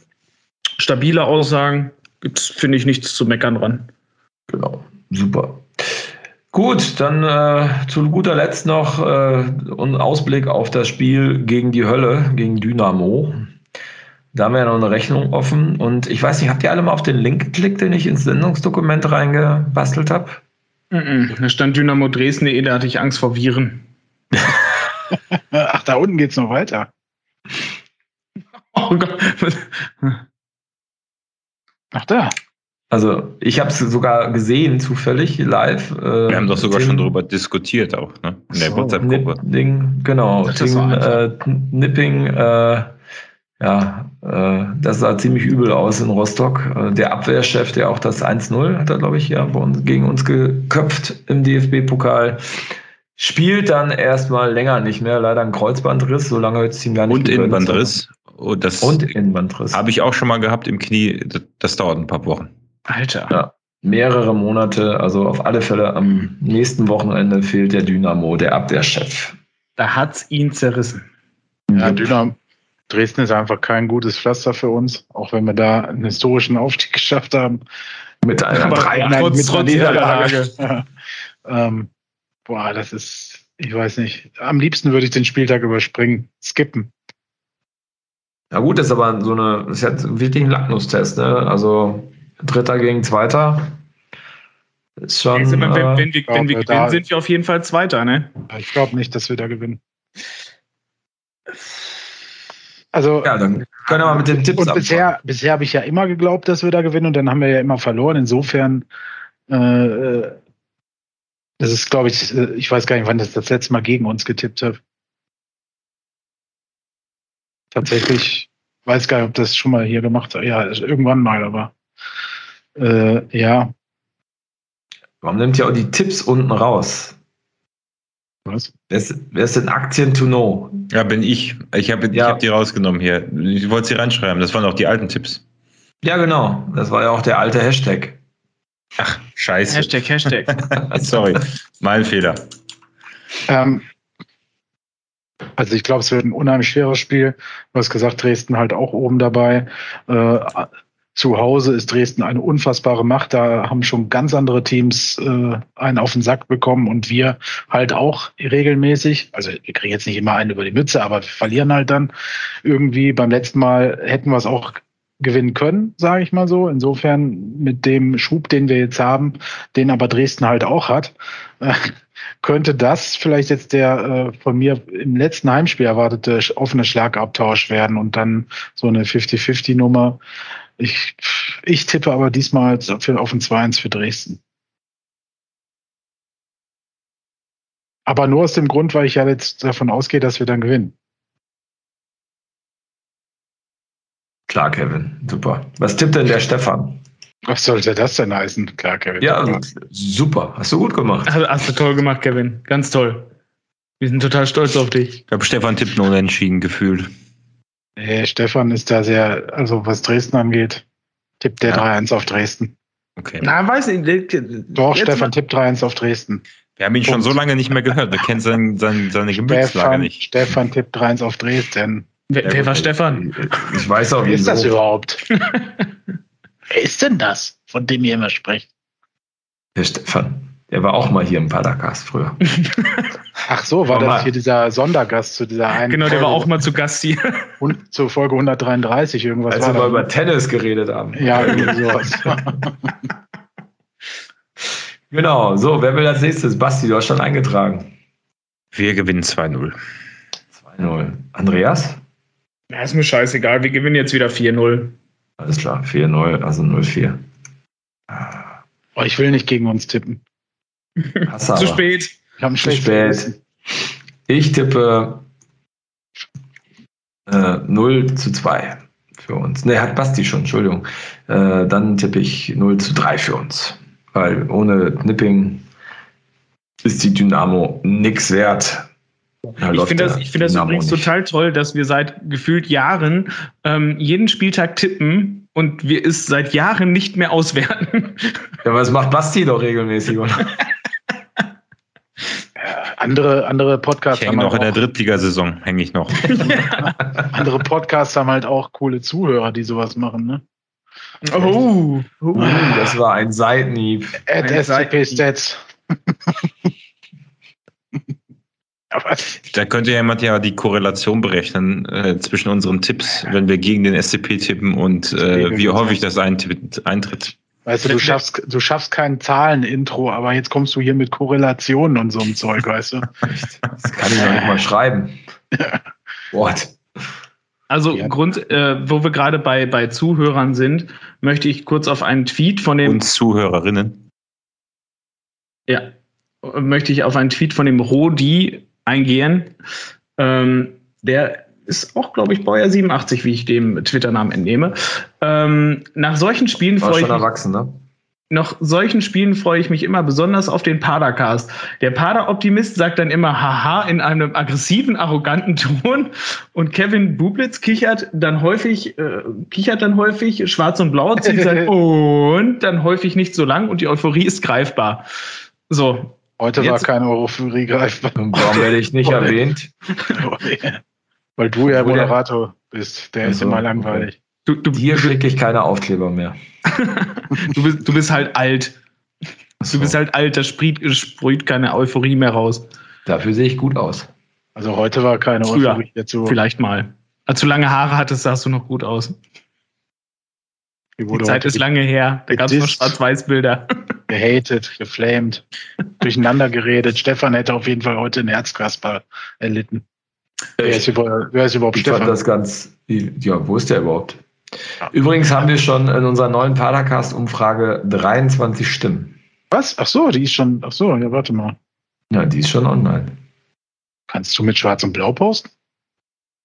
stabile Aussagen. Gibt's, finde ich, nichts zu meckern dran. Genau, super. Gut, dann äh, zu guter Letzt noch äh, ein Ausblick auf das Spiel gegen die Hölle, gegen Dynamo. Da haben wir ja noch eine Rechnung offen. Und ich weiß nicht, habt ihr alle mal auf den Link geklickt, den ich ins Sendungsdokument reingebastelt habe? Mhm. Da stand Dynamo Dresden, eh, da hatte ich Angst vor Viren. Ach, da unten geht's noch weiter. Oh Gott. Ach da. Also ich habe es sogar gesehen, zufällig, live. Äh, Wir haben doch sogar Tim- schon darüber diskutiert auch, ne? In der So, WhatsApp-Gruppe. Nipping, genau. Das Tim, war äh, Nipping, äh, ja, äh, das sah ziemlich übel aus in Rostock. Äh, der Abwehrchef, der auch das 1-0 hat er, glaube ich, ja uns, gegen uns geköpft im DFB-Pokal, spielt dann erstmal länger nicht mehr. Leider ein Kreuzbandriss, so lange hört es ihm gar nicht Und. Innenbandriss. Und das Und Innenbandriss. habe ich auch schon mal gehabt im Knie. Das, das dauert ein paar Wochen. Alter. Ja. Mehrere Monate, also auf alle Fälle am nächsten Wochenende fehlt der Dynamo, der Abwehrchef. Da hat's ihn zerrissen. Ja, Dynamo. Dresden ist einfach kein gutes Pflaster für uns, auch wenn wir da einen historischen Aufstieg geschafft haben. Mit einer Aber Dreier- trotz, mit einer trotz Niederlage. Niederlage. ähm, boah, das ist, ich weiß nicht. Am liebsten würde ich den Spieltag überspringen, skippen. Ja gut, das ist aber so eine, das ist jetzt wirklich ein Lacknustest, ne? Also Dritter gegen Zweiter ist schon. wenn, wenn, äh, wenn wir, wenn wir gewinnen, da- sind wir auf jeden Fall Zweiter, ne? Ich glaube nicht, dass wir da gewinnen. Also, ja, dann können wir mal mit den Tipps und anfangen. bisher, bisher habe ich ja immer geglaubt, dass wir da gewinnen und dann haben wir ja immer verloren. Insofern, äh, das ist, glaube ich, äh, ich weiß gar nicht, wann das das letzte Mal gegen uns getippt habe. Tatsächlich, weiß gar nicht, ob das schon mal hier gemacht hat. Ja, irgendwann mal, aber äh, ja, Warum nimmt ihr auch die Tipps unten raus? Was? Wer ist, wer ist denn Aktien to know? Ja, bin ich. Ich habe Ja. ich hab die rausgenommen hier. Ich wollte sie reinschreiben. Das waren auch die alten Tipps. Ja, genau. Das war ja auch der alte Hashtag. Ach, scheiße. Hashtag, Hashtag. Sorry. Mein Fehler. Ähm, also ich glaube, es wird ein unheimlich schweres Spiel. Du hast gesagt, Dresden halt auch oben dabei. Äh, zu Hause ist Dresden eine unfassbare Macht. Da haben schon ganz andere Teams äh, einen auf den Sack bekommen und wir halt auch regelmäßig. Also wir kriegen jetzt nicht immer einen über die Mütze, aber wir verlieren halt dann irgendwie. Beim letzten Mal hätten wir es auch gewinnen können, sage ich mal so. Insofern mit dem Schub, den wir jetzt haben, den aber Dresden halt auch hat, äh, könnte das vielleicht jetzt der äh, von mir im letzten Heimspiel erwartete offene Schlagabtausch werden und dann so eine 50-50-Nummer. Ich, ich tippe aber diesmal für, auf ein 2-1 für Dresden. Aber nur aus dem Grund, weil ich ja jetzt davon ausgehe, dass wir dann gewinnen. Klar, Kevin. Super. Was tippt denn der Stefan? Was sollte das denn heißen? Klar, Kevin. Ja, super. Hast du gut gemacht. Hast, hast du toll gemacht, Kevin. Ganz toll. Wir sind total stolz auf dich. Ich glaube, Stefan tippt nur unentschieden gefühlt. Nee, Stefan ist da sehr, also was Dresden angeht, tippt der Ja. 3-1 auf Dresden. Okay. Na, weiß ich nicht. Doch, Jetzt Stefan tippt 3-1 auf Dresden. Wir haben ihn schon so lange nicht mehr gehört. Wir kennen sein, sein, seine Gemütslage Stefan, nicht. Stefan tippt 3-1 auf Dresden. Wer, wer war Stefan? Ich weiß auch, Wer ist das überhaupt? Wer ist denn das, von dem ihr immer sprecht? Der Stefan. Der war auch mal hier im Padercast früher. Ach so, war mal. das hier dieser Sondergast zu dieser einen Genau, der war Folge, auch mal zu Gast hier. und zur Folge 133 irgendwas Als wir war mal über Tennis geredet haben. Ja, irgendwie sowas. Genau, so, wer will als nächstes? Basti, du hast schon eingetragen. Wir gewinnen 2-0. 2-0. Andreas? Ja, ist mir scheißegal. Wir gewinnen jetzt wieder 4-0. Alles klar, 4-0, also 0-4. oh, ich will nicht gegen uns tippen. Zu spät. Ich habe Zu spät. Ich tippe äh, 0 zu 2 für uns. Ne, hat Basti schon, Entschuldigung. Äh, dann tippe ich 0 zu 3 für uns. Weil ohne Nipping ist die Dynamo nix wert. Da Ich finde das, ich finde das Dynamo übrigens nicht. total toll, dass wir seit gefühlt Jahren ähm, jeden Spieltag tippen und wir es seit Jahren nicht mehr auswerten. Ja, aber das macht Basti doch regelmäßig, oder? Andere, andere Ich Podcasts hänge haben noch in der halt auch, Drittligasaison, hänge ich noch. andere Podcasts haben halt auch coole Zuhörer, die sowas machen, ne? Oh, Uh, das war ein Seitenhieb. At SCP Stats. Da könnte jemand ja die Korrelation berechnen äh, zwischen unseren Tipps, wenn wir gegen den SCP tippen und äh, wie häufig das eintritt. Weißt du, du schaffst, du schaffst kein Zahlen-Intro, aber jetzt kommst du hier mit Korrelationen und so einem Zeug, weißt du? Das kann ich noch nicht mal schreiben. What? Also Ja. Grund, äh, wo wir gerade bei, bei Zuhörern sind, möchte ich kurz auf einen Tweet von dem Und Zuhörerinnen. Ja, möchte ich auf einen Tweet von dem Rodi eingehen. Ähm, der ist auch, glaube ich, Bauer 87, wie ich dem Twitter-Namen entnehme. Ähm, nach solchen Spielen freue ich mich, ne? nach solchen Spielen freue ich mich immer besonders auf den Padercast. Der Pader-Optimist sagt dann immer Haha in einem aggressiven, arroganten Ton und Kevin Bublitz kichert dann häufig, äh, kichert dann häufig, schwarz und blau zieht sein und dann häufig nicht so lang und die Euphorie ist greifbar. So, Heute war keine Euphorie greifbar. Warum werde ich nicht erwähnt? Weil du ja Moderator bist. Der ist Also, immer langweilig. du, du, Hier kriege ich keine Aufkleber mehr. Du bist, du bist halt alt. Du bist halt alt, da sprüht, sprüht keine Euphorie mehr raus. Dafür sehe ich gut aus. Also heute war keine Früher. Euphorie dazu. Vielleicht mal. Als du lange Haare hattest, sahst du noch gut aus. Die Zeit ist lange her. Da gab es noch. Schwarz-Weiß-Bilder. gehatet, geflamed, durcheinander geredet. Stefan hätte auf jeden Fall heute einen Herzkasper erlitten. Wer ist, über, wer ist überhaupt Ich fand Stefan? das ganz. Ja, wo ist der überhaupt? Ja. Übrigens haben wir schon in unserer neuen Padercast-Umfrage 23 Stimmen. Was? Ach so, die ist schon. Ach so, ja, warte mal. Ja, die ist schon online. Kannst du mit Schwarz und Blau posten?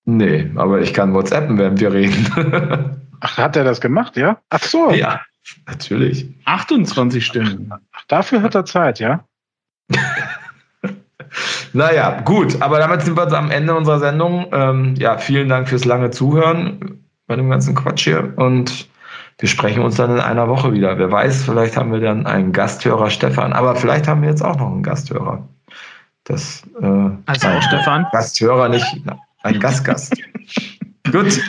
Nee, aber ich kann WhatsAppen, während wir reden. Ach, hat er das gemacht, ja? Ach so. ja, natürlich. 28 Stimmen. Ach, dafür hat er Zeit, ja? Naja, gut, aber damit sind wir am Ende unserer Sendung. Ähm, ja, vielen Dank fürs lange Zuhören bei dem ganzen Quatsch hier und wir sprechen uns dann in einer Woche wieder. Wer weiß, vielleicht haben wir dann einen Gasthörer Stefan, aber vielleicht haben wir jetzt auch noch einen Gasthörer. Das äh, Also auch Stefan. Gasthörer nicht, ein Gastgast. Gut.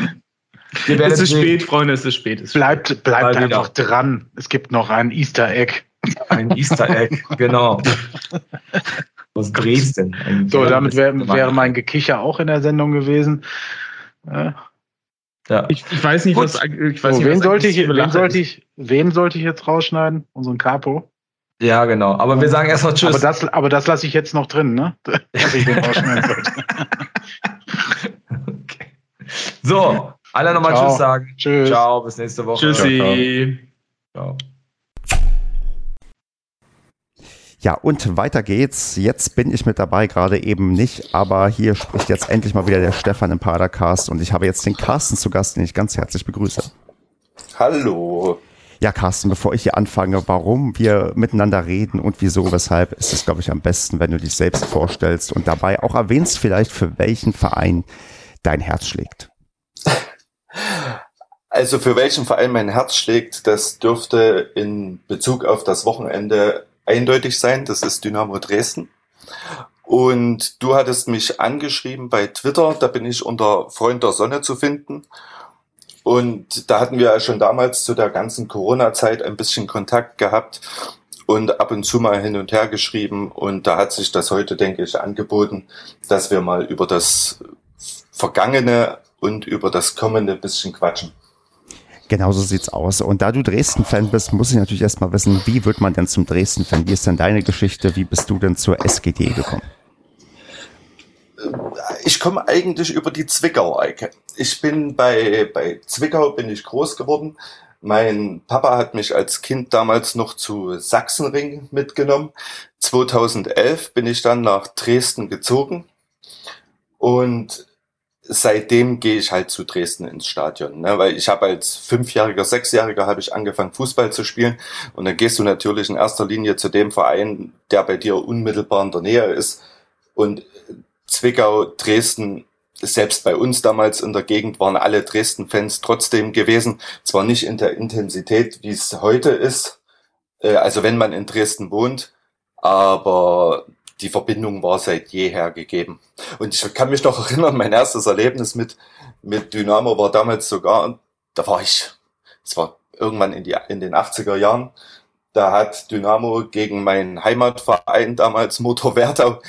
Es ist sehen. spät, Freunde, es ist spät. Es ist Bleibt, Mal bleibt wieder. einfach dran. Es gibt noch ein Easter Egg. Ein Easter Egg, genau. Aus Dresden. Ein So, damit wär, wäre mein Gekicher auch in der Sendung gewesen. Äh, Ja. Ich, ich weiß nicht, Gut. was. Ich weiß so, nicht, wen, was sollte ich, wen, sollte ich, wen sollte ich jetzt rausschneiden? Unseren Capo. ja, genau. Aber wir sagen erstmal Tschüss. Aber das, aber das lasse ich jetzt noch drin, ne? Dass ich den rausschneiden sollte. Okay. So, alle nochmal Ciao. Tschüss sagen. Tschüss. Ciao, bis nächste Woche. Tschüssi. Ciao. Ja, und weiter geht's. Jetzt bin ich mit dabei, gerade eben nicht, aber hier spricht jetzt endlich mal wieder der Stefan im Padercast und ich habe jetzt den Carsten zu Gast, den ich ganz herzlich begrüße. Hallo. Ja, Carsten, bevor ich hier anfange, warum wir miteinander reden und wieso, weshalb, ist es, glaube ich, am besten, wenn du dich selbst vorstellst und dabei auch erwähnst vielleicht, für welchen Verein dein Herz schlägt. Also für welchen Verein mein Herz schlägt, das dürfte in Bezug auf das Wochenende eindeutig sein. Das ist Dynamo Dresden. Und du hattest mich angeschrieben bei Twitter, da bin ich unter Freund der Sonne zu finden. Und da hatten wir ja schon damals zu der ganzen Corona-Zeit ein bisschen Kontakt gehabt und ab und zu mal hin und her geschrieben. Und da hat sich das heute, denke ich, angeboten, dass wir mal über das Vergangene und über das Kommende bisschen quatschen. Genau so sieht's aus. Und da du Dresden-Fan bist, muss ich natürlich erstmal wissen, wie wird man denn zum Dresden-Fan? Wie ist denn deine Geschichte? Wie bist du denn zur SGD gekommen? Ich komme eigentlich über die Zwickau-Ecke. Ich bin bei, bei Zwickau bin ich groß geworden. Mein Papa hat mich als Kind damals noch zu Sachsenring mitgenommen. 2011 bin ich dann nach Dresden gezogen. Und seitdem gehe ich halt zu Dresden ins Stadion, ne? weil ich habe als Fünfjähriger, Sechsjähriger habe ich angefangen Fußball zu spielen. Und dann gehst du natürlich in erster Linie zu dem Verein, der bei dir unmittelbar in der Nähe ist. Und Zwickau, Dresden, selbst bei uns damals in der Gegend waren alle Dresden-Fans trotzdem gewesen, zwar nicht in der Intensität, wie es heute ist, äh, also wenn man in Dresden wohnt, aber die Verbindung war seit jeher gegeben. Und ich kann mich noch erinnern, mein erstes Erlebnis mit, mit Dynamo war damals sogar, da war ich, es war irgendwann in, die, in den 80er Jahren, da hat Dynamo gegen meinen Heimatverein damals Motor Werdau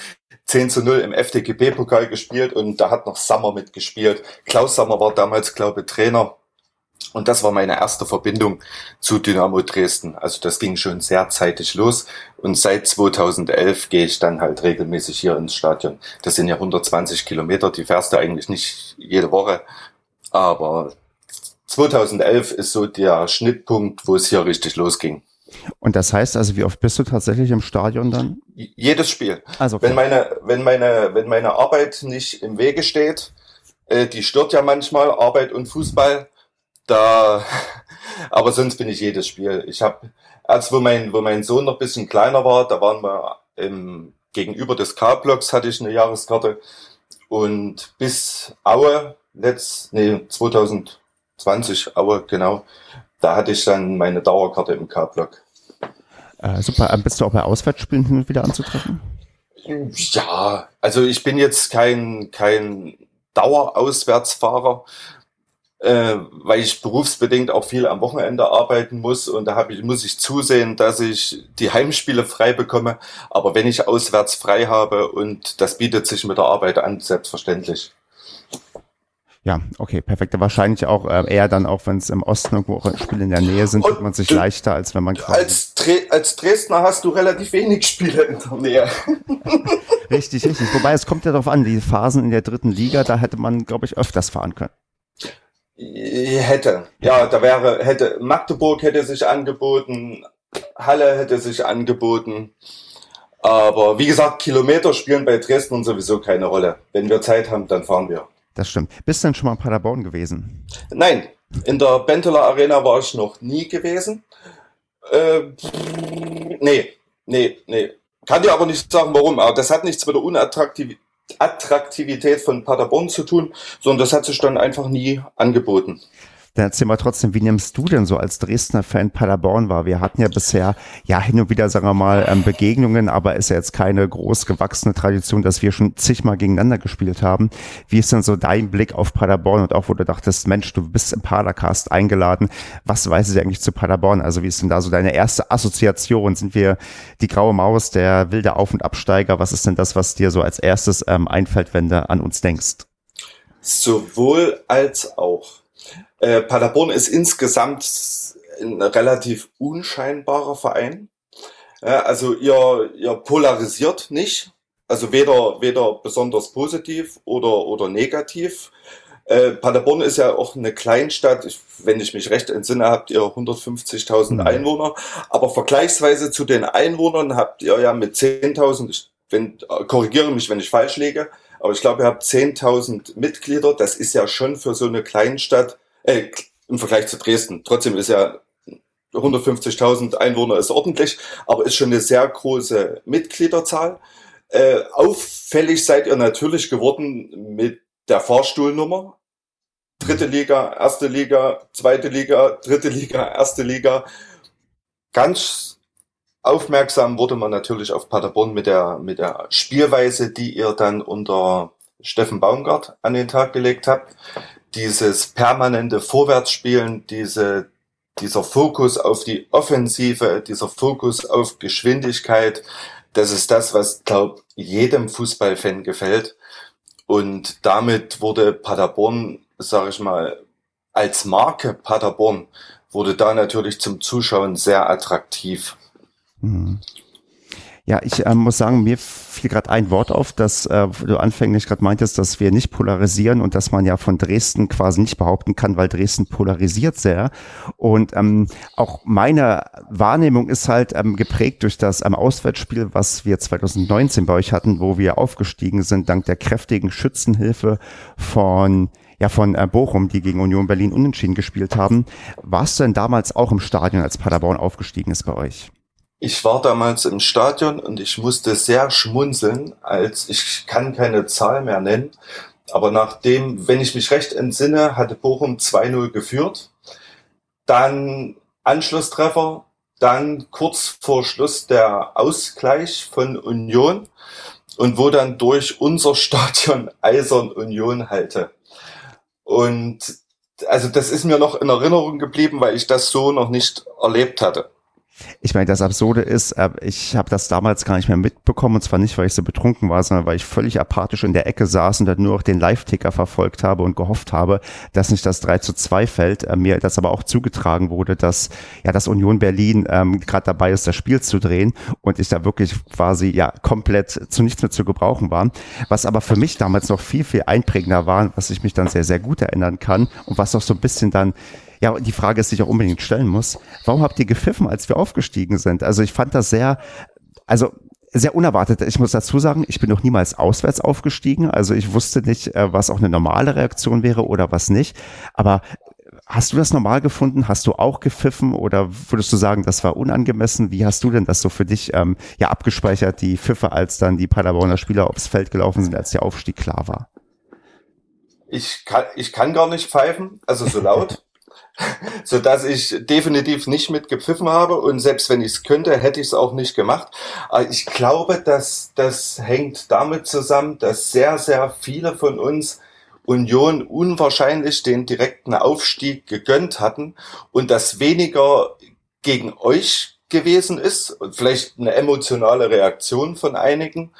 10 zu 0 im FDGP-Pokal gespielt und da hat noch Sammer mitgespielt. Klaus Sammer war damals, glaube ich, Trainer und das war meine erste Verbindung zu Dynamo Dresden. Also das ging schon sehr zeitig los. Und seit 2011 gehe ich dann halt regelmäßig hier ins Stadion. Das sind ja 120 Kilometer, die fährst du eigentlich nicht jede Woche. Aber 2011 ist so der Schnittpunkt, wo es hier richtig losging. Und das heißt also, wie oft bist du tatsächlich im Stadion dann? Jedes Spiel. Also okay. wenn meine, wenn meine, wenn meine Arbeit nicht im Wege steht, äh, die stört ja manchmal Arbeit und Fußball, da, aber sonst bin ich jedes Spiel. Ich habe, als wo mein, wo mein Sohn noch bisschen kleiner war, da waren wir im, gegenüber des K-Blocks hatte ich eine Jahreskarte und bis Aue, letzt, nee, 2020, Aue, genau, da hatte ich dann meine Dauerkarte im K-Block. Äh, super, äh, bist du auch bei Auswärtsspielen hin und wieder anzutreffen? Ja, also ich bin jetzt kein, kein Dauerauswärtsfahrer, äh, weil ich berufsbedingt auch viel am Wochenende arbeiten muss und da ich, muss ich zusehen, dass ich die Heimspiele frei bekomme. Aber wenn ich auswärts frei habe und das bietet sich mit der Arbeit an, selbstverständlich. Ja, okay, perfekt. Wahrscheinlich auch äh, eher dann auch, wenn es im Osten irgendwo auch Spiele in der Nähe sind, tut man sich du, leichter, als wenn man quasi als, Dre als Dresdner hast du relativ wenig Spiele in der Nähe. richtig, richtig. Wobei es kommt ja darauf an, die Phasen in der dritten Liga, da hätte man, glaube ich, öfters fahren können. Hätte. Ja, da wäre, hätte, Magdeburg hätte sich angeboten, Halle hätte sich angeboten. Aber wie gesagt, Kilometer spielen bei Dresden sowieso keine Rolle. Wenn wir Zeit haben, dann fahren wir. Das stimmt. Bist du denn schon mal in Paderborn gewesen? Nein, in der Benteler Arena war ich noch nie gewesen. Äh, nee, nee, nee. Kann dir aber nicht sagen, warum. Aber das hat nichts mit der Unattraktivität Attraktivität von Paderborn zu tun, sondern das hat sich dann einfach nie angeboten. Dann erzähl mal trotzdem, wie nimmst du denn so als Dresdner Fan Paderborn wahr? Wir hatten ja bisher ja hin und wieder, sagen wir mal, ähm, Begegnungen, aber ist ja jetzt keine groß gewachsene Tradition, dass wir schon zigmal gegeneinander gespielt haben. Wie ist denn so dein Blick auf Paderborn und auch, wo du dachtest, Mensch, du bist im Padercast eingeladen. Was weißt du eigentlich zu Paderborn? Also wie ist denn da so deine erste Assoziation? Sind wir die graue Maus, der wilde Auf- und Absteiger? Was ist denn das, was dir so als erstes ähm, einfällt, wenn du an uns denkst? Sowohl als auch. Äh, Paderborn ist insgesamt ein relativ unscheinbarer Verein. Ja, also ihr, ihr polarisiert nicht, also weder, weder besonders positiv oder, oder negativ. Äh, Paderborn ist ja auch eine Kleinstadt. Ich, wenn ich mich recht entsinne, habt ihr 150.000 mhm. Einwohner. Aber vergleichsweise zu den Einwohnern habt ihr ja mit 10.000, wenn, korrigiere mich, wenn ich falsch liege, aber ich glaube, ihr habt 10.000 Mitglieder. Das ist ja schon für so eine Kleinstadt äh, im Vergleich zu Dresden. Trotzdem ist ja 150.000 Einwohner ist ordentlich, aber ist schon eine sehr große Mitgliederzahl. Äh, auffällig seid ihr natürlich geworden mit der Fahrstuhlnummer. dritte Liga, erste Liga, zweite Liga, dritte Liga, erste Liga. Ganz aufmerksam wurde man natürlich auf Paderborn mit der, mit der Spielweise, die ihr dann unter Steffen Baumgart an den Tag gelegt habt. Dieses permanente Vorwärtsspielen, diese, dieser Fokus auf die Offensive, dieser Fokus auf Geschwindigkeit, das ist das, was, glaube jedem Fußballfan gefällt. Und damit wurde Paderborn, sage ich mal, als Marke Paderborn, wurde da natürlich zum Zuschauen sehr attraktiv. Mhm. Ja, ich äh, muss sagen, mir fiel gerade ein Wort auf, dass äh, du anfänglich gerade meintest, dass wir nicht polarisieren und dass man ja von Dresden quasi nicht behaupten kann, weil Dresden polarisiert sehr. Und ähm, auch meine Wahrnehmung ist halt ähm, geprägt durch das ähm, Auswärtsspiel, was wir 2019 bei euch hatten, wo wir aufgestiegen sind, dank der kräftigen Schützenhilfe von ja von äh, Bochum, die gegen Union Berlin unentschieden gespielt haben. Warst du denn damals auch im Stadion, als Paderborn aufgestiegen ist bei euch? Ich war damals im Stadion und ich musste sehr schmunzeln, als ich kann keine Zahl mehr nennen. Aber nachdem, wenn ich mich recht entsinne, hatte Bochum 2-0 geführt. Dann Anschlusstreffer, dann kurz vor Schluss der Ausgleich von Union und wo dann durch unser Stadion Eisern Union halte. Und also das ist mir noch in Erinnerung geblieben, weil ich das so noch nicht erlebt hatte. Ich meine, das Absurde ist, äh, ich habe das damals gar nicht mehr mitbekommen, und zwar nicht, weil ich so betrunken war, sondern weil ich völlig apathisch in der Ecke saß und dann nur noch den Live-Ticker verfolgt habe und gehofft habe, dass nicht das 3 zu 2 fällt. Äh, mir das aber auch zugetragen wurde, dass ja das Union Berlin ähm, gerade dabei ist, das Spiel zu drehen und ich da wirklich quasi ja komplett zu nichts mehr zu gebrauchen war. Was aber für mich damals noch viel, viel einprägender war, was ich mich dann sehr, sehr gut erinnern kann und was auch so ein bisschen dann ja, die Frage ist, die ich auch unbedingt stellen muss. Warum habt ihr gepfiffen, als wir aufgestiegen sind? Also ich fand das sehr, also sehr unerwartet. Ich muss dazu sagen, ich bin noch niemals auswärts aufgestiegen. Also ich wusste nicht, äh, was auch eine normale Reaktion wäre oder was nicht. Aber hast du das normal gefunden? Hast du auch gepfiffen oder würdest du sagen, das war unangemessen? Wie hast du denn das so für dich ähm, ja abgespeichert, die Pfiffe, als dann die Paderborner Spieler aufs Feld gelaufen sind, als der Aufstieg klar war? Ich kann, ich kann gar nicht pfeifen, also so laut. so dass ich definitiv nicht mitgepfiffen habe und selbst wenn ich es könnte, hätte ich es auch nicht gemacht. Aber ich glaube, dass das hängt damit zusammen, dass sehr, sehr viele von uns Union unwahrscheinlich den direkten Aufstieg gegönnt hatten und das weniger gegen euch gewesen ist vielleicht eine emotionale Reaktion von einigen,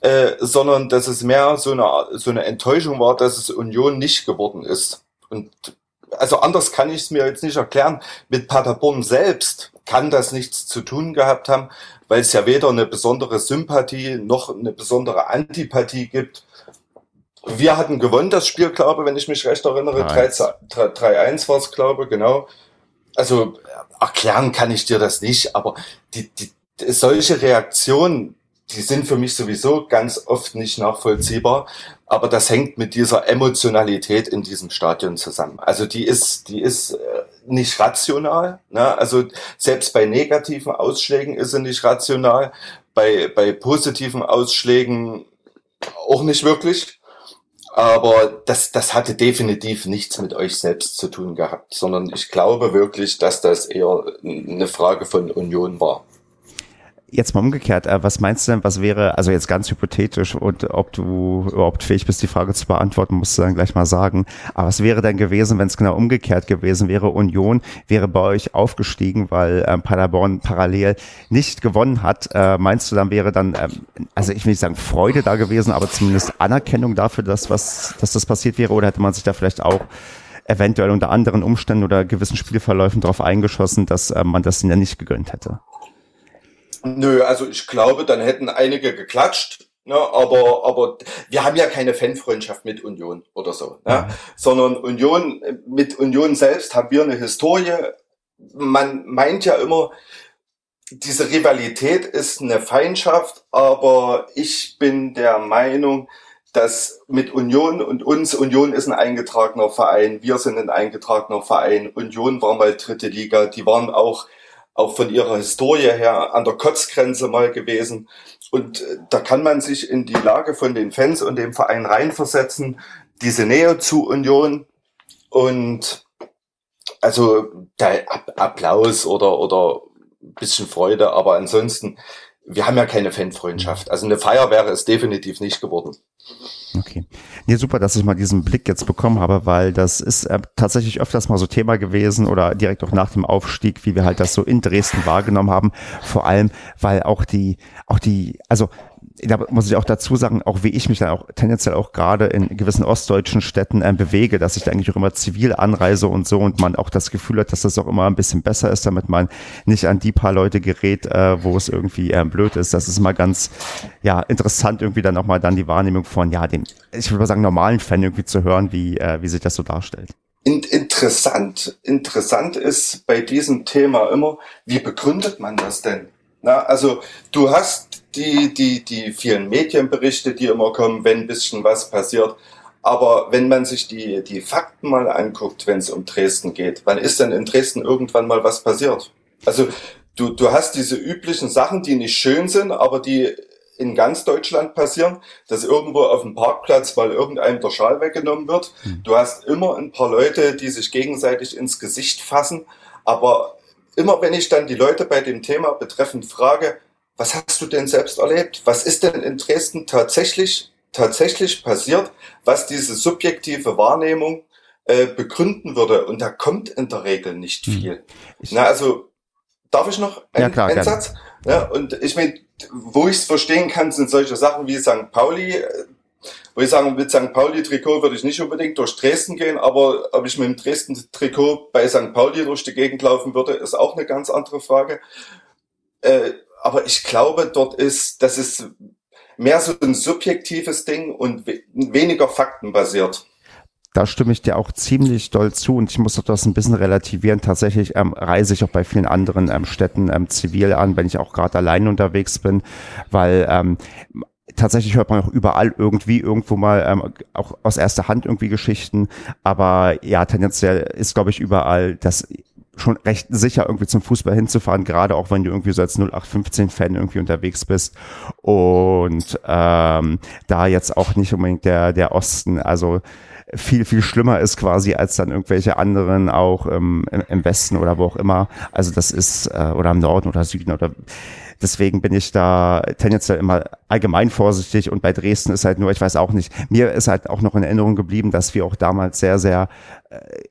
äh, sondern dass es mehr so eine, so eine Enttäuschung war, dass es Union nicht geworden ist. Und also anders kann ich es mir jetzt nicht erklären. Mit Paderborn selbst kann das nichts zu tun gehabt haben, weil es ja weder eine besondere Sympathie noch eine besondere Antipathie gibt. Wir hatten gewonnen das Spiel, glaube wenn ich mich recht erinnere. 3-1 war es, glaube genau. Also erklären kann ich dir das nicht, aber die, die, solche Reaktionen, die sind für mich sowieso ganz oft nicht nachvollziehbar. Aber das hängt mit dieser Emotionalität in diesem Stadion zusammen. Also die ist, die ist äh, nicht rational. Ne? Also selbst bei negativen Ausschlägen ist sie nicht rational. Bei, bei positiven Ausschlägen auch nicht wirklich. Aber das, das hatte definitiv nichts mit euch selbst zu tun gehabt, sondern ich glaube wirklich, dass das eher eine Frage von Union war. Jetzt mal umgekehrt, äh, was meinst du denn, was wäre, also jetzt ganz hypothetisch und ob du überhaupt fähig bist, die Frage zu beantworten, musst du dann gleich mal sagen. Aber was wäre denn gewesen, wenn es genau umgekehrt gewesen wäre? Union wäre bei euch aufgestiegen, weil ähm, Paderborn parallel nicht gewonnen hat. Äh, meinst du, dann wäre dann, ähm, also ich will nicht sagen Freude da gewesen, aber zumindest Anerkennung dafür, dass, was, dass das passiert wäre? Oder hätte man sich da vielleicht auch eventuell unter anderen Umständen oder gewissen Spielverläufen darauf eingeschossen, dass äh, man das ihnen ja nicht gegönnt hätte? Nö, also ich glaube, dann hätten einige geklatscht. Ne, aber, aber wir haben ja keine Fanfreundschaft mit Union oder so, ne? Mhm. sondern Union, mit Union selbst haben wir eine Historie. Man meint ja immer, diese Rivalität ist eine Feindschaft, aber ich bin der Meinung, dass mit Union und uns, Union ist ein eingetragener Verein, wir sind ein eingetragener Verein, Union war mal dritte Liga, die waren auch auch von ihrer Historie her an der Kotzgrenze mal gewesen. Und äh, da kann man sich in die Lage von den Fans und dem Verein reinversetzen. Diese Nähe zu Union Und also der Applaus oder, oder ein bisschen Freude, aber ansonsten, wir haben ja keine Fanfreundschaft. Also eine Feier wäre es definitiv nicht geworden. Okay. Nee, super, dass ich mal diesen Blick jetzt bekommen habe, weil das ist äh, tatsächlich öfters mal so Thema gewesen oder direkt auch nach dem Aufstieg, wie wir halt das so in Dresden wahrgenommen haben. Vor allem, weil auch die, auch die, also da muss ich auch dazu sagen, auch wie ich mich dann auch tendenziell auch gerade in gewissen ostdeutschen Städten äh, bewege, dass ich da eigentlich auch immer zivil anreise und so und man auch das Gefühl hat, dass das auch immer ein bisschen besser ist, damit man nicht an die paar Leute gerät, äh, wo es irgendwie äh, blöd ist. Das ist mal ganz ja interessant irgendwie dann auch mal dann die Wahrnehmung von ja dem, ich würde mal sagen normalen Fan irgendwie zu hören, wie äh, wie sich das so darstellt. Interessant, interessant ist bei diesem Thema immer, wie begründet man das denn? Na, also du hast die, die, die vielen Medienberichte, die immer kommen, wenn ein bisschen was passiert. Aber wenn man sich die, die Fakten mal anguckt, wenn es um Dresden geht, wann ist denn in Dresden irgendwann mal was passiert? Also du, du hast diese üblichen Sachen, die nicht schön sind, aber die in ganz Deutschland passieren, dass irgendwo auf dem Parkplatz mal irgendeinem der Schal weggenommen wird. Hm. Du hast immer ein paar Leute, die sich gegenseitig ins Gesicht fassen, aber immer wenn ich dann die Leute bei dem Thema betreffend frage, was hast du denn selbst erlebt? Was ist denn in Dresden tatsächlich, tatsächlich passiert, was diese subjektive Wahrnehmung äh, begründen würde? Und da kommt in der Regel nicht hm. viel. Hm. Na, also, darf ich noch einen, ja, klar, einen Satz? Ja, und ich meine, wo ich es verstehen kann, sind solche Sachen wie St. Pauli, äh, wo ich sagen, mit St. Pauli-Trikot würde ich nicht unbedingt durch Dresden gehen, aber ob ich mit dem Dresden-Trikot bei St. Pauli durch die Gegend laufen würde, ist auch eine ganz andere Frage. Äh, aber ich glaube, dort ist, das ist mehr so ein subjektives Ding und weniger faktenbasiert. Da stimme ich dir auch ziemlich doll zu und ich muss doch das ein bisschen relativieren. Tatsächlich ähm, reise ich auch bei vielen anderen ähm, Städten ähm, zivil an, wenn ich auch gerade allein unterwegs bin, weil ähm, tatsächlich hört man auch überall irgendwie irgendwo mal ähm, auch aus erster Hand irgendwie Geschichten, aber ja, tendenziell ist glaube ich überall das schon recht sicher irgendwie zum Fußball hinzufahren, gerade auch wenn du irgendwie so als 0815-Fan irgendwie unterwegs bist und ähm, da jetzt auch nicht unbedingt der, der Osten, also viel, viel schlimmer ist quasi als dann irgendwelche anderen auch ähm, im Westen oder wo auch immer. Also das ist, äh, oder im Norden oder Süden oder Deswegen bin ich da tendenziell immer allgemein vorsichtig und bei Dresden ist halt nur, ich weiß auch nicht, mir ist halt auch noch in Erinnerung geblieben, dass wir auch damals sehr, sehr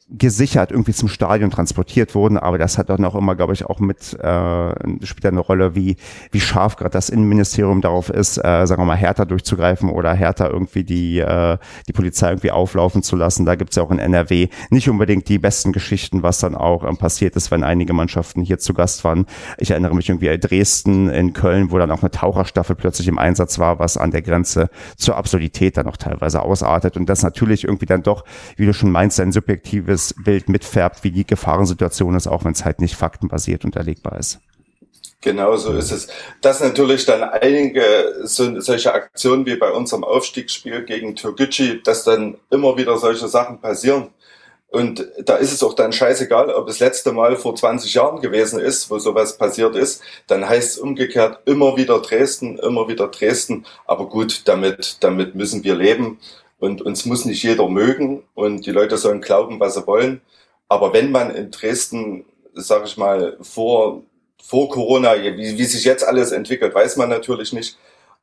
gesichert irgendwie zum Stadion transportiert wurden, aber das hat dann auch immer, glaube ich, auch mit äh, spielt eine Rolle, wie wie scharf gerade das Innenministerium darauf ist, äh, sagen wir mal härter durchzugreifen oder härter irgendwie die äh, die Polizei irgendwie auflaufen zu lassen. Da gibt's ja auch in NRW nicht unbedingt die besten Geschichten, was dann auch ähm, passiert ist, wenn einige Mannschaften hier zu Gast waren. Ich erinnere mich irgendwie an Dresden in Köln, wo dann auch eine Taucherstaffel plötzlich im Einsatz war, was an der Grenze zur Absurdität dann auch teilweise ausartet und das natürlich irgendwie dann doch, wie du schon meinst, ein subjektives Bild mitfärbt, wie die Gefahrensituation ist, auch wenn es halt nicht faktenbasiert unterlegbar ist. Genau so ist es. Dass natürlich dann einige so, solche Aktionen wie bei unserem Aufstiegsspiel gegen Türkgücü, dass dann immer wieder solche Sachen passieren. Und da ist es auch dann scheißegal, ob das letzte Mal vor 20 Jahren gewesen ist, wo sowas passiert ist. Dann heißt es umgekehrt immer wieder Dresden, immer wieder Dresden. Aber gut, damit, damit müssen wir leben. Und uns muss nicht jeder mögen. Und die Leute sollen glauben, was sie wollen. Aber wenn man in Dresden, sag ich mal, vor, vor Corona, wie, wie sich jetzt alles entwickelt, weiß man natürlich nicht.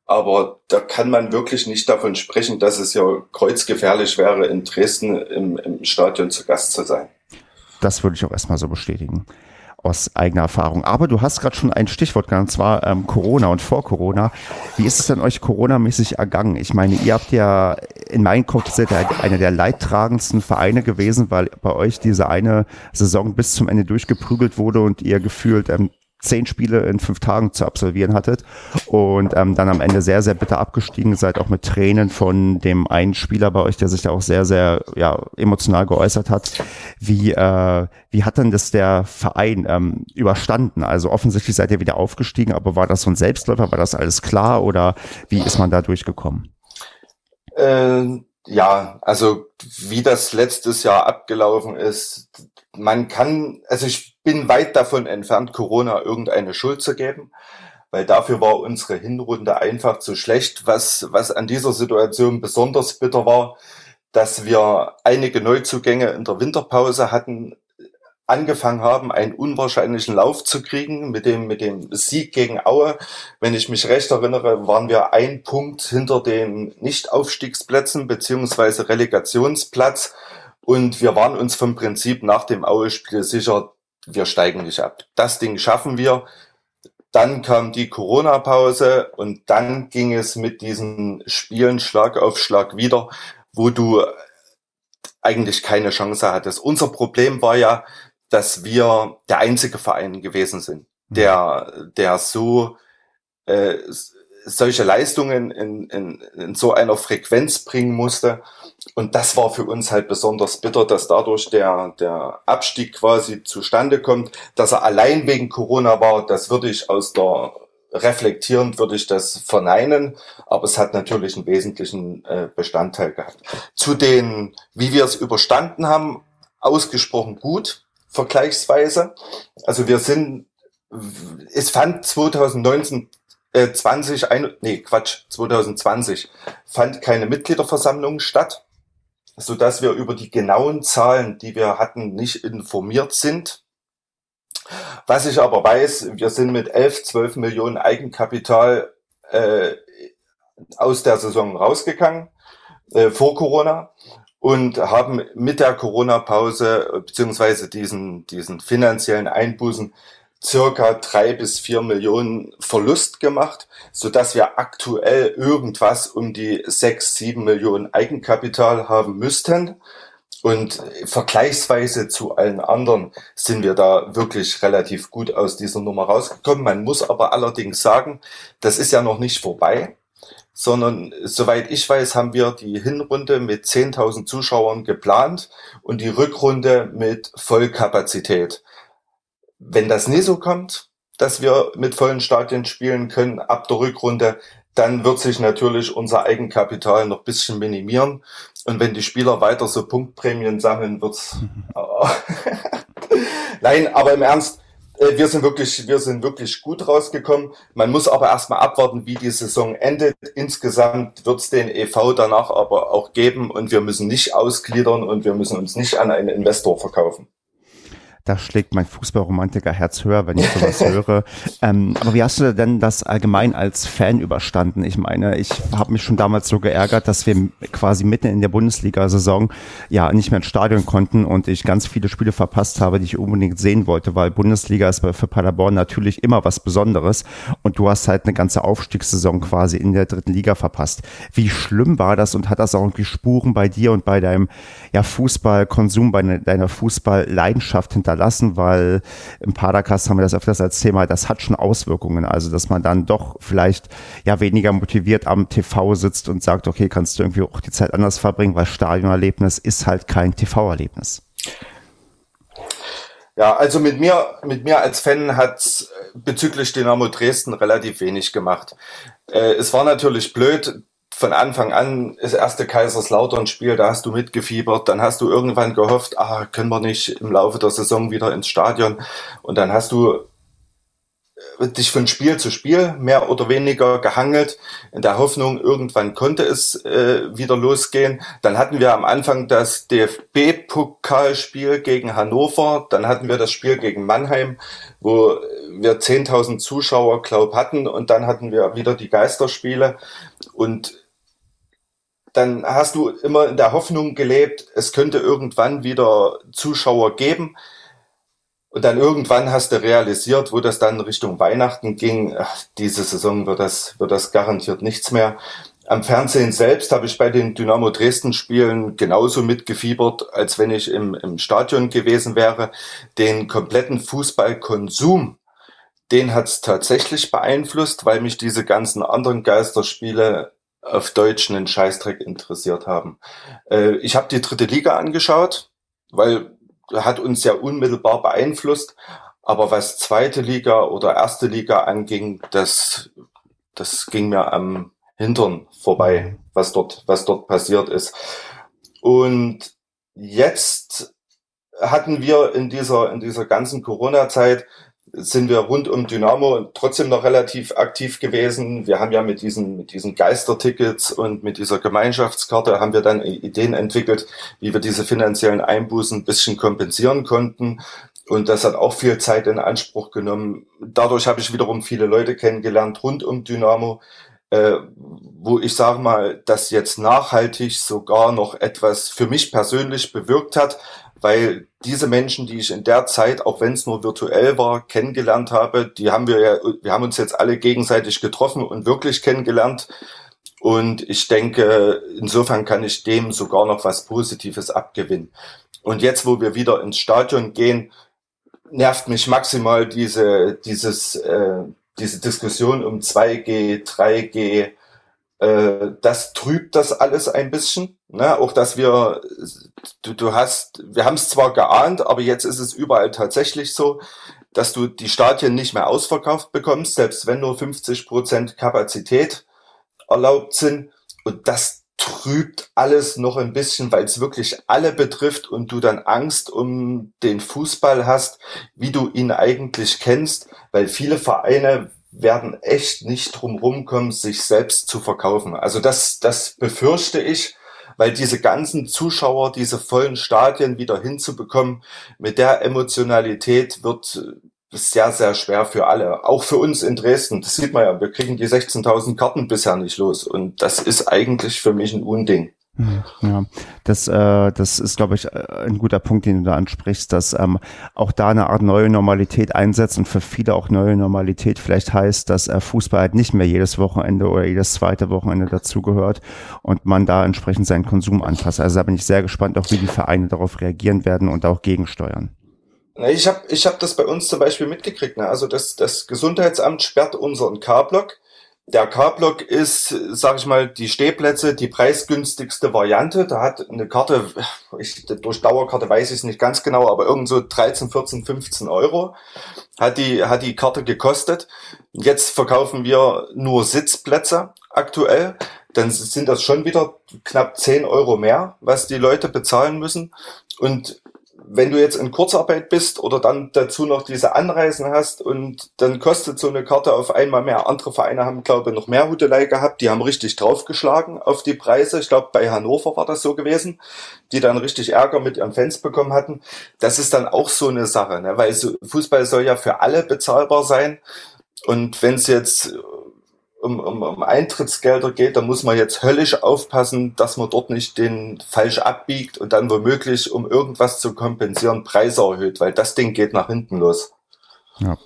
Aber da kann man wirklich nicht davon sprechen, dass es ja kreuzgefährlich wäre, in Dresden im, im Stadion zu Gast zu sein. Das würde ich auch erstmal so bestätigen aus eigener Erfahrung. Aber du hast gerade schon ein Stichwort genannt, und zwar ähm, Corona und vor Corona. Wie ist es denn euch Corona-mäßig ergangen? Ich meine, ihr habt ja in meinem Kopf seid ihr einer der leidtragendsten Vereine gewesen, weil bei euch diese eine Saison bis zum Ende durchgeprügelt wurde und ihr gefühlt ähm, zehn Spiele in fünf Tagen zu absolvieren hattet und ähm, dann am Ende sehr, sehr bitter abgestiegen seid, auch mit Tränen von dem einen Spieler bei euch, der sich da auch sehr, sehr ja, emotional geäußert hat. Wie, äh, wie hat denn das der Verein ähm, überstanden? Also offensichtlich seid ihr wieder aufgestiegen, aber war das so ein Selbstläufer? War das alles klar oder wie ist man da durchgekommen? Äh, ja, also wie das letztes Jahr abgelaufen ist, man kann, also ich bin weit davon entfernt, Corona irgendeine Schuld zu geben, weil dafür war unsere Hinrunde einfach zu schlecht. Was, was an dieser Situation besonders bitter war, dass wir einige Neuzugänge in der Winterpause hatten, angefangen haben, einen unwahrscheinlichen Lauf zu kriegen mit dem, mit dem Sieg gegen Aue. Wenn ich mich recht erinnere, waren wir ein Punkt hinter den Nicht-Aufstiegsplätzen beziehungsweise Relegationsplatz. Und wir waren uns vom Prinzip nach dem Aue-Spiel sicher, wir steigen nicht ab. Das Ding schaffen wir. Dann kam die Corona-Pause und dann ging es mit diesen Spielen Schlag auf Schlag wieder, wo du eigentlich keine Chance hattest. Unser Problem war ja, dass wir der einzige Verein gewesen sind, mhm. der, der so äh, solche Leistungen in, in, in so einer Frequenz bringen musste. Und das war für uns halt besonders bitter, dass dadurch der, der Abstieg quasi zustande kommt, dass er allein wegen Corona war. Das würde ich aus der reflektierend würde ich das verneinen, aber es hat natürlich einen wesentlichen äh, Bestandteil gehabt. Zu den, wie wir es überstanden haben, ausgesprochen gut vergleichsweise. Also wir sind, es fand 2019 äh, 20, ein, nee, Quatsch, 2020 fand keine Mitgliederversammlung statt, so dass wir über die genauen Zahlen, die wir hatten, nicht informiert sind. Was ich aber weiß, wir sind mit 11, 12 Millionen Eigenkapital äh, aus der Saison rausgegangen äh, vor Corona und haben mit der Corona-Pause beziehungsweise diesen, diesen finanziellen Einbußen circa drei bis vier Millionen Verlust gemacht, so dass wir aktuell irgendwas um die sechs, sieben Millionen Eigenkapital haben müssten. Und vergleichsweise zu allen anderen sind wir da wirklich relativ gut aus dieser Nummer rausgekommen. Man muss aber allerdings sagen, das ist ja noch nicht vorbei sondern soweit ich weiß, haben wir die Hinrunde mit 10.000 Zuschauern geplant und die Rückrunde mit Vollkapazität. Wenn das nie so kommt, dass wir mit vollen Stadien spielen können ab der Rückrunde, dann wird sich natürlich unser Eigenkapital noch bisschen minimieren. Und wenn die Spieler weiter so Punktprämien sammeln, wird's. Nein, aber im Ernst, äh, wir sind wirklich, wir sind wirklich gut rausgekommen. Man muss aber erstmal abwarten, wie die Saison endet. Insgesamt wird es den EV danach aber auch geben und wir müssen nicht ausgliedern und wir müssen uns nicht an einen Investor verkaufen da schlägt mein Fußballromantiker Herz höher, wenn ich sowas höre. Ähm, aber wie hast du denn das allgemein als Fan überstanden? Ich meine, ich habe mich schon damals so geärgert, dass wir quasi mitten in der Bundesliga-Saison ja nicht mehr ins Stadion konnten und ich ganz viele Spiele verpasst habe, die ich unbedingt sehen wollte, weil Bundesliga ist für Paderborn natürlich immer was Besonderes und du hast halt eine ganze Aufstiegssaison quasi in der dritten Liga verpasst. Wie schlimm war das und hat das auch irgendwie Spuren bei dir und bei deinem ja, Fußballkonsum, bei deiner Fußballleidenschaft hinter hinterlassen, weil im Padercast haben wir das öfters als Thema, das hat schon Auswirkungen. Also, dass man dann doch vielleicht ja weniger motiviert am TV sitzt und sagt, okay, kannst du irgendwie auch die Zeit anders verbringen, weil Stadionerlebnis ist halt kein TV-Erlebnis. Ja, also mit mir, mit mir als Fan hat bezüglich Dynamo Dresden relativ wenig gemacht. Äh, es war natürlich blöd, von Anfang an das erste Kaiserslautern-Spiel, da hast du mitgefiebert, dann hast du irgendwann gehofft, ah, können wir nicht im Laufe der Saison wieder ins Stadion. Und dann hast du äh, dich von Spiel zu Spiel mehr oder weniger gehangelt, in der Hoffnung, irgendwann konnte es äh, wieder losgehen. Dann hatten wir am Anfang das DFB-Pokalspiel gegen Hannover, dann hatten wir das Spiel gegen Mannheim, wo wir 10.000 Zuschauer, glaub, hatten. Und dann hatten wir wieder die Geisterspiele. Und dann hast du immer in der Hoffnung gelebt, es könnte irgendwann wieder Zuschauer geben. Und dann irgendwann hast du realisiert, wo das dann Richtung Weihnachten ging, ach, diese Saison wird das, wird das garantiert nichts mehr. Am Fernsehen selbst habe ich bei den Dynamo Dresden Spielen genauso mitgefiebert, als wenn ich im, im Stadion gewesen wäre. Den kompletten Fußballkonsum, den hat es tatsächlich beeinflusst, weil mich diese ganzen anderen Geisterspiele auf Deutsch einen Scheißdreck interessiert haben. Äh, ich habe die dritte Liga angeschaut, weil hat uns ja unmittelbar beeinflusst. Aber was zweite Liga oder erste Liga anging, das, das ging mir am Hintern vorbei, was dort, was dort passiert ist. Und jetzt hatten wir in dieser, in dieser ganzen Corona-Zeit sind wir rund um Dynamo trotzdem noch relativ aktiv gewesen. Wir haben ja mit diesen, mit diesen Geistertickets und mit dieser Gemeinschaftskarte haben wir dann Ideen entwickelt, wie wir diese finanziellen Einbußen ein bisschen kompensieren konnten. Und das hat auch viel Zeit in Anspruch genommen. Dadurch habe ich wiederum viele Leute kennengelernt rund um Dynamo, äh, wo ich sage mal, das jetzt nachhaltig sogar noch etwas für mich persönlich bewirkt hat, weil diese Menschen, die ich in der Zeit, auch wenn es nur virtuell war, kennengelernt habe, die haben wir ja, wir haben uns jetzt alle gegenseitig getroffen und wirklich kennengelernt. Und ich denke, insofern kann ich dem sogar noch was Positives abgewinnen. Und jetzt, wo wir wieder ins Stadion gehen, nervt mich maximal diese, dieses, äh, diese Diskussion um 2G, 3G, äh, das trübt das alles ein bisschen. Ne? Auch dass wir, du, du hast, wir haben es zwar geahnt, aber jetzt ist es überall tatsächlich so, dass du die Stadien nicht mehr ausverkauft bekommst, selbst wenn nur 50 Prozent Kapazität erlaubt sind. Und das trübt alles noch ein bisschen, weil es wirklich alle betrifft und du dann Angst um den Fußball hast, wie du ihn eigentlich kennst, weil viele Vereine werden echt nicht drum kommen, sich selbst zu verkaufen. Also das, das befürchte ich, weil diese ganzen Zuschauer, diese vollen Stadien wieder hinzubekommen, mit der Emotionalität wird sehr, sehr schwer für alle. Auch für uns in Dresden. Das sieht man ja. Wir kriegen die 16.000 Karten bisher nicht los. Und das ist eigentlich für mich ein Unding. Ja, das, äh, das ist, glaube ich, äh, ein guter Punkt, den du da ansprichst, dass ähm, auch da eine Art neue Normalität einsetzt und für viele auch neue Normalität vielleicht heißt, dass äh, Fußball halt nicht mehr jedes Wochenende oder jedes zweite Wochenende dazugehört und man da entsprechend seinen Konsum anpasst. Also da bin ich sehr gespannt, auch wie die Vereine darauf reagieren werden und auch gegensteuern. Ich habe ich hab das bei uns zum Beispiel mitgekriegt. Ne? Also das, das Gesundheitsamt sperrt unseren K-Block der K-Block ist, sag ich mal, die Stehplätze die preisgünstigste Variante. Da hat eine Karte, ich, durch Dauerkarte weiß ich es nicht ganz genau, aber irgend so 13, 14, 15 Euro hat die, hat die Karte gekostet. Jetzt verkaufen wir nur Sitzplätze aktuell. Dann sind das schon wieder knapp 10 Euro mehr, was die Leute bezahlen müssen. Und wenn du jetzt in Kurzarbeit bist oder dann dazu noch diese Anreisen hast und dann kostet so eine Karte auf einmal mehr. Andere Vereine haben, glaube ich, noch mehr Hudelei gehabt. Die haben richtig draufgeschlagen auf die Preise. Ich glaube, bei Hannover war das so gewesen, die dann richtig Ärger mit ihren Fans bekommen hatten. Das ist dann auch so eine Sache, ne? weil Fußball soll ja für alle bezahlbar sein. Und wenn es jetzt um, um, um Eintrittsgelder geht, da muss man jetzt höllisch aufpassen, dass man dort nicht den falsch abbiegt und dann womöglich, um irgendwas zu kompensieren, Preise erhöht, weil das Ding geht nach hinten los. Ja.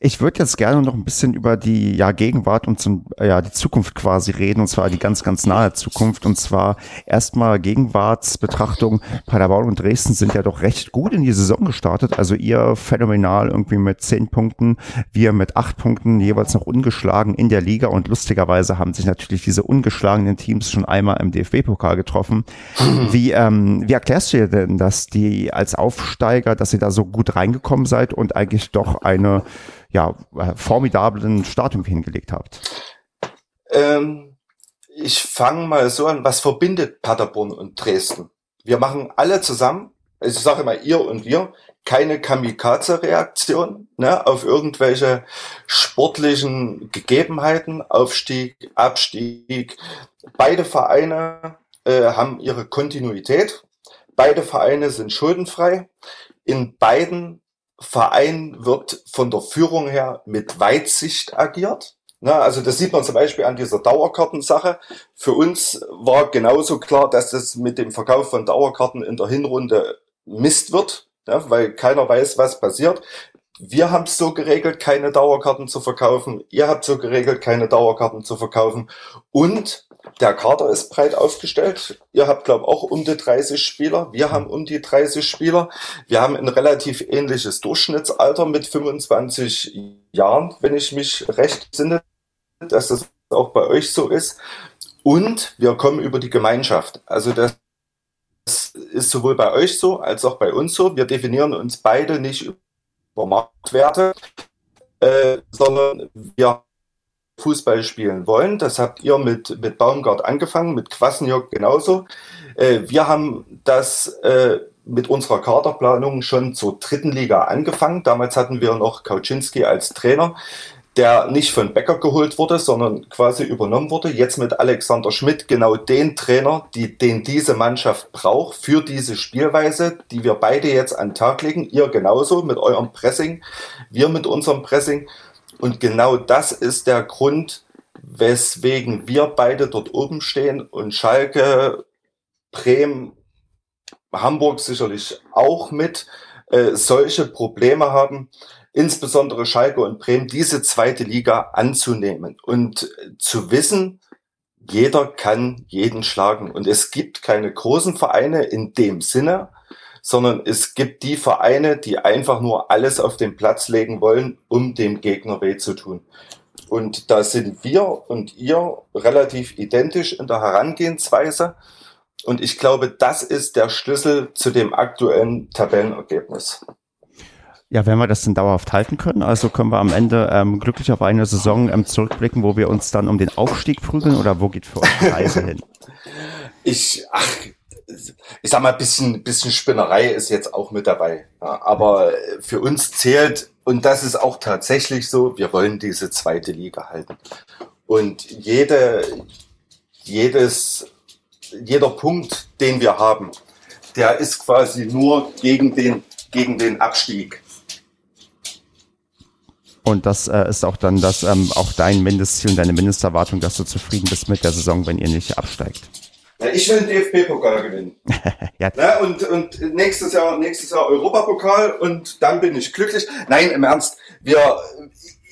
Ich würde jetzt gerne noch ein bisschen über die ja, Gegenwart und zum, ja, die Zukunft quasi reden, und zwar die ganz, ganz nahe Zukunft. Und zwar erstmal Gegenwartsbetrachtung. Paderborn und Dresden sind ja doch recht gut in die Saison gestartet. Also ihr phänomenal irgendwie mit zehn Punkten, wir mit acht Punkten, jeweils noch ungeschlagen in der Liga. Und lustigerweise haben sich natürlich diese ungeschlagenen Teams schon einmal im DFB-Pokal getroffen. Wie, ähm, wie erklärst du dir denn, dass die als Aufsteiger, dass ihr da so gut reingekommen seid und eigentlich doch eine ja, äh, formidablen Stadium hingelegt habt? Ähm, ich fange mal so an, was verbindet Paderborn und Dresden? Wir machen alle zusammen, also ich sage immer ihr und wir, keine Kamikaze-Reaktion ne, auf irgendwelche sportlichen Gegebenheiten, Aufstieg, Abstieg. Beide Vereine äh, haben ihre Kontinuität. Beide Vereine sind schuldenfrei. In beiden Verein wird von der Führung her mit Weitsicht agiert. Na, also das sieht man zum Beispiel an dieser Dauerkartensache. Für uns war genauso klar, dass das mit dem Verkauf von Dauerkarten in der Hinrunde Mist wird, ja, weil keiner weiß, was passiert. Wir haben es so geregelt, keine Dauerkarten zu verkaufen. Ihr habt so geregelt, keine Dauerkarten zu verkaufen. Und der Kader ist breit aufgestellt. Ihr habt, glaube ich, auch um die 30 Spieler. Wir haben um die 30 Spieler. Wir haben ein relativ ähnliches Durchschnittsalter mit 25 Jahren, wenn ich mich recht sinne, dass das auch bei euch so ist. Und wir kommen über die Gemeinschaft. Also das ist sowohl bei euch so als auch bei uns so. Wir definieren uns beide nicht über Marktwerte, äh, sondern wir Fußball spielen wollen. Das habt ihr mit, mit Baumgart angefangen, mit Kwasniok genauso. Äh, wir haben das äh, mit unserer Kaderplanung schon zur dritten Liga angefangen. Damals hatten wir noch Kauczynski als Trainer der nicht von Becker geholt wurde, sondern quasi übernommen wurde. Jetzt mit Alexander Schmidt genau den Trainer, die, den diese Mannschaft braucht für diese Spielweise, die wir beide jetzt an den Tag legen. Ihr genauso mit eurem Pressing, wir mit unserem Pressing. Und genau das ist der Grund, weswegen wir beide dort oben stehen und Schalke, Bremen, Hamburg sicherlich auch mit äh, solche Probleme haben insbesondere Schalke und Bremen, diese zweite Liga anzunehmen und zu wissen, jeder kann jeden schlagen. Und es gibt keine großen Vereine in dem Sinne, sondern es gibt die Vereine, die einfach nur alles auf den Platz legen wollen, um dem Gegner weh zu tun. Und da sind wir und ihr relativ identisch in der Herangehensweise. Und ich glaube, das ist der Schlüssel zu dem aktuellen Tabellenergebnis. Ja, wenn wir das denn dauerhaft halten können, also können wir am Ende ähm, glücklich auf eine Saison ähm, zurückblicken, wo wir uns dann um den Aufstieg prügeln oder wo geht für uns die Reise hin? Ich, ach, ich sag mal, bisschen, bisschen Spinnerei ist jetzt auch mit dabei. Ja, aber für uns zählt, und das ist auch tatsächlich so, wir wollen diese zweite Liga halten. Und jede, jedes, jeder Punkt, den wir haben, der ist quasi nur gegen den, gegen den Abstieg. Und das äh, ist auch dann das, ähm, auch dein Mindestziel und deine Mindesterwartung, dass du zufrieden bist mit der Saison, wenn ihr nicht absteigt. Ja, ich will den DFB-Pokal gewinnen. ja. ja. und, und nächstes Jahr, nächstes Jahr Europapokal und dann bin ich glücklich. Nein, im Ernst, wir,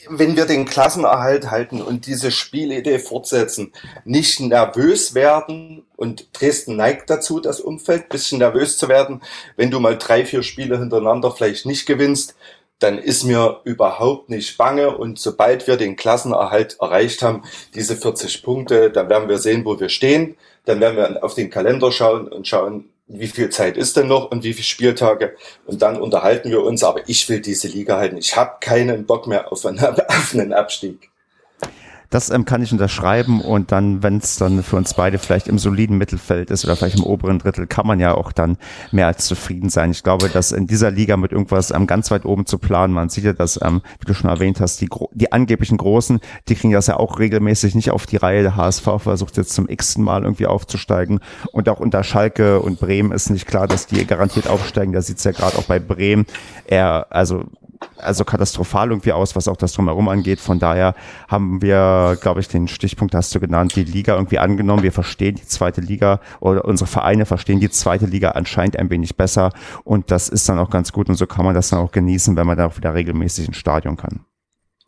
wenn wir den Klassenerhalt halten und diese Spielidee fortsetzen, nicht nervös werden und Dresden neigt dazu, das Umfeld, bisschen nervös zu werden, wenn du mal drei, vier Spiele hintereinander vielleicht nicht gewinnst, dann ist mir überhaupt nicht bange. Und sobald wir den Klassenerhalt erreicht haben, diese 40 Punkte, dann werden wir sehen, wo wir stehen. Dann werden wir auf den Kalender schauen und schauen, wie viel Zeit ist denn noch und wie viele Spieltage. Und dann unterhalten wir uns. Aber ich will diese Liga halten. Ich habe keinen Bock mehr auf einen, auf einen Abstieg. Das ähm, kann ich unterschreiben und dann, wenn es dann für uns beide vielleicht im soliden Mittelfeld ist oder vielleicht im oberen Drittel, kann man ja auch dann mehr als zufrieden sein. Ich glaube, dass in dieser Liga mit irgendwas ähm, ganz weit oben zu planen, man sieht ja, dass, ähm, wie du schon erwähnt hast, die, die angeblichen Großen, die kriegen das ja auch regelmäßig nicht auf die Reihe. Der HSV versucht jetzt zum x-ten Mal irgendwie aufzusteigen und auch unter Schalke und Bremen ist nicht klar, dass die garantiert aufsteigen. Da sieht es ja gerade auch bei Bremen eher, also also katastrophal irgendwie aus, was auch das drumherum angeht. Von daher haben wir, glaube ich, den Stichpunkt hast du genannt, die Liga irgendwie angenommen. Wir verstehen die zweite Liga oder unsere Vereine verstehen die zweite Liga anscheinend ein wenig besser und das ist dann auch ganz gut und so kann man das dann auch genießen, wenn man dann auch wieder regelmäßig ins Stadion kann.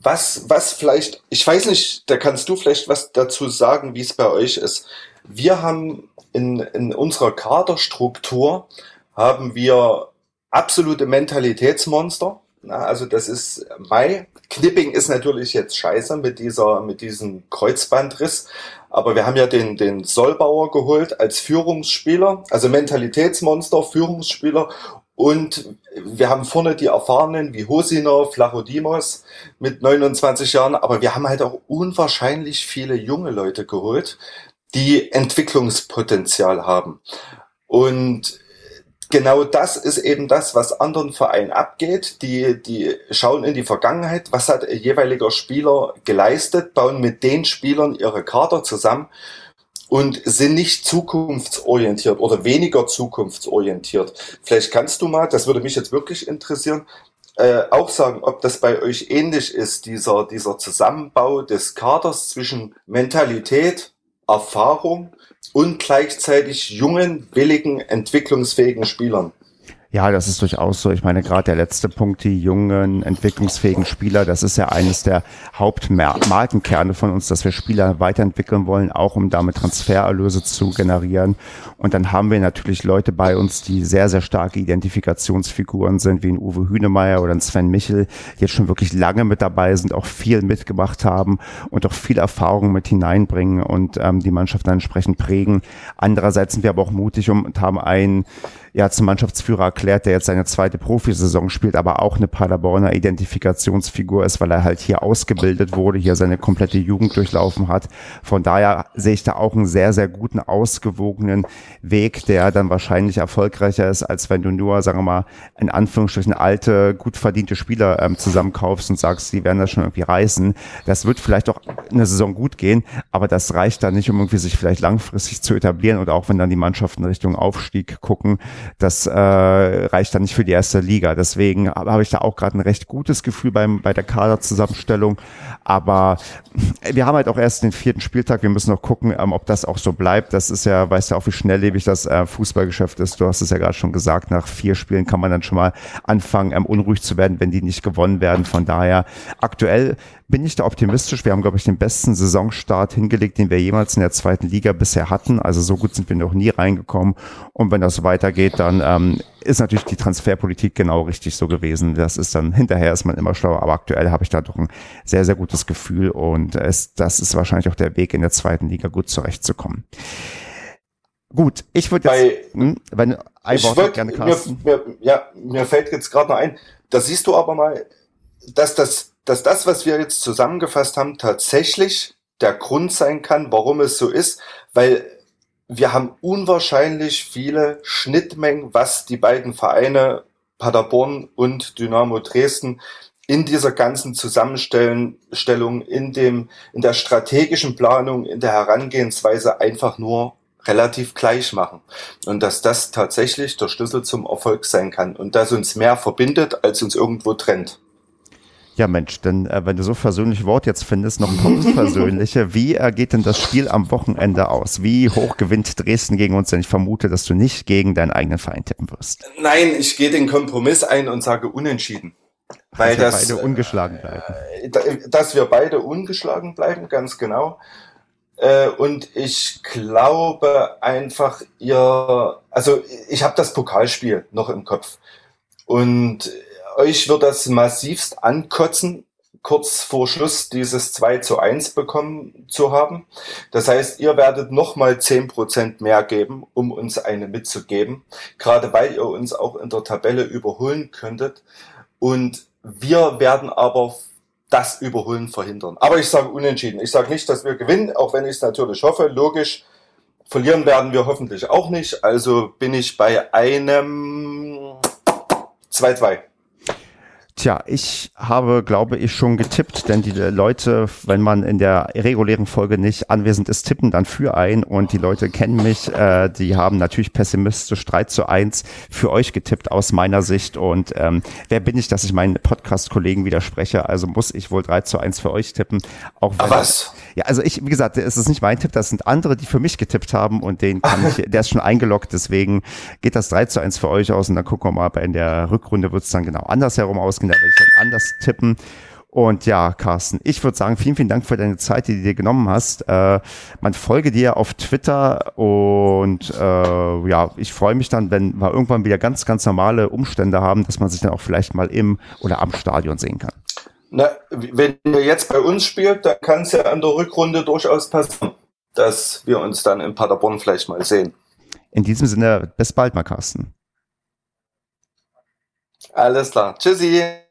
Was, was vielleicht, ich weiß nicht, da kannst du vielleicht was dazu sagen, wie es bei euch ist. Wir haben in, in unserer Kaderstruktur haben wir absolute Mentalitätsmonster na, also das ist Mai. Knipping ist natürlich jetzt scheiße mit dieser, mit diesem Kreuzbandriss. Aber wir haben ja den, den Solbauer geholt als Führungsspieler, also Mentalitätsmonster, Führungsspieler. Und wir haben vorne die Erfahrenen wie Hosinov, Flachodimos mit 29 Jahren. Aber wir haben halt auch unwahrscheinlich viele junge Leute geholt, die Entwicklungspotenzial haben. Und genau das ist eben das, was anderen Vereinen abgeht. Die, die schauen in die Vergangenheit, was hat ein jeweiliger Spieler geleistet, bauen mit den Spielern ihre Kader zusammen und sind nicht zukunftsorientiert oder weniger zukunftsorientiert. Vielleicht kannst du mal, das würde mich jetzt wirklich interessieren, äh, auch sagen, ob das bei euch ähnlich ist, dieser, dieser Zusammenbau des Kaders zwischen Mentalität, Erfahrung und gleichzeitig jungen, willigen, entwicklungsfähigen Spielern. Ja, das ist durchaus so. Ich meine, gerade der letzte Punkt, die jungen, entwicklungsfähigen Spieler, das ist ja eines der Hauptmarkenkerne von uns, dass wir Spieler weiterentwickeln wollen, auch um damit Transfererlöse zu generieren. Und dann haben wir natürlich Leute bei uns, die sehr, sehr starke Identifikationsfiguren sind, wie ein Uwe Hünemeyer oder ein Sven Michel, die jetzt schon wirklich lange mit dabei sind, auch viel mitgemacht haben und auch viel Erfahrung mit hineinbringen und ähm, die Mannschaft dann entsprechend prägen. Andererseits sind wir aber auch mutig und haben einen ja zum Mannschaftsführer erklärt, der jetzt seine zweite Profisaison spielt, aber auch eine Paderborner Identifikationsfigur ist, weil er halt hier ausgebildet wurde, hier seine komplette Jugend durchlaufen hat. Von daher sehe ich da auch einen sehr, sehr guten, ausgewogenen Weg, der dann wahrscheinlich erfolgreicher ist, als wenn du nur, sagen wir mal, in Anführungsstrichen alte, gut verdiente Spieler ähm, zusammenkaufst und sagst, die werden das schon irgendwie reißen. Das wird vielleicht auch eine Saison gut gehen, aber das reicht dann nicht, um irgendwie sich vielleicht langfristig zu etablieren und auch wenn dann die Mannschaften Richtung Aufstieg gucken, das äh, reicht dann nicht für die erste Liga. Deswegen habe ich da auch gerade ein recht gutes Gefühl beim, bei der Kaderzusammenstellung. Aber wir haben halt auch erst den vierten Spieltag. Wir müssen noch gucken, ähm, ob das auch so bleibt. Das ist ja, weißt du auch, wie schnelllebig das äh, Fußballgeschäft ist. Du hast es ja gerade schon gesagt. Nach vier Spielen kann man dann schon mal anfangen, ähm, unruhig zu werden, wenn die nicht gewonnen werden. Von daher aktuell bin ich da optimistisch. Wir haben, glaube ich, den besten Saisonstart hingelegt, den wir jemals in der zweiten Liga bisher hatten. Also so gut sind wir noch nie reingekommen. Und wenn das weitergeht, dann ähm, ist natürlich die Transferpolitik genau richtig so gewesen. Das ist dann hinterher ist man immer schlauer, aber aktuell habe ich da doch ein sehr, sehr gutes Gefühl und es, das ist wahrscheinlich auch der Weg in der zweiten Liga gut zurechtzukommen. Gut, ich würde jetzt, hm, wenn ein Wort würd, gerne Carsten. Mir, mir, ja, mir fällt jetzt gerade noch ein, da siehst du aber mal, dass das dass das, was wir jetzt zusammengefasst haben, tatsächlich der Grund sein kann, warum es so ist, weil wir haben unwahrscheinlich viele Schnittmengen, was die beiden Vereine Paderborn und Dynamo Dresden in dieser ganzen Zusammenstellung, in dem, in der strategischen Planung, in der Herangehensweise einfach nur relativ gleich machen. Und dass das tatsächlich der Schlüssel zum Erfolg sein kann und dass uns mehr verbindet, als uns irgendwo trennt. Ja, Mensch, denn äh, wenn du so versöhnliche Wort jetzt findest, noch ein paar unversöhnliche. Wie äh, geht denn das Spiel am Wochenende aus? Wie hoch gewinnt Dresden gegen uns? Denn ich vermute, dass du nicht gegen deinen eigenen Verein tippen wirst. Nein, ich gehe den Kompromiss ein und sage unentschieden. Weil dass das, beide ungeschlagen bleiben. Äh, dass wir beide ungeschlagen bleiben, ganz genau. Äh, und ich glaube einfach, ihr, also ich habe das Pokalspiel noch im Kopf. Und euch wird das massivst ankotzen, kurz vor Schluss dieses 2 zu 1 bekommen zu haben. Das heißt, ihr werdet nochmal 10% mehr geben, um uns eine mitzugeben, gerade weil ihr uns auch in der Tabelle überholen könntet. Und wir werden aber das Überholen verhindern. Aber ich sage unentschieden. Ich sage nicht, dass wir gewinnen, auch wenn ich es natürlich hoffe. Logisch, verlieren werden wir hoffentlich auch nicht. Also bin ich bei einem 2-2. Tja, ich habe, glaube ich, schon getippt, denn die Leute, wenn man in der regulären Folge nicht anwesend ist, tippen dann für ein und die Leute kennen mich, äh, die haben natürlich pessimistisch 3 zu 1 für euch getippt aus meiner Sicht und ähm, wer bin ich, dass ich meinen Podcast-Kollegen widerspreche, also muss ich wohl 3 zu 1 für euch tippen. Auch wenn, was? Ja, also ich, wie gesagt, es ist nicht mein Tipp, das sind andere, die für mich getippt haben und den kann ich, der ist schon eingeloggt, deswegen geht das 3 zu 1 für euch aus und dann gucken wir mal, aber in der Rückrunde wird es dann genau andersherum ausgehen da werde ich dann anders tippen. Und ja, Carsten, ich würde sagen, vielen, vielen Dank für deine Zeit, die du dir genommen hast. Äh, man folge dir auf Twitter und äh, ja, ich freue mich dann, wenn wir irgendwann wieder ganz, ganz normale Umstände haben, dass man sich dann auch vielleicht mal im oder am Stadion sehen kann. Na, wenn ihr jetzt bei uns spielt, dann kann es ja an der Rückrunde durchaus passieren, dass wir uns dann in Paderborn vielleicht mal sehen. In diesem Sinne, bis bald mal, Carsten. Alles klar. Tschüssi.